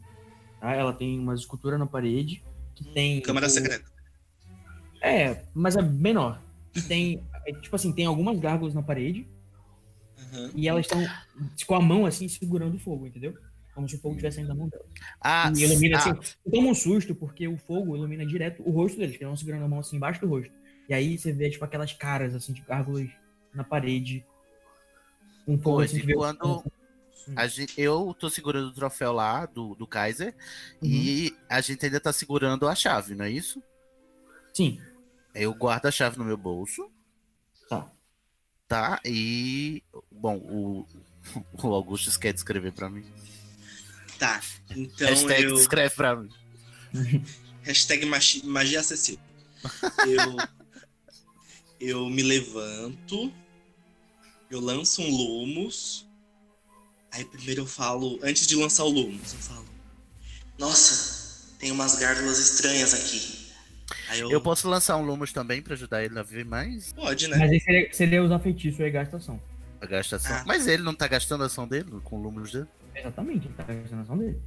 A: Tá? Ela tem uma escultura na parede que tem.
F: Câmara
A: o-
F: secreta.
A: É, mas é menor. E tem. é, tipo assim, tem algumas gárgulas na parede.
F: Uhum.
A: E elas estão com a mão assim segurando o fogo, entendeu? Como se o fogo estivesse saindo da mão delas.
D: Ah,
A: e ilumina
D: ah,
A: assim. Toma um susto porque o fogo ilumina direto o rosto deles, que eles estão segurando a mão assim embaixo do rosto. E aí você vê, tipo, aquelas caras assim de gárgulas na parede. Um fogo
D: Pois,
A: assim que vê-
D: quando- a gente, eu tô segurando o troféu lá do, do Kaiser
A: Uhum.
D: e a gente ainda tá segurando a chave, não é isso?
A: Sim,
D: Eu guardo a chave no meu bolso,
A: tá.
D: tá? E. Bom, o, o Augustus quer descrever pra mim.
F: Tá. Então
D: Hashtag
F: eu.
D: descreve pra mim.
F: Hashtag machi- magia acessível. Eu, eu me levanto, eu lanço um Lumos. Aí primeiro eu falo, antes de lançar o Lumos, eu falo: Nossa, tem umas gárgulas estranhas aqui. Aí eu,
D: Eu posso lançar um Lumos também pra ajudar ele a ver mais
F: Pode, né?
A: Mas aí seria, seria usar feitiço e aí gasta ação.
D: a gastação.
F: Ah.
D: Mas ele não tá gastando a ação dele com o Lumos dele?
A: Exatamente, ele tá gastando a ação dele.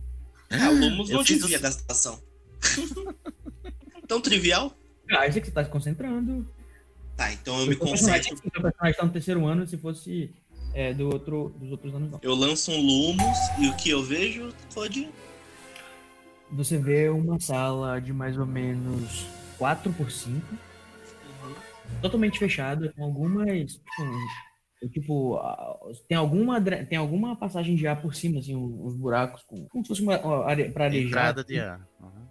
F: Ah, o Lumos
D: Eu
F: não devia
D: o-
F: gastar ação. Tão trivial?
A: Ah, isso que você tá se concentrando.
F: Tá, então eu me concentro.
A: seu personagem tá no terceiro ano, se fosse é, do outro, dos outros anos, não.
F: Eu lanço um Lumos e o que eu vejo pode.
A: Você vê uma sala de mais ou menos 4 por 5 totalmente fechada, com algumas. Tipo, um- tipo, tem alguma, tem alguma passagem de ar por cima, assim, uns buracos, com, como se fosse uma ó, are, pra arejar.
D: Entrada de ar. Uhum.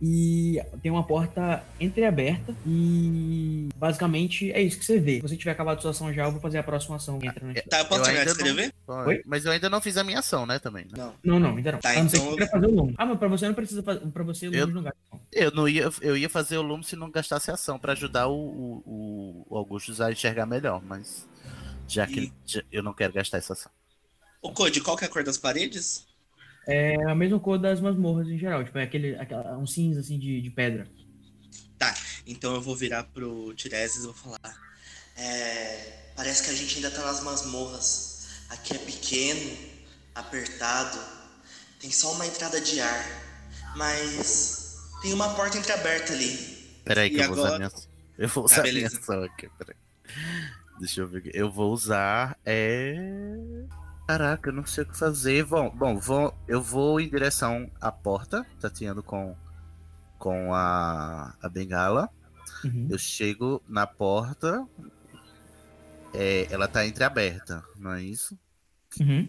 A: E tem uma porta entreaberta e basicamente é isso que você vê. Se você tiver acabado a sua ação já, eu vou fazer a próxima ação. que Entra na...
F: Tá, eu posso
D: Eu
F: terminar de
D: ainda não-
F: escrever?
A: Oi?
D: Mas eu ainda não fiz a minha ação, né, também. né?
F: Não.
A: Não, não, ainda não.
F: Tá,
A: a não ser
F: então
A: que fazer o longo. Ah, mas pra você não precisa fazer. Pra você, o
D: Eu-
A: longo não gasta.
D: Eu não ia, eu ia fazer o Lume se não gastasse ação pra ajudar o, o, o Augustus a enxergar melhor, mas já que
F: E-
D: já- eu não quero gastar essa ação.
F: Ô, Code, qual que é a cor das paredes?
A: É a mesma cor das masmorras em geral, tipo, é aquele, aquela, um cinza assim de, de pedra.
F: Então eu vou virar pro Tiresias e vou falar. É, parece que a gente ainda tá nas masmorras. Aqui é pequeno, apertado, tem só uma entrada de ar. Mas tem uma porta entreaberta ali.
D: Peraí que
F: E
D: eu vou usar
F: agora?
D: minha. Eu vou
F: Tá,
D: usar minha
F: beleza.
D: ação aqui, peraí. Deixa eu ver aqui. Eu vou usar. É. Caraca, eu não sei o que fazer. Bom, bom vou, eu vou em direção à porta, tateando com, com a, a bengala.
A: Uhum.
D: Eu chego na porta. É, ela tá entreaberta, não é isso?
A: Uhum.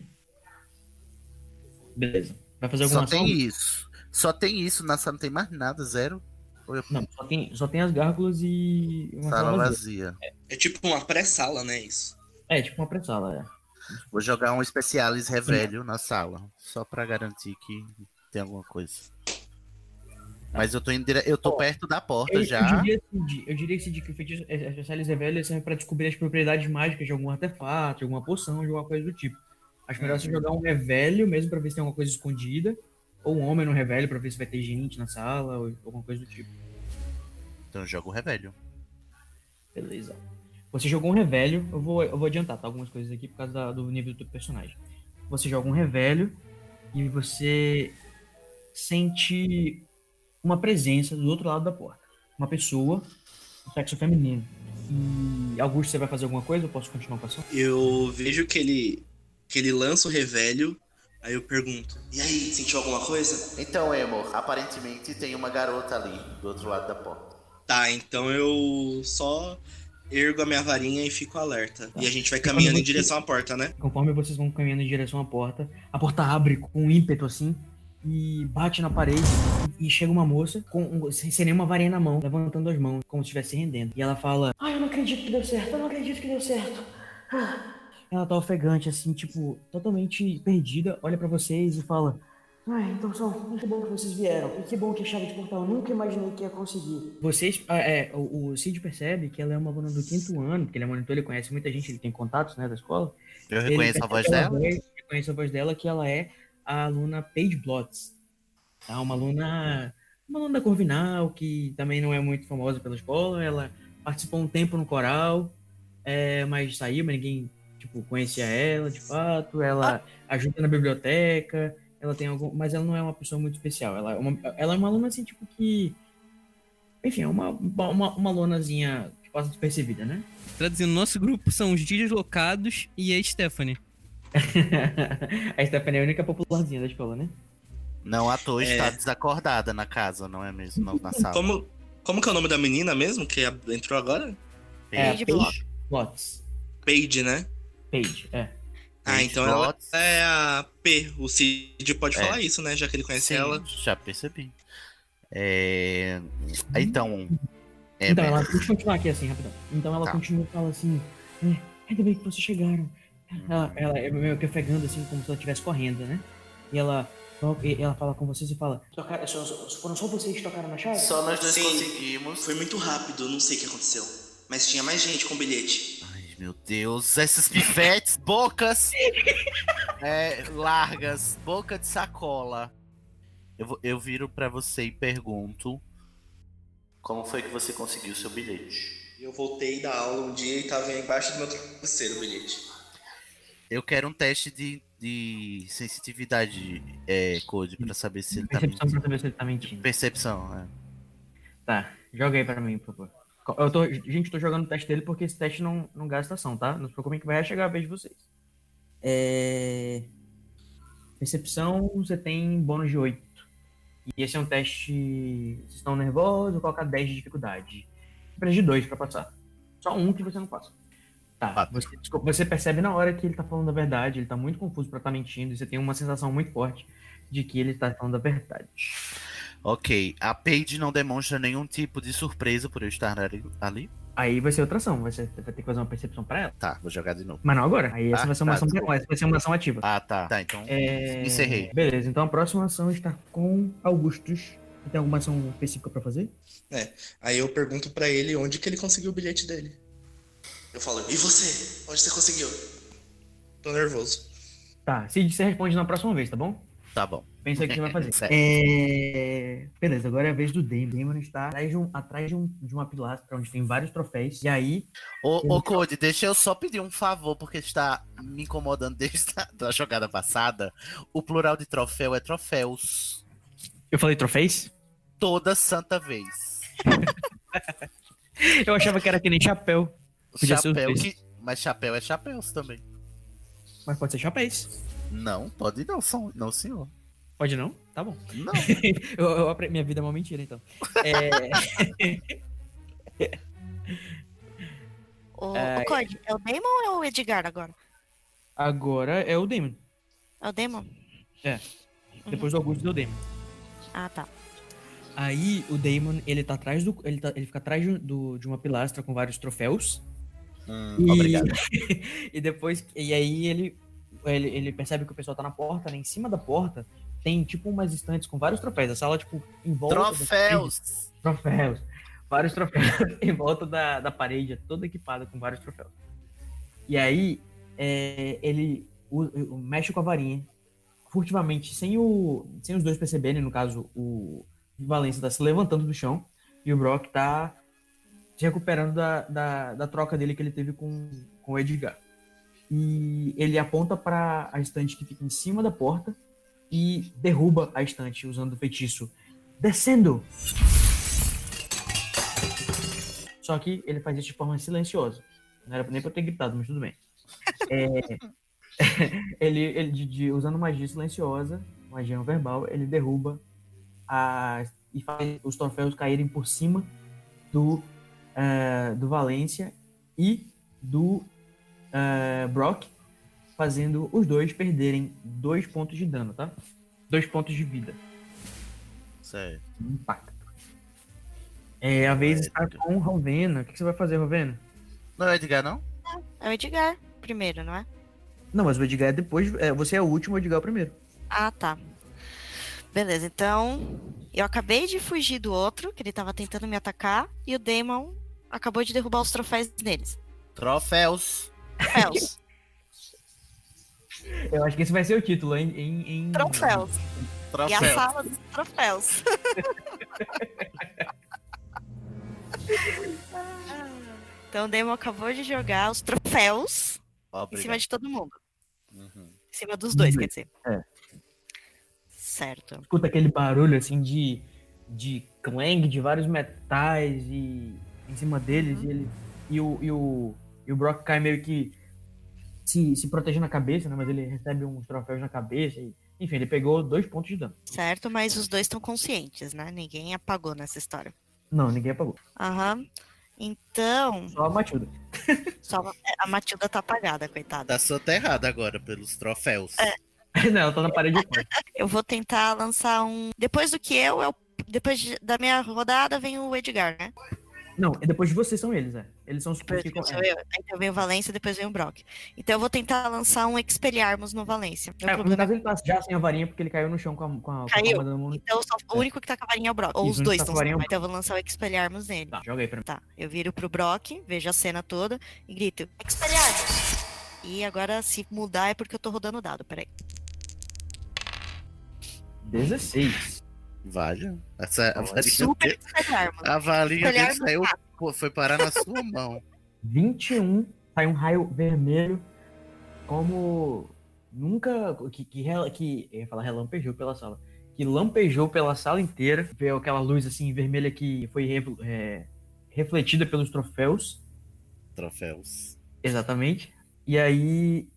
A: Beleza. Vai fazer alguma
D: Só
A: ação?
D: tem isso. Só tem isso, na sala não tem mais nada, zero. Eu-
A: Não, só tem, só tem as gárgulas e uma
D: Sala
A: sala vazia.
D: vazia.
F: É tipo uma pré-sala, né? Isso.
A: É, tipo uma pré-sala, é.
D: Vou jogar um Specialis Revelio na sala, só pra garantir que tem alguma coisa. Mas eu tô, dire... eu tô
A: Ó,
D: perto da porta
A: Eu,
D: já.
A: eu diria, assim, eu diria assim, de que o feitiço especiais Revelia serve pra descobrir as propriedades mágicas de algum artefato, de alguma poção, de alguma coisa do tipo. Acho melhor você jogar um Revelio mesmo pra ver se tem alguma coisa escondida, ou um homem no Revelio pra ver se vai ter gente na sala, ou alguma coisa do tipo.
D: Então eu jogo o Revelio.
A: Beleza. Você jogou um Revelio, eu vou, eu vou adiantar tá, algumas coisas aqui por causa da- do nível do teu personagem. Você joga um Revelio e você sente uma presença do outro lado da porta. Uma pessoa, do sexo feminino. E Augusto, você vai fazer alguma coisa? Eu posso continuar com a ação?
F: Eu vejo que ele, que ele lança o revelio. Aí eu pergunto: E aí, sentiu alguma coisa?
D: Então, Emo, aparentemente tem uma garota ali, do outro lado da porta.
F: Tá, então eu só ergo a minha varinha e fico alerta. E a gente vai caminhando em direção à porta, né?
A: Conforme vocês vão caminhando em direção à porta, a porta abre com um ímpeto assim e bate na parede e chega uma moça com um- sem, nenhuma varinha na mão, levantando as mãos como se estivesse rendendo. E ela fala: "Ai, eu não acredito que deu certo. Eu não acredito que deu certo." Ah. Ela tá ofegante assim, tipo, totalmente perdida, olha pra vocês e fala: Ai, então só, que bom que vocês vieram. E que bom que a chave de portal eu nunca imaginei que ia conseguir. Vocês, ah, é, o, o Cid percebe que ela é uma aluna do quinto ano, porque ele é monitor, ele conhece muita gente, ele tem contatos, né, da escola.
D: Eu
A: Ele
D: reconheço a voz dela.
A: Ele reconhece a voz dela, que ela é a aluna Paige Blotz. Tá? Uma aluna, uma aluna da Corvinal, que também não é muito famosa pela escola. Ela participou um tempo no coral, é, mas saiu, mas ninguém tipo, conhecia ela, de fato. Ela ajuda na biblioteca. Ela tem algum, mas ela não é uma pessoa muito especial. Ela é uma, ela é uma aluna assim, tipo que, enfim, é uma uma, uma alunazinha que passa despercebida, né?
B: Traduzindo, nosso grupo são os deslocados e a Stephanie.
A: a Stephanie é a única popularzinha da escola, né?
D: Não à toa
F: É.
D: está desacordada na casa, não é mesmo? Não, na sala.
F: Como, como que é o nome da menina mesmo que entrou agora?
A: É,
E: Paige
A: Paige Blotz.
F: Paige, né?
A: Paige, é.
F: Ah, então ela é a P. O Cid pode
D: É.
F: falar isso, né? Já que ele conhece
D: Sim,
F: ela.
D: já percebi. É... Então, é,
A: então, ela, deixa eu continuar aqui assim, rapidão. Então ela
D: Tá.
A: continua e fala assim: é, ainda bem que vocês chegaram. Ela, ela é meio que ofegando, assim, como se ela estivesse correndo, né? E ela, ela fala com vocês e fala: "Tocaram- só- foram só vocês que tocaram na chave?
D: Só nós dois
F: Sim.
D: conseguimos.
F: Foi muito rápido, não sei o que aconteceu. Mas tinha mais gente com bilhete.
D: Meu Deus, essas pivetes, bocas é, largas, boca de sacola. Eu, vou- eu viro pra você e pergunto: Como foi que você conseguiu seu bilhete?
F: Eu voltei da aula um dia e tava embaixo do meu travesseiro o bilhete.
D: Eu quero um teste de, de sensitividade, é, Code, pra saber se ele tá
A: Percepção
D: mentindo.
A: pra saber se ele tá mentindo.
D: Percepção, é.
A: Tá, joga aí pra mim, por favor. Eu tô, gente, tô jogando o teste dele porque esse teste não, não gasta ação, tá? Não se preocupem que vai chegar a vez de vocês. É... Percepção, você tem bônus de 8. E esse é um teste. Vocês estão nervosos, vou colocar 10 de dificuldade. Precisa de 2 pra passar. Só um que você não passa. Tá, você, desculpa, você percebe na hora que ele tá falando a verdade, ele tá muito confuso pra estar mentindo, e você tem uma sensação muito forte de que ele tá falando a verdade.
D: Ok, a Paige não demonstra nenhum tipo de surpresa por eu estar ali.
A: Aí vai ser outra ação, vai, ser, vai ter que fazer uma percepção pra ela.
D: Tá, vou jogar de novo.
A: Mas não agora. Aí essa
D: Ah,
A: vai ser uma
D: tá,
A: ação, essa vai ser uma ação ativa.
D: Ah, tá. Tá, então
A: É,
D: encerrei.
A: Beleza, então a próxima ação está com Augustus. Tem alguma ação específica pra fazer?
F: Aí eu pergunto pra ele onde que ele conseguiu o bilhete dele. Eu falo, e você? Onde você conseguiu? Tô nervoso.
A: Tá, Cid, você responde na próxima vez, tá bom?
D: Tá bom.
A: Pensa o que você vai fazer.
D: Certo.
A: É... Beleza, agora é a vez do Damon. Damon está atrás de, um, atrás de, um, de uma pilastra onde tem vários troféus. E aí,
D: Ô, ô Code, deixa eu só pedir um favor, porque está me incomodando desde a da jogada passada. O plural de troféu é troféus.
A: eu falei troféus?
D: Toda santa vez.
A: Eu achava que era que nem chapéu. Podia
D: Chapéu que... Mas chapéu é chapéus também.
A: Mas pode ser chapéus.
D: Não, pode não, são- não senhor.
A: Pode não? Tá bom.
D: Não.
A: Eu, eu apre- Minha vida é uma mentira, então. É...
E: O,
A: Ai.
E: o Code, é o Damon ou é o Edgar agora?
A: Agora é o Damon.
E: É o Damon?
A: Depois do Augusto é o Damon.
E: Ah, tá.
A: Aí o Damon, ele tá atrás do. Ele, tá- ele fica atrás de, do- de uma pilastra com vários troféus.
D: Hum,
A: E-
D: Obrigado.
A: e depois. E aí ele, ele. ele percebe que o pessoal tá na porta, né? Em cima da porta tem tipo umas estantes com vários troféus. A sala, tipo, em volta. da
D: Troféus.
A: Troféus. Vários troféus em volta da, da parede, toda equipada com vários troféus. E aí, é, ele o- o- mexe com a varinha, furtivamente, sem, o, sem os dois perceberem, no caso, o Valência tá se levantando do chão e o Brock tá se recuperando da, da, da troca dele que ele teve com, com o Edgar. E ele aponta para a estante que fica em cima da porta e derruba a estante usando o feitiço Descendo! Só que ele faz isso de forma silenciosa. Não era nem pra eu ter gritado, mas tudo bem. É, ele, ele de- de- usando magia silenciosa, magia não verbal, ele derruba a, e faz os troféus caírem por cima do, eh, do Valência e do eh, Brock, fazendo os dois perderem dois pontos de dano, tá? Dois pontos de vida
D: Certo.
A: impacto. É, a vez está com o Rovena. O que você vai fazer, Rovena?
D: Não é Edgar, não?
E: É o Edgar primeiro, não é?
A: Não, mas o Edgar é depois. é, você é o último, o Edgar é o primeiro.
E: Ah, tá. Beleza, então eu acabei de fugir do outro, que ele tava tentando me atacar, e o Damon acabou de derrubar os troféus neles.
D: Troféus.
E: Troféus.
A: Eu acho que esse vai ser o título, em. em, em...
E: troféus. E a
D: Troféus.
E: sala dos troféus. então o Damon acabou de jogar os troféus em
D: Obrigado.
E: cima de todo mundo.
D: Uhum.
E: Em cima dos dois,
A: Uhum.
E: quer dizer.
A: É.
E: Certo.
A: Escuta aquele barulho assim de. de clang de vários metais e. em cima deles. E, ele, e, o, e, o, e o Brock cai meio que. Se, se protegendo a cabeça, né? Mas ele recebe uns troféus na cabeça. E, enfim, ele pegou dois pontos de dano.
E: Certo, mas os dois estão conscientes, né? Ninguém apagou nessa história.
A: Não, ninguém apagou.
E: Aham. Então,
A: Só a Matilda.
E: só a Matilda tá apagada, coitada.
D: Tá soterrada agora pelos troféus.
A: Não, ela tá na parede.
E: Eu vou tentar lançar um. Depois do que eu, eu... depois de- da minha rodada, vem o Edgar, né?
A: Não, e depois de vocês são eles, é. Eles são os
E: Depois
A: que
E: sou eu. Então vem o Valência, depois vem o Brock. Então eu vou tentar lançar um Expelliarmus no Valência. Meu
A: É, no
E: problema
A: caso ele tá já sem a varinha porque ele caiu no chão com a, com a, com a
E: Caiu?
A: palma da mão.
E: Então só- o único que tá com a varinha é o Brock. Ou
A: Isso,
E: os dois
A: que tá
E: estão
A: com a
E: sem
A: varinha é
E: Então eu vou lançar o Expelliarmus nele.
A: Tá, joga aí pra mim.
E: Tá, eu viro pro Brock, vejo a cena toda e grito, Expelliarmus! E agora, se mudar, é porque eu tô rodando o dado, peraí.
A: 16.
D: Vale. Essa a varinha,
E: Super Expelliarmus.
D: a varinha dele saiu, foi parar na sua mão.
A: 21. Sai um raio vermelho. Como nunca. Que, que, que eu ia falar relampejou pela sala. Que lampejou pela sala inteira. Veio aquela luz assim vermelha que foi re- é, refletida pelos troféus.
D: Troféus.
A: Exatamente. E aí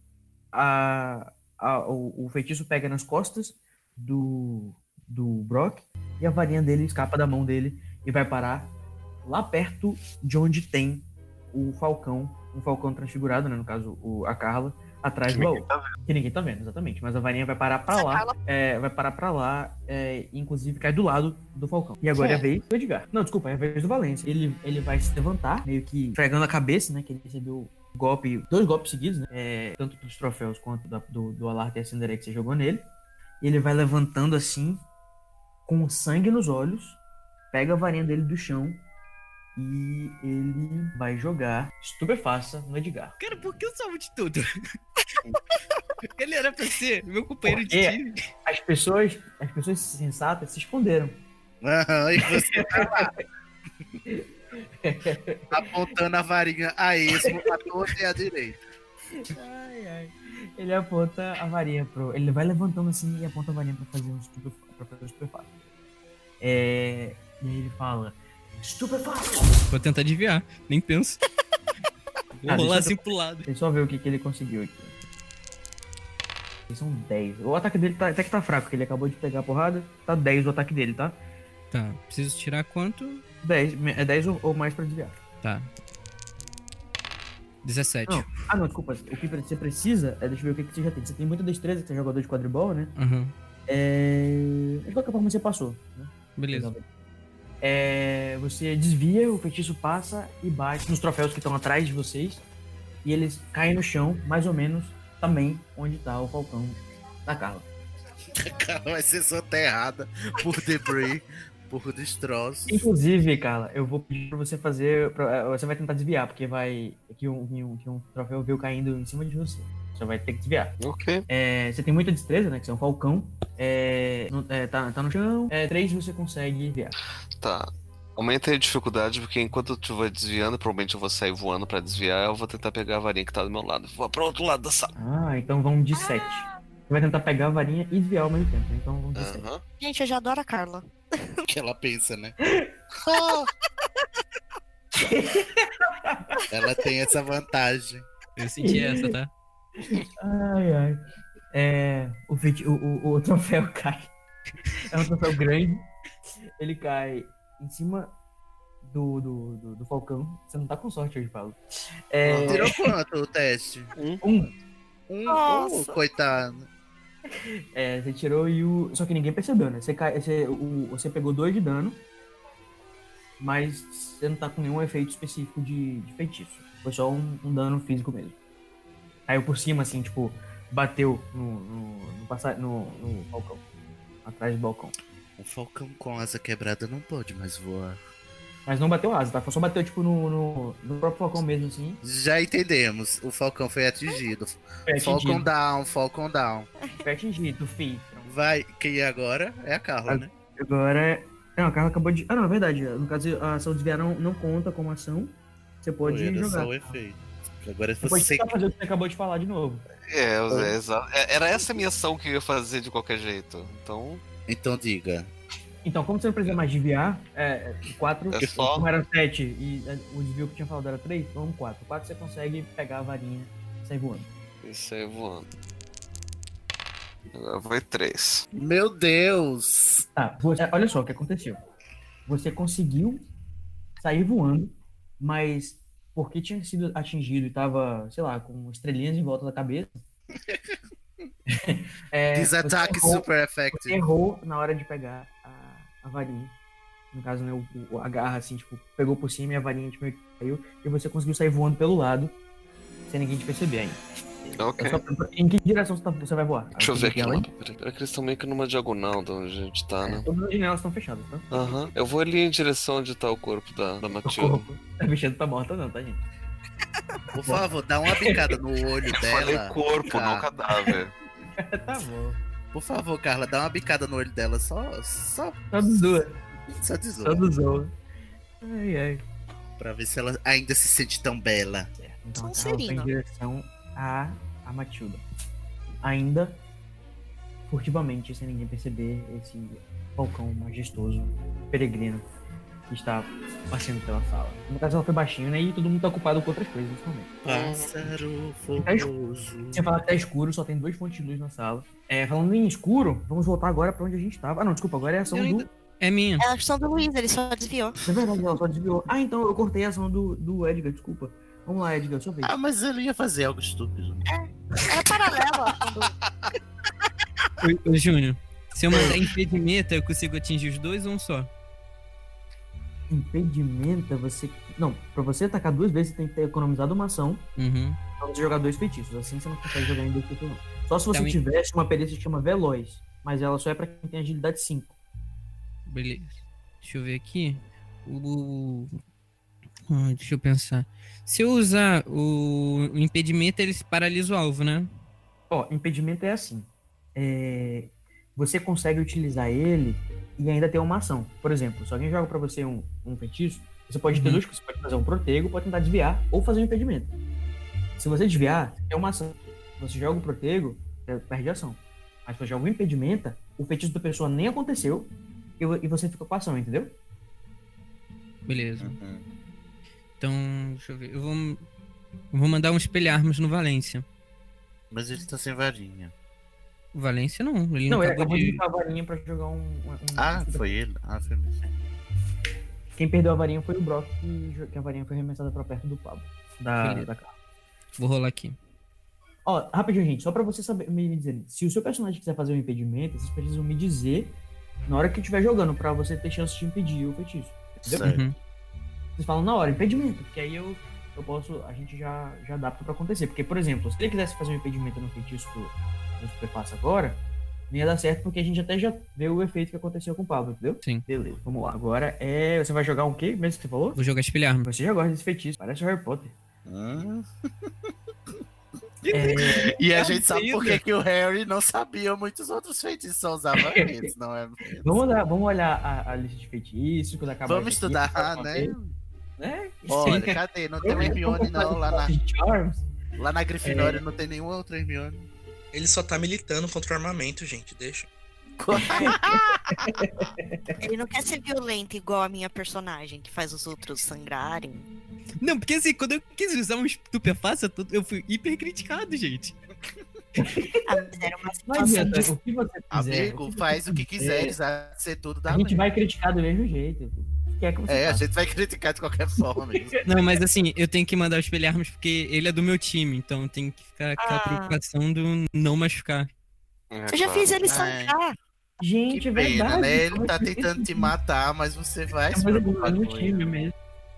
A: a, a- o, o feitiço pega nas costas do, do Brock e a varinha dele escapa da mão dele e vai parar lá perto de onde tem o Falcão, um Falcão transfigurado, né? No caso, o, a Carla, atrás do baú. Que ninguém tá vendo, exatamente. Mas a varinha vai parar pra lá, é, vai parar pra lá, é, e inclusive cai do lado do Falcão. E agora é a vez do Edgar. Não, desculpa, é a vez do Valência. Ele, ele vai se levantar, meio que fregando a cabeça, né? Que ele recebeu golpe, dois golpes seguidos, né? É, tanto dos troféus quanto da- do, do Alarca e a Cinderela que você jogou nele. E ele vai levantando assim, com sangue nos olhos, pega a varinha dele do chão e ele vai jogar estupefaça no Edgar.
B: Cara, por que eu salvo de tudo? Ele era pra ser meu companheiro de
A: Por quê?
B: time.
A: As pessoas, as pessoas sensatas se esconderam.
D: Aham, e você tá lá. apontando a varinha a esmo, a torta e a direita.
A: Ai, ai. Ele aponta a varinha pro. Ele vai levantando assim e aponta a varinha pra fazer um estupefa... pra fazer um estupefato. É... E aí ele fala. Estupefato!
B: Vou tentar desviar, nem penso. Vou
A: Ah,
B: rolar assim
A: eu-
B: pro lado.
A: Deixa eu só ver o que, que ele conseguiu aqui. São 10. O ataque dele tá, até que tá fraco, porque ele acabou de pegar a porrada. Tá 10 o ataque dele, tá?
B: Tá, preciso tirar quanto?
A: 10. me- É 10 ou, ou mais pra desviar.
B: Tá. 17.
A: Não. Ah, não, desculpa. O que você precisa é. Deixa eu ver o que, que você já tem. Você tem muita destreza, que você é jogador de quadribol, né?
B: Aham.
A: É. De qualquer forma, você passou. Né?
B: Beleza.
A: É, você desvia, o feitiço passa e bate nos troféus que estão atrás de vocês. E eles caem no chão, mais ou menos também onde tá o falcão da Carla.
D: Cara, vai ser soterrada por debris, por destroços.
A: Inclusive, Carla, eu vou pedir pra você fazer. pra- Você vai tentar desviar, porque vai. Que um, que um, que um troféu veio caindo em cima de você. Você vai ter que desviar.
C: Ok.
A: É, você tem muita destreza, né? Que você é um falcão. É, no- é, tá, tá no chão. É, três você consegue desviar.
C: Tá. Aumenta a dificuldade, porque enquanto eu estiver desviando, provavelmente eu vou sair voando pra desviar, eu vou tentar pegar a varinha que tá do meu lado. Vou pro outro lado da sala.
A: Ah, então vamos de sete. Você vai tentar pegar a varinha e desviar ao mesmo tempo. Então vamos de sete.
E: Gente, eu já adoro a Carla.
D: que ela pensa, né? ela tem essa vantagem.
B: Eu senti essa, tá?
A: Ai, ai. É, o, feiti- o, o, o troféu cai. É um troféu grande. Ele cai em cima do, do, do, do falcão. Você não tá com sorte hoje, Paulo. É,
D: Tirou quanto o teste?
A: um.
D: Um,
E: Nossa.
D: oh, coitado.
A: É, você tirou e o. Só que ninguém percebeu, né? Você, cai, você, o, você pegou dois de dano, mas você não tá com nenhum efeito específico de, de feitiço. Foi só um, um dano físico mesmo. Caiu por cima, assim, tipo, bateu no, no, no, passa- no, no balcão. Atrás do balcão.
D: Um falcão com asa quebrada não pode mais voar.
A: Mas não bateu asa, tá? Só bateu, tipo, no, no, no próprio falcão mesmo, assim.
D: Já entendemos. O falcão foi atingido.
A: Foi
D: Falcon
A: atingido.
D: down, Falcon down.
A: Foi atingido, fi.
D: Vai, quem agora é a Carla, né?
A: Agora. Não, a Carla acabou de. Ah, não, é verdade. No caso, a ação desviar não, não conta como ação. Você pode
D: Foi,
A: jogar.
D: só o efeito. Agora
A: Você pode
D: você.
A: fazer o que você acabou de falar de novo.
C: É, é, exato. É, Era essa a minha ação que eu ia fazer de qualquer jeito. Então,
D: Então diga.
A: Então, como você não precisa mais desviar, é, 4,
C: É só-
A: como era 7 e é, o desvio que eu tinha falado era 3, vamos 4. 4 você consegue pegar a varinha e sair voando.
C: isso aí voando. Agora foi três.
D: Meu Deus!
A: Tá, você- olha só o que aconteceu. Você conseguiu sair voando, mas porque tinha sido atingido e tava, sei lá, com estrelinhas em volta da cabeça. é,
D: is
A: errou-
D: super effective.
A: errou na hora de pegar a, a varinha. No caso, né, o, a garra, assim, tipo, pegou por cima e a varinha tipo, caiu. E você conseguiu sair voando pelo lado, sem ninguém te perceber ainda.
C: Ok.
A: É só- em que direção você, tá- você vai voar?
C: Deixa eu ver aqui. Peraí, peraí que eles estão meio que numa diagonal de onde a gente tá, né?
A: Todas as janelas estão fechadas, tá?
C: Aham. Eu vou ali em direção onde tá o corpo da, da
A: O
C: Matilda.
A: corpo. A bicha tá morta não, tá, gente?
D: Por favor, dá uma bicada no olho
C: Eu falei
D: dela.
C: corpo,
D: Tá.
C: não cadáver.
A: tá bom.
D: Por favor, Carla, dá uma bicada no olho dela. Só, só,
A: Só dos duas.
D: só
A: Só dos dois. Ai, ai.
D: Pra ver se ela ainda se sente tão bela.
A: Certo. Então a Carla foi em
E: Sonserina.
A: direção a, a Matilda. Ainda furtivamente, sem ninguém perceber, esse falcão majestoso, peregrino, que está passeando pela sala. No caso, ela foi baixinho, né? E todo mundo tá ocupado com outras coisas nesse momento.
D: Pássaro
A: Tá escuro.
D: fogoso.
A: Tinha falado que tá escuro, só tem duas fontes de luz na sala. É, falando em escuro, vamos voltar agora pra onde a gente tava. Ah, não, desculpa, agora é a ação
B: Eu
A: do.
B: ainda- É minha.
E: É a ação do Luiz, ele só desviou.
A: É verdade, ela só desviou. Ah, então eu cortei a ação do, do Edgar, desculpa. Vamos lá, Edgar, sua vez.
D: Ah, mas ele ia fazer algo estúpido.
E: É ação do-
B: Ô, ô, Júnior, se eu mandar impedimento, eu consigo atingir os dois ou um só?
A: Impedimenta, você. Não, pra você atacar duas vezes, você tem que ter economizado uma ação
B: Uhum.
A: pra você jogar dois feitiços. Assim você não consegue jogar em dois feitiços, não. Só se você
B: Também-
A: tivesse uma perícia que chama Veloz. Mas ela só é pra quem tem agilidade 5.
B: Beleza. Deixa eu ver aqui. O. Ah, deixa eu pensar. Se eu usar o impedimento, ele se paralisa o alvo, né?
A: Ó, impedimento é assim. É, Você consegue utilizar ele e ainda ter uma ação. Por exemplo, se alguém joga pra você um, um feitiço, você pode ter
B: Uhum.
A: duas coisas. Você pode fazer um protego, pode tentar desviar ou fazer um impedimento. Se você desviar, é uma ação. Se você joga o protego, você perde a ação. Mas se você joga um impedimento, o feitiço da pessoa nem aconteceu e e você fica com a ação, entendeu?
B: Beleza.
D: Uhum.
B: Então, deixa eu ver. Eu vou, eu vou mandar um espelharmos no Valência.
D: Mas ele tá sem varinha.
B: O Valência não. Ele
A: Não,
B: não,
A: ele
B: acabou
A: acabou de
B: de.
A: usar a varinha pra jogar um. um- um-
D: Ah, foi ele? Ah, foi mesmo.
A: Quem perdeu a varinha foi o Brock, que, a varinha foi arremessada pra perto do Pablo. Da, da cara.
B: Vou rolar aqui.
A: Ó, rapidinho, gente, só pra você saber, me me dizer, se o seu personagem quiser fazer um impedimento, vocês precisam me dizer na hora que estiver jogando, pra você ter chance de impedir o feitiço. Entendeu?
D: Certo.
B: Uhum.
A: Vocês falam na hora, impedimento, porque aí eu, eu posso, a gente já, já adapta pra acontecer. Porque, por exemplo, se ele quisesse fazer um impedimento no feitiço do, do Superpasso agora, não ia dar certo, porque a gente até já vê o efeito que aconteceu com o Pablo, entendeu?
B: Sim.
A: Beleza, vamos lá. Agora é. Você vai jogar um quê mesmo que você falou?
B: Vou jogar espelharmos.
A: Você já gosta desse feitiço, parece o Harry Potter.
D: Hum.
A: É,
D: E a
B: Ah,
D: gente sabe por que, que o Harry não sabia muitos outros feitiços, só usava eles, não é?
A: vamos, olhar, vamos olhar a, a lista de feitiços, quando acabar
D: Vamos estudar, né?
A: Né?
D: Olha, cadê? Não tem uma Hermione não, lá na,
A: Charms.
D: lá na Grifinória
A: É.
D: não tem nenhuma outra Hermione.
F: Ele só tá militando contra o armamento, gente. Deixa.
E: Ele não quer ser violento igual a minha personagem, que faz os outros sangrarem.
B: Não, porque assim, quando eu quis usar um estupefaça, eu fui hiper criticado, gente.
E: Ah, mas era uma
A: Não
E: situação
A: adianta,
E: de...
A: o que você quiser.
D: Amigo,
A: que
D: faz o que
A: quiser,
D: a ser tudo da
A: A gente vai criticar do mesmo jeito. Que é
D: É, a gente vai criticar de qualquer forma mesmo.
B: Não, mas assim, eu tenho que mandar o espelharmos porque ele é do meu time, então tem que ficar com a
E: Ah.
B: preocupação do não machucar.
C: É,
E: Eu já
C: claro.
E: fiz ele
D: Ah, é.
E: sangrar.
A: Gente,
D: Que pena,
A: verdade.
D: né? Ele tá tentando te matar, mas você vai
A: É,
D: se
A: é
D: preocupar
A: no
D: com
A: time
D: ele.
A: mesmo.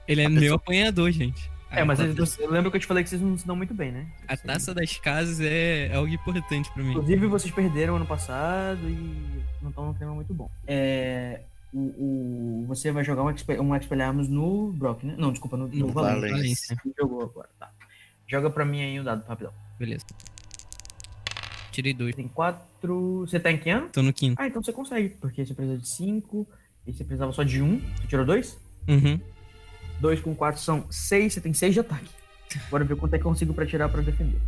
B: Ele é
D: A
B: meu
D: pessoa-
B: apanhador, gente.
A: É, mas
B: a,
A: eu lembro que eu te falei que vocês não se dão muito bem, né?
B: a taça das casas é, é algo importante pra mim.
A: Inclusive, vocês perderam ano passado e não estão num clima muito bom. É, o, o- você vai jogar um, expe- um Expelliarmus no Brock, né? Não, desculpa, no, no
B: No
A: Valência.
B: Valência.
A: Jogou agora, tá. Joga pra mim aí o dado, rapidão.
B: Beleza. Tirei dois.
A: Tem quatro... Você tá em que ano?
B: Tô no quinto.
A: Ah, então você consegue, porque você precisa de cinco, e você precisava só de um. Você tirou dois?
B: Uhum.
A: Dois com quatro são seis, você tem seis de ataque. Bora ver quanto é que eu consigo pra tirar pra defender.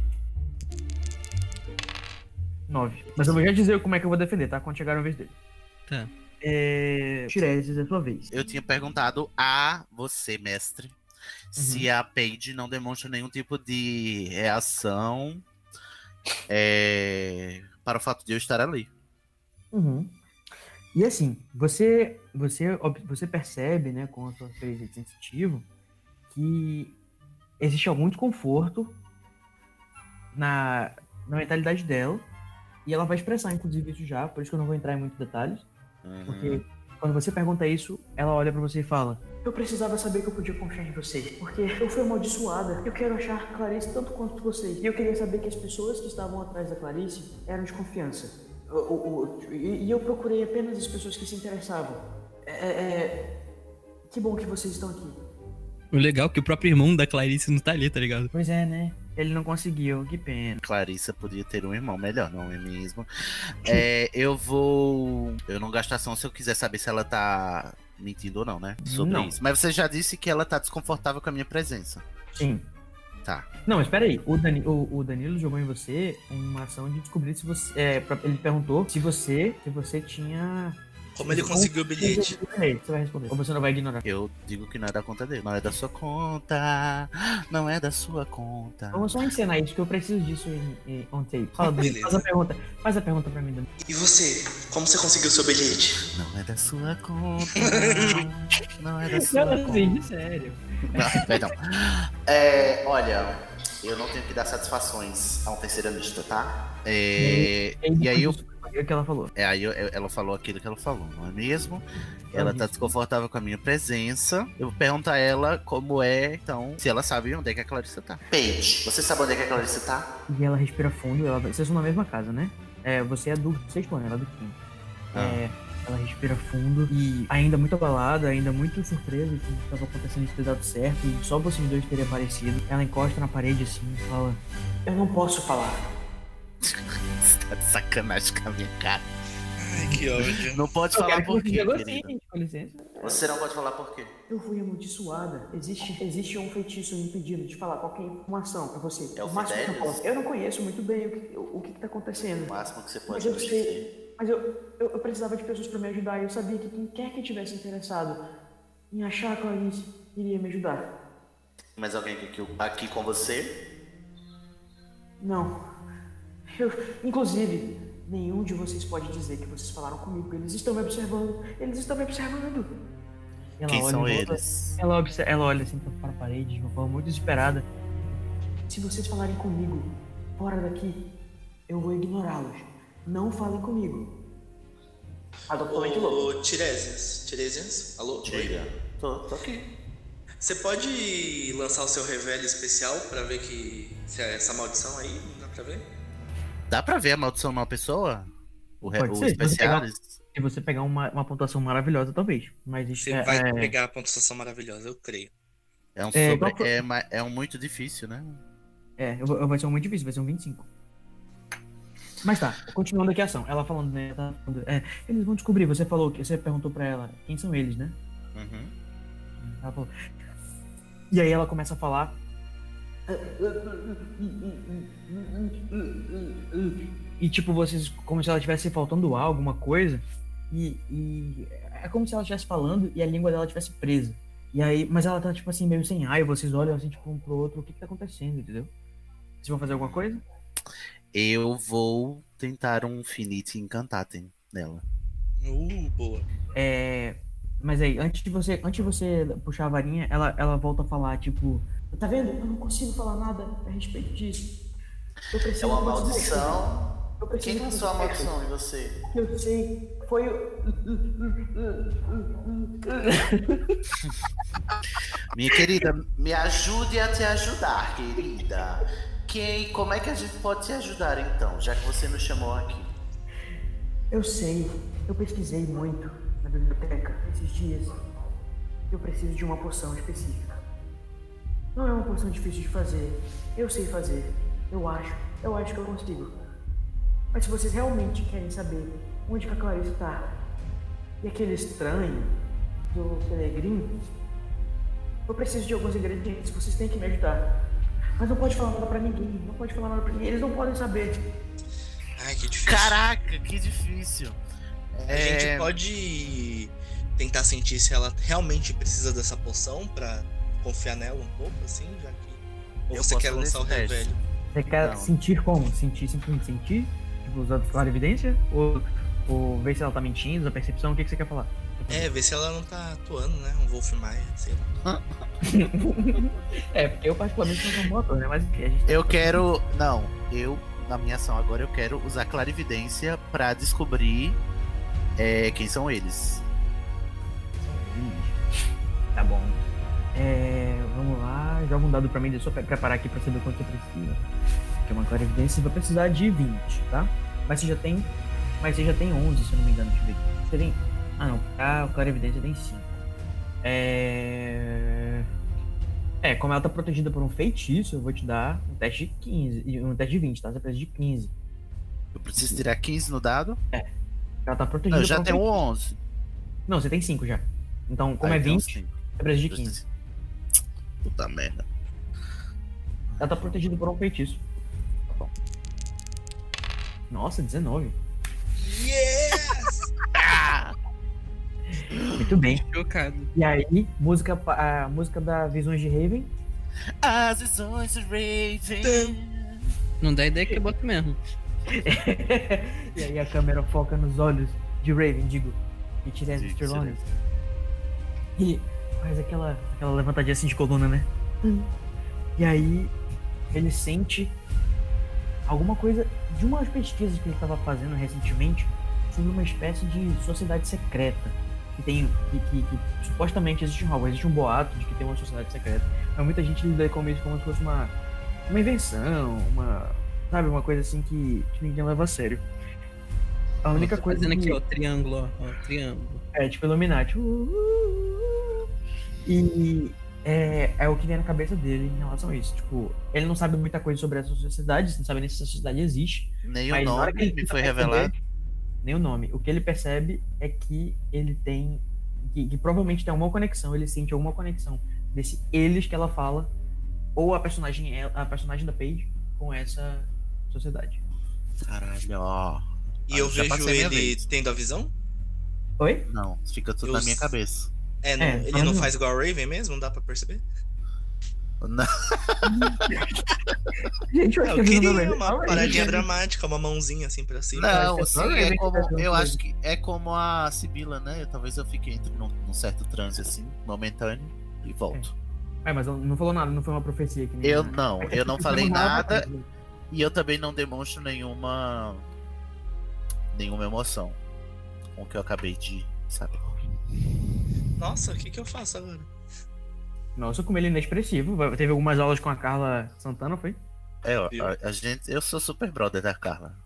A: Nove. Mas eu vou já dizer como é que eu vou defender, tá? Quando chegar a vez dele.
B: Tá.
A: É... Tiresias, é sua vez.
D: Eu tinha perguntado a você, mestre, se a Paige não demonstra nenhum tipo de reação é, para o fato de eu estar ali.
A: Uhum. E assim, você, você, você percebe, né, com a sua experiência de sensitivo, que existe algum desconforto na, na mentalidade dela, e ela vai expressar, inclusive, isso já, por isso que eu não vou entrar em muitos detalhes,
D: Uhum.
A: porque quando você pergunta isso, ela olha pra você e fala: Eu precisava saber que eu podia confiar em vocês, porque eu fui amaldiçoada. Eu quero achar Clarice tanto quanto vocês. E eu queria saber que as pessoas que estavam atrás da Clarice eram de confiança. O- o- o- e, e eu procurei apenas as pessoas que se interessavam. É, é- é- Que bom que vocês estão aqui.
B: O legal é que o próprio irmão da Clarice não tá ali, tá ligado?
A: Pois é, né? Ele não conseguiu, que pena.
D: Clarissa podia ter um irmão melhor, não é mesmo? É, eu vou. Eu não gasto ação se eu quiser saber se ela tá mentindo ou não, né? Sobre
A: Não.
D: isso. Mas você já disse que ela tá desconfortável com a minha presença.
A: Sim.
D: Tá.
A: Não, mas peraí. O, Dani, o, o Danilo jogou em você uma ação de descobrir se você. É, ele perguntou se você, se você tinha.
F: Como ele conseguiu o bilhete?
A: Você vai responder. Ou você não vai ignorar.
D: Eu digo que não é da conta dele. Não é da sua conta. Não é da sua conta.
A: Vamos só encenar isso, que eu preciso disso em, em on tape. Fala,
F: Beleza.
A: faz a pergunta. Faz a pergunta pra mim, Danilo.
F: E você? Como você conseguiu seu bilhete?
D: Não é da sua conta. Não é da sua
A: Não,
D: conta.
A: assim, sério.
D: Não, perdão. É, olha, eu não tenho que dar satisfações a um terceiranista, tá? É, e aí eu,
A: o que ela falou.
D: é, aí eu- ela falou aquilo que ela falou, não é mesmo? Ela tá desconfortável com a minha presença. Eu vou perguntar a ela como é, então, se ela sabe onde é que a Clarissa tá. Paige, você sabe onde é que a Clarissa tá?
A: E ela respira fundo. Ela... Vocês são na mesma casa, né? É, você é do sexto ano, ela é do quinto.
D: Ah.
A: É, ela respira fundo e ainda muito abalada, ainda muito surpresa que estava acontecendo de ter dado certo e só vocês dois terem aparecido. Ela encosta na parede assim e fala: Eu não posso falar.
D: Você tá de sacanagem com a minha cara.
F: Ai, que ódio.
D: Não pode
A: Eu
D: falar por quê,
A: licença.
D: Você não pode falar por quê.
A: Eu fui amaldiçoada. Existe, existe um feitiço me impedindo de falar qualquer informação pra você.
D: É o
A: o máximo que eu posso. Eu não conheço muito bem o que, o, o que, que tá acontecendo.
D: O máximo que você
A: Mas
D: pode
A: eu
D: nos
A: sei.
D: dizer.
A: Mas eu, eu, eu precisava de pessoas pra me ajudar. E eu sabia que quem quer que tivesse interessado em achar a Clarice iria me ajudar.
D: Mais alguém aqui, aqui com você?
A: Não. Eu, inclusive, nenhum de vocês pode dizer que vocês falaram comigo. Eles estão me observando. Eles estão me observando. Ela
D: Quem
A: olha
D: são
A: volta-
D: eles?
A: Ela, obse- ela olha assim para a parede de uma forma muito desesperada. Se vocês falarem comigo fora daqui, eu vou ignorá-los. Não falem comigo. Ah, louco.
F: Ô, Tiresias. Tiresias? Alô?
D: Diga. Tô, tô aqui.
F: Você pode lançar o seu revelo especial pra ver que se é essa maldição aí, dá pra ver?
D: Dá pra ver a maldição numa pessoa? O, re...
A: Pode
D: o
A: ser, se você pegar-
D: especialis?
A: Se você pegar uma, uma pontuação maravilhosa, talvez. Mas isso
F: Você
A: é,
F: vai
A: é,
F: pegar a pontuação maravilhosa, eu creio.
D: É um
A: É,
D: sobre...
A: qual
D: é, é um muito difícil, né?
A: é, eu eu- vai ser um muito difícil, vai ser um 25. Mas tá, continuando aqui a ação. Ela falando, né? tá falando, é, eles vão descobrir. Você falou que você perguntou pra ela quem são eles, né?
D: Uhum.
A: Ela falou. E aí ela começa a falar. E tipo, vocês. Como se ela estivesse faltando algo, alguma coisa. E, e é como se ela estivesse falando e a língua dela estivesse presa. E aí, mas ela tá tipo assim, meio sem ar, e vocês olham assim, tipo, um pro outro, o que que tá acontecendo, entendeu? Vocês vão fazer alguma coisa?
D: Eu vou tentar um Finite Incantatem nela.
F: Uh, boa.
A: É. Mas aí, antes de você, antes de você puxar a varinha, ela, ela volta a falar, tipo, tá vendo? Eu não consigo falar nada a respeito disso. Eu preciso
D: É uma maldição. Quem
A: que
D: lançou a maldição em você?
A: Eu sei. Foi o.
D: Minha querida, me ajude a te ajudar, querida. Quem, como é que a gente pode te ajudar então, já que você nos chamou aqui?
A: Eu sei. Eu pesquisei muito na biblioteca esses dias. Eu preciso de uma poção específica. Não é uma poção difícil de fazer. Eu sei fazer. Eu acho. Eu acho que eu consigo. Mas se vocês realmente querem saber onde que a Clarice tá e aquele estranho do Peregrino, eu preciso de alguns ingredientes. Vocês têm que me ajudar. Mas não pode falar nada pra ninguém. Não pode falar nada pra ninguém. Eles não podem saber.
F: Ai, que difícil.
D: Caraca, que difícil.
F: A
D: É,
F: gente pode tentar sentir se ela realmente precisa dessa poção pra confiar nela um pouco, assim, já que. Ou
D: Eu
F: você quer lançar o
D: teste.
F: revelio?
A: Você quer
D: Não.
A: sentir como? Sentir, simplesmente sentir? Tipo, usando clara evidência? Ou, ou ver se ela tá mentindo, a percepção? O que, que você quer falar?
F: É, ver se ela não tá atuando, né? Um Wolf Maia, sei lá.
A: é, porque eu particularmente não sou um bom ator, né? Mas a gente
D: Eu quero. Não, eu, na minha ação agora, eu quero usar clarividência pra descobrir é, quem são eles.
A: Tá bom. É, vamos lá, joga um dado pra mim, deixa eu preparar aqui pra saber quanto você precisa. Que é uma clara evidência, você vai precisar de 20, tá? Mas você já tem. Mas você já tem 11, se eu não me engano, deixa eu ver. Você tem. Ah não, a clara evidência tem 5. É. É, como ela tá protegida por um feitiço, eu vou te dar um teste de 15. e Um teste de 20, tá? Você precisa de 15.
D: Eu preciso tirar 15 no dado?
A: Ela tá
D: Não,
A: protegida
D: eu já
A: um
D: tenho
A: feitiço.
D: 11.
A: Não, você tem 5 já. Então, como
D: Ah,
A: é
D: então
A: 20,
D: sim.
A: você precisa de 15.
D: Puta merda.
A: Ela tá protegida por um feitiço. Tá bom. Nossa, 19.
F: Yes!
A: Muito bem.
B: Chocado.
A: E aí, música, a música da Visões de Raven.
D: As visões do Raven.
B: Não dá ideia que eu boto mesmo.
A: e aí a câmera foca nos olhos de Raven, digo, e Tiresias Trelawney. E faz aquela, aquela levantadinha assim de coluna, né? E aí ele sente alguma coisa de umas pesquisas que ele estava fazendo recentemente sobre uma espécie de sociedade secreta que tem que, que- que supostamente existe um algo, existe um boato de que tem uma sociedade secreta, mas muita gente lida com isso como se fosse uma uma invenção, uma sabe uma coisa assim que, que ninguém leva a sério. A única
B: Tô
A: coisa
B: fazendo
A: que...
B: aqui, ó, triângulo, ó, ó, triângulo.
A: É, tipo Illuminati. Uh, uh, uh. E É, é o que vem na cabeça dele em relação a isso. Tipo, ele não sabe muita coisa sobre essa sociedade, não sabe nem se essa sociedade existe.
D: Nem
A: Mas
D: o
A: hora que
D: nome
A: ele
D: foi
A: perceber-
D: revelado.
A: Nem o nome. O que ele percebe é que ele tem. Que, que provavelmente tem alguma conexão, ele sente alguma conexão desse eles que ela fala, ou a personagem, a personagem da Paige com essa sociedade.
D: Caralho, ó.
F: E
D: Ah,
F: eu
D: já
F: vejo ele
D: vez.
F: tendo a visão?
A: Oi?
D: Não, fica tudo
F: Eu
D: na minha cabeça.
F: É, não-
A: É,
F: ele não faz igual a Raven mesmo? Não dá pra perceber?
D: Não,
A: Gente, eu
F: Eu
A: visão da
F: queria uma paradinha
A: gente,
F: dramática, uma mãozinha assim pra cima.
D: não,
A: que é
D: é como. Eu acho que é como a Sibila, né? Talvez eu fique entre num, num certo transe assim, momentâneo, e volto.
A: É, mas ela não falou nada, não foi uma profecia que nem
D: Eu não,
A: É
D: eu não falei nada
A: ele.
D: e eu também não demonstro nenhuma. nenhuma emoção com o que eu acabei de saber.
F: Nossa, o que, que eu faço agora?
A: Nossa, como ele é inexpressivo. Teve algumas aulas com a Carla Santana, foi?
D: É, ó, a, a gente. Eu sou super brother da Carla.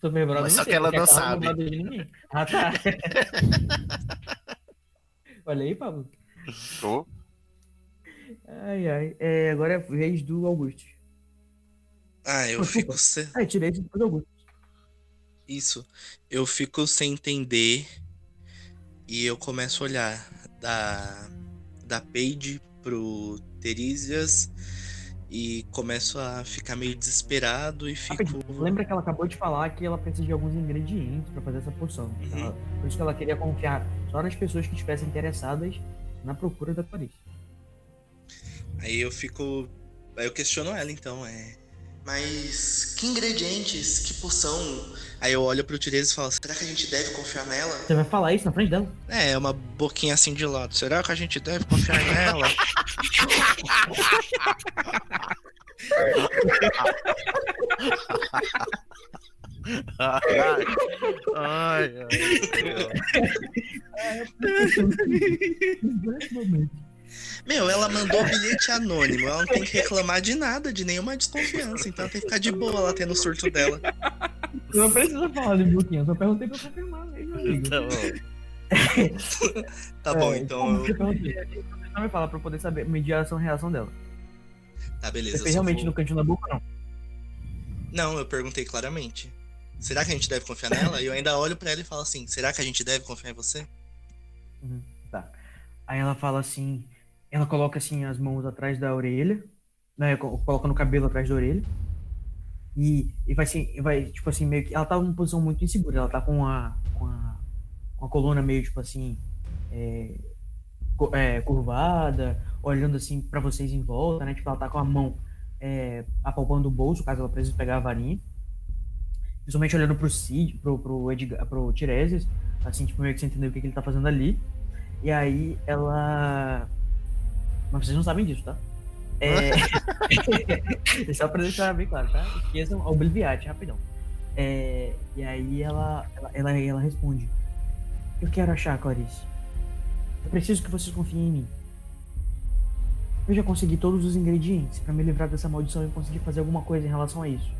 A: Super brother,
D: Mas
A: não
D: só
A: sei,
D: que ela não sabe.
A: brother de ninguém. Ah, tá. Olha aí, Pablo.
C: Ô,
A: Ai, ai. É, agora é a vez do Augusto.
F: Ah, eu
A: Desculpa.
F: fico. se-
A: Ah, eu tirei do Augusto.
F: Isso. Eu fico sem entender e eu começo a olhar da, da Paige pro Teresias e começo a ficar meio desesperado e fico.
A: Lembra que ela acabou de falar que ela precisa de alguns ingredientes pra fazer essa poção.
F: Uhum.
A: Ela- por isso que ela queria confiar só nas pessoas que estivessem interessadas na procura da Clarice.
F: Aí eu fico. Aí eu questiono ela, então, é. Mas que ingredientes, que poção? Aí eu olho pro Teresias e falo, será que a gente deve confiar nela?
A: Você vai falar isso na frente dela?
F: É, uma boquinha assim de lado. Será que a gente deve confiar nela?
D: Ai, ai, ai.
F: Meu, ela mandou bilhete anônimo. Ela não tem que reclamar de nada, de nenhuma desconfiança. Então ela tem que ficar de boa lá tendo o surto dela.
A: Não precisa falar de Boquinha, eu só perguntei pra confirmar mesmo, amigo.
D: Tá bom.
F: Tá bom,
A: É,
F: então.
A: como
F: eu-
A: não me fala pra eu poder saber, medir a ação e reação dela.
F: Tá, beleza.
A: Você fez realmente
F: vou-
A: no cantinho da boca ou não?
F: Não, eu perguntei claramente. Será que a gente deve confiar nela? E eu ainda olho pra ela e falo assim: será que a gente deve confiar em você?
A: Aí ela fala assim, ela coloca assim as mãos atrás da orelha, né, co- coloca no cabelo atrás da orelha. E, e vai assim, vai tipo assim meio que ela tá numa posição muito insegura, ela tá com a com a, com a coluna meio tipo assim é, é, curvada, olhando assim pra vocês em volta, né? Tipo, ela tá com a mão é, apalpando o bolso, caso ela precise pegar a varinha. Principalmente olhando pro Cid, pro, pro, Edgar, pro Tiresias, assim, tipo, meio que sem entender o que, que ele tá fazendo ali. E aí ela. Mas vocês não sabem disso, tá? É... só pra deixar bem claro, tá? Esqueçam Obliviate, rapidão. É... E aí ela, ela, ela, ela responde: Eu quero achar, Clarice. Eu preciso que vocês confiem em mim. Eu já consegui todos os ingredientes pra me livrar dessa maldição e conseguir fazer alguma coisa em relação a isso.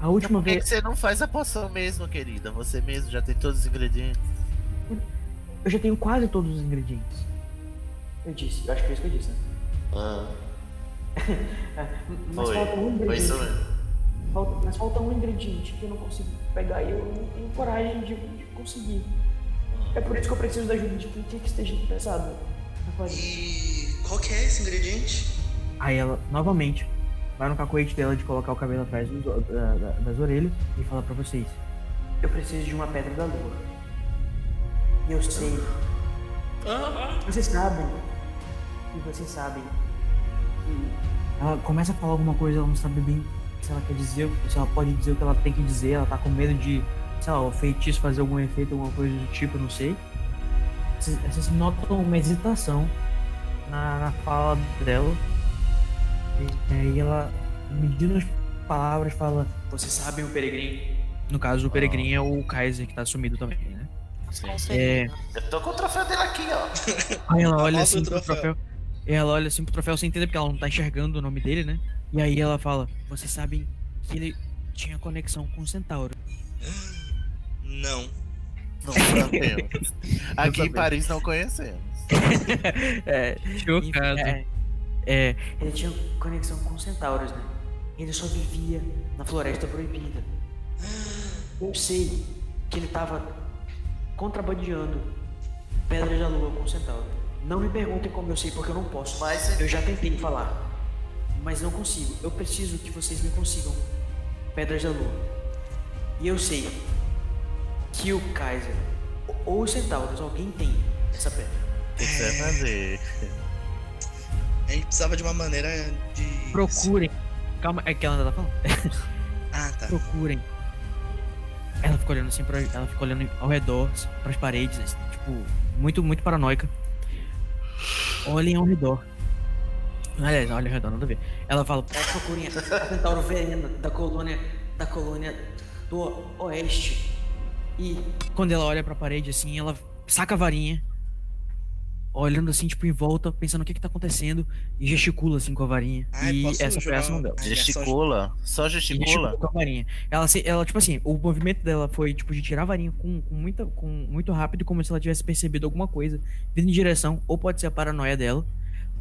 A: A última
D: Por que,
A: vez.
D: você não faz a poção mesmo, querida? Você mesmo já tem todos os ingredientes.
A: Eu já tenho quase todos os ingredientes. Eu disse, eu acho que foi isso que eu disse, né?
D: Ah,
A: Mas
D: foi.
A: falta um
D: Foi isso
A: ingrediente.
D: mesmo.
A: Falta- mas falta um ingrediente que eu não consigo pegar e eu não tenho coragem de, de conseguir. É por isso que eu preciso da ajuda de quem quer que esteja interessado.
F: E qual que é esse ingrediente?
A: Aí ela, novamente, vai no cacoete dela de colocar o cabelo atrás dos- da- da- das orelhas e fala pra vocês: Eu preciso de uma pedra da lua. E eu sei. Vocês sabem. E vocês sabem. que ela começa a falar alguma coisa, ela não sabe bem se ela quer dizer, se ela pode dizer o que ela tem que dizer, ela tá com medo de, sei lá, o feitiço fazer algum efeito, alguma coisa do tipo, não sei. Vocês, vocês notam uma hesitação na, na fala dela. E aí ela, medindo as palavras, fala: Vocês sabem o peregrino. No caso, o peregrino é o Kaiser que tá sumido também, né? É,
D: Eu tô com o troféu dele aqui, ó.
A: Aí ela olha assim
F: o
A: pro
F: troféu.
A: E ela olha assim pro troféu sem entender porque ela não tá enxergando o nome dele, né? E aí ela fala: Vocês sabem que ele tinha conexão com o Centauro.
F: Não.
D: Não sabemos. Aqui em. Paris não conhecemos.
A: é,
B: Chocado.
A: é, é, ele tinha conexão com os centauros, né? Ele só vivia na floresta proibida. Eu sei que ele tava contrabandeando pedras da lua com o centauro. Não me perguntem como eu sei, porque eu não posso.
D: Mas
A: Eu já tentei falar, mas não consigo. Eu preciso que vocês me consigam pedras da lua. E eu sei que o Kaiser ou os centauros, alguém tem essa pedra.
D: o que você vai fazer?
F: A gente precisava de uma maneira de.
A: Procurem. Calma, é que ela ainda tá falando.
F: Ah, tá.
A: Procurem. Ela ficou olhando assim, pra, ela ficou olhando ao redor, assim, pras paredes, assim, tipo, muito, muito paranoica. Olhem ao redor. Aliás, olha ao redor, nada a ver. Ela fala, procurem a centauro verena da colônia, da colônia do oeste. E quando ela olha pra parede assim, ela saca a varinha, olhando assim, tipo, em volta, pensando o que que tá acontecendo, e gesticula assim com a varinha.
F: Ai,
A: e essa foi a dela.
F: uma-
D: Gesticula? Só gesticula?
A: gesticula com a varinha. Ela, se- ela, tipo assim, o movimento dela foi, tipo, de tirar a varinha com, com, muita, com muito rápido, como se ela tivesse percebido alguma coisa vindo em direção, ou pode ser a paranoia dela.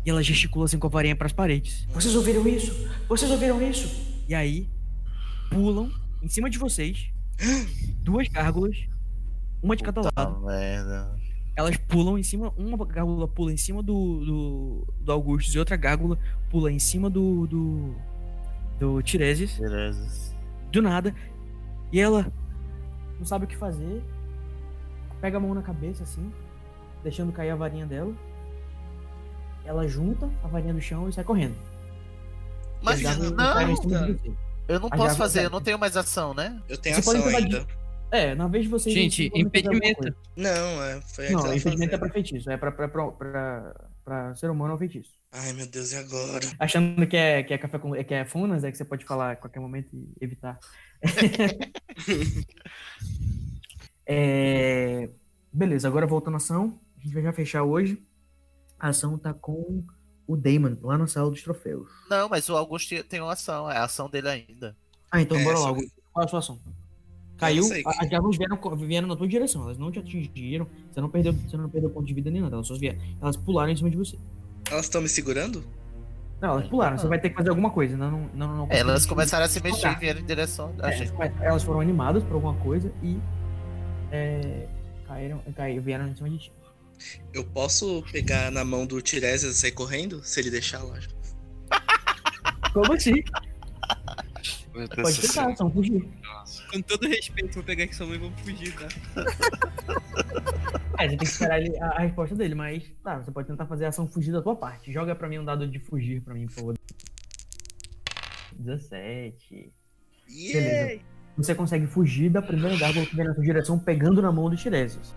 A: E ela gesticula assim com a varinha pras paredes. Vocês ouviram isso? Vocês ouviram isso? E aí, pulam em cima de vocês duas gárgulas, uma de cada
D: Puta
A: lado.
D: merda.
A: Elas pulam em cima, uma gárgula pula em cima do, do, do Augustus e outra gárgula pula em cima do, do, do do nada. E ela não sabe o que fazer. Pega a mão na cabeça assim, deixando cair a varinha dela. Ela junta a varinha do chão e sai correndo.
D: Mas não, eu não posso fazer, eu não tenho mais ação, né?
F: Eu tenho
A: Você
F: ação ainda.
A: É, na vez de vocês.
B: Gente,
A: fazer
B: impedimento.
F: Não, é, foi
A: Não, impedimento é
F: fazia.
A: pra feitiço. É pra, pra, pra, pra, pra ser humano ou feitiço.
F: Ai, meu Deus, e agora?
A: Achando que é, que é café com. que é funas, é que você pode falar a qualquer momento e evitar. É, Beleza, agora voltando à ação. A gente vai já fechar hoje. A ação tá com o Damon, lá na sala dos troféus.
D: Não, mas o Augusto tem uma ação, é a ação dele ainda.
A: Ah, então
F: É,
A: bora lá. Augusto. Qual é a sua ação? Caiu, as gárgulas vieram, vieram na tua direção, elas não te atingiram, você não perdeu, você não perdeu ponto de vida nem nada, elas só vieram, elas pularam em cima de você.
F: Elas estão me segurando?
A: Não, elas pularam, você vai ter que fazer alguma coisa, não, não, não, não
D: Elas começaram a se mexer e vieram em direção a
A: É,
D: gente.
A: elas foram animadas por alguma coisa e é, caíram, caíram, vieram em cima de ti.
F: Eu posso pegar na mão do Tiresias e sair correndo? Se ele deixar, lógico.
A: Como assim? Pode tentar, são fugir.
B: Com todo respeito, vou pegar aqui sua mãe e vou fugir, tá?
A: É, você tem que esperar ele- a, a resposta dele, mas tá, você pode tentar fazer a ação fugir da tua parte. Joga pra mim um dado de fugir pra mim, por favor. 17.
F: Yeah!
A: Você consegue fugir da primeira gárgula que vem na sua direção, pegando na mão do Tiresias.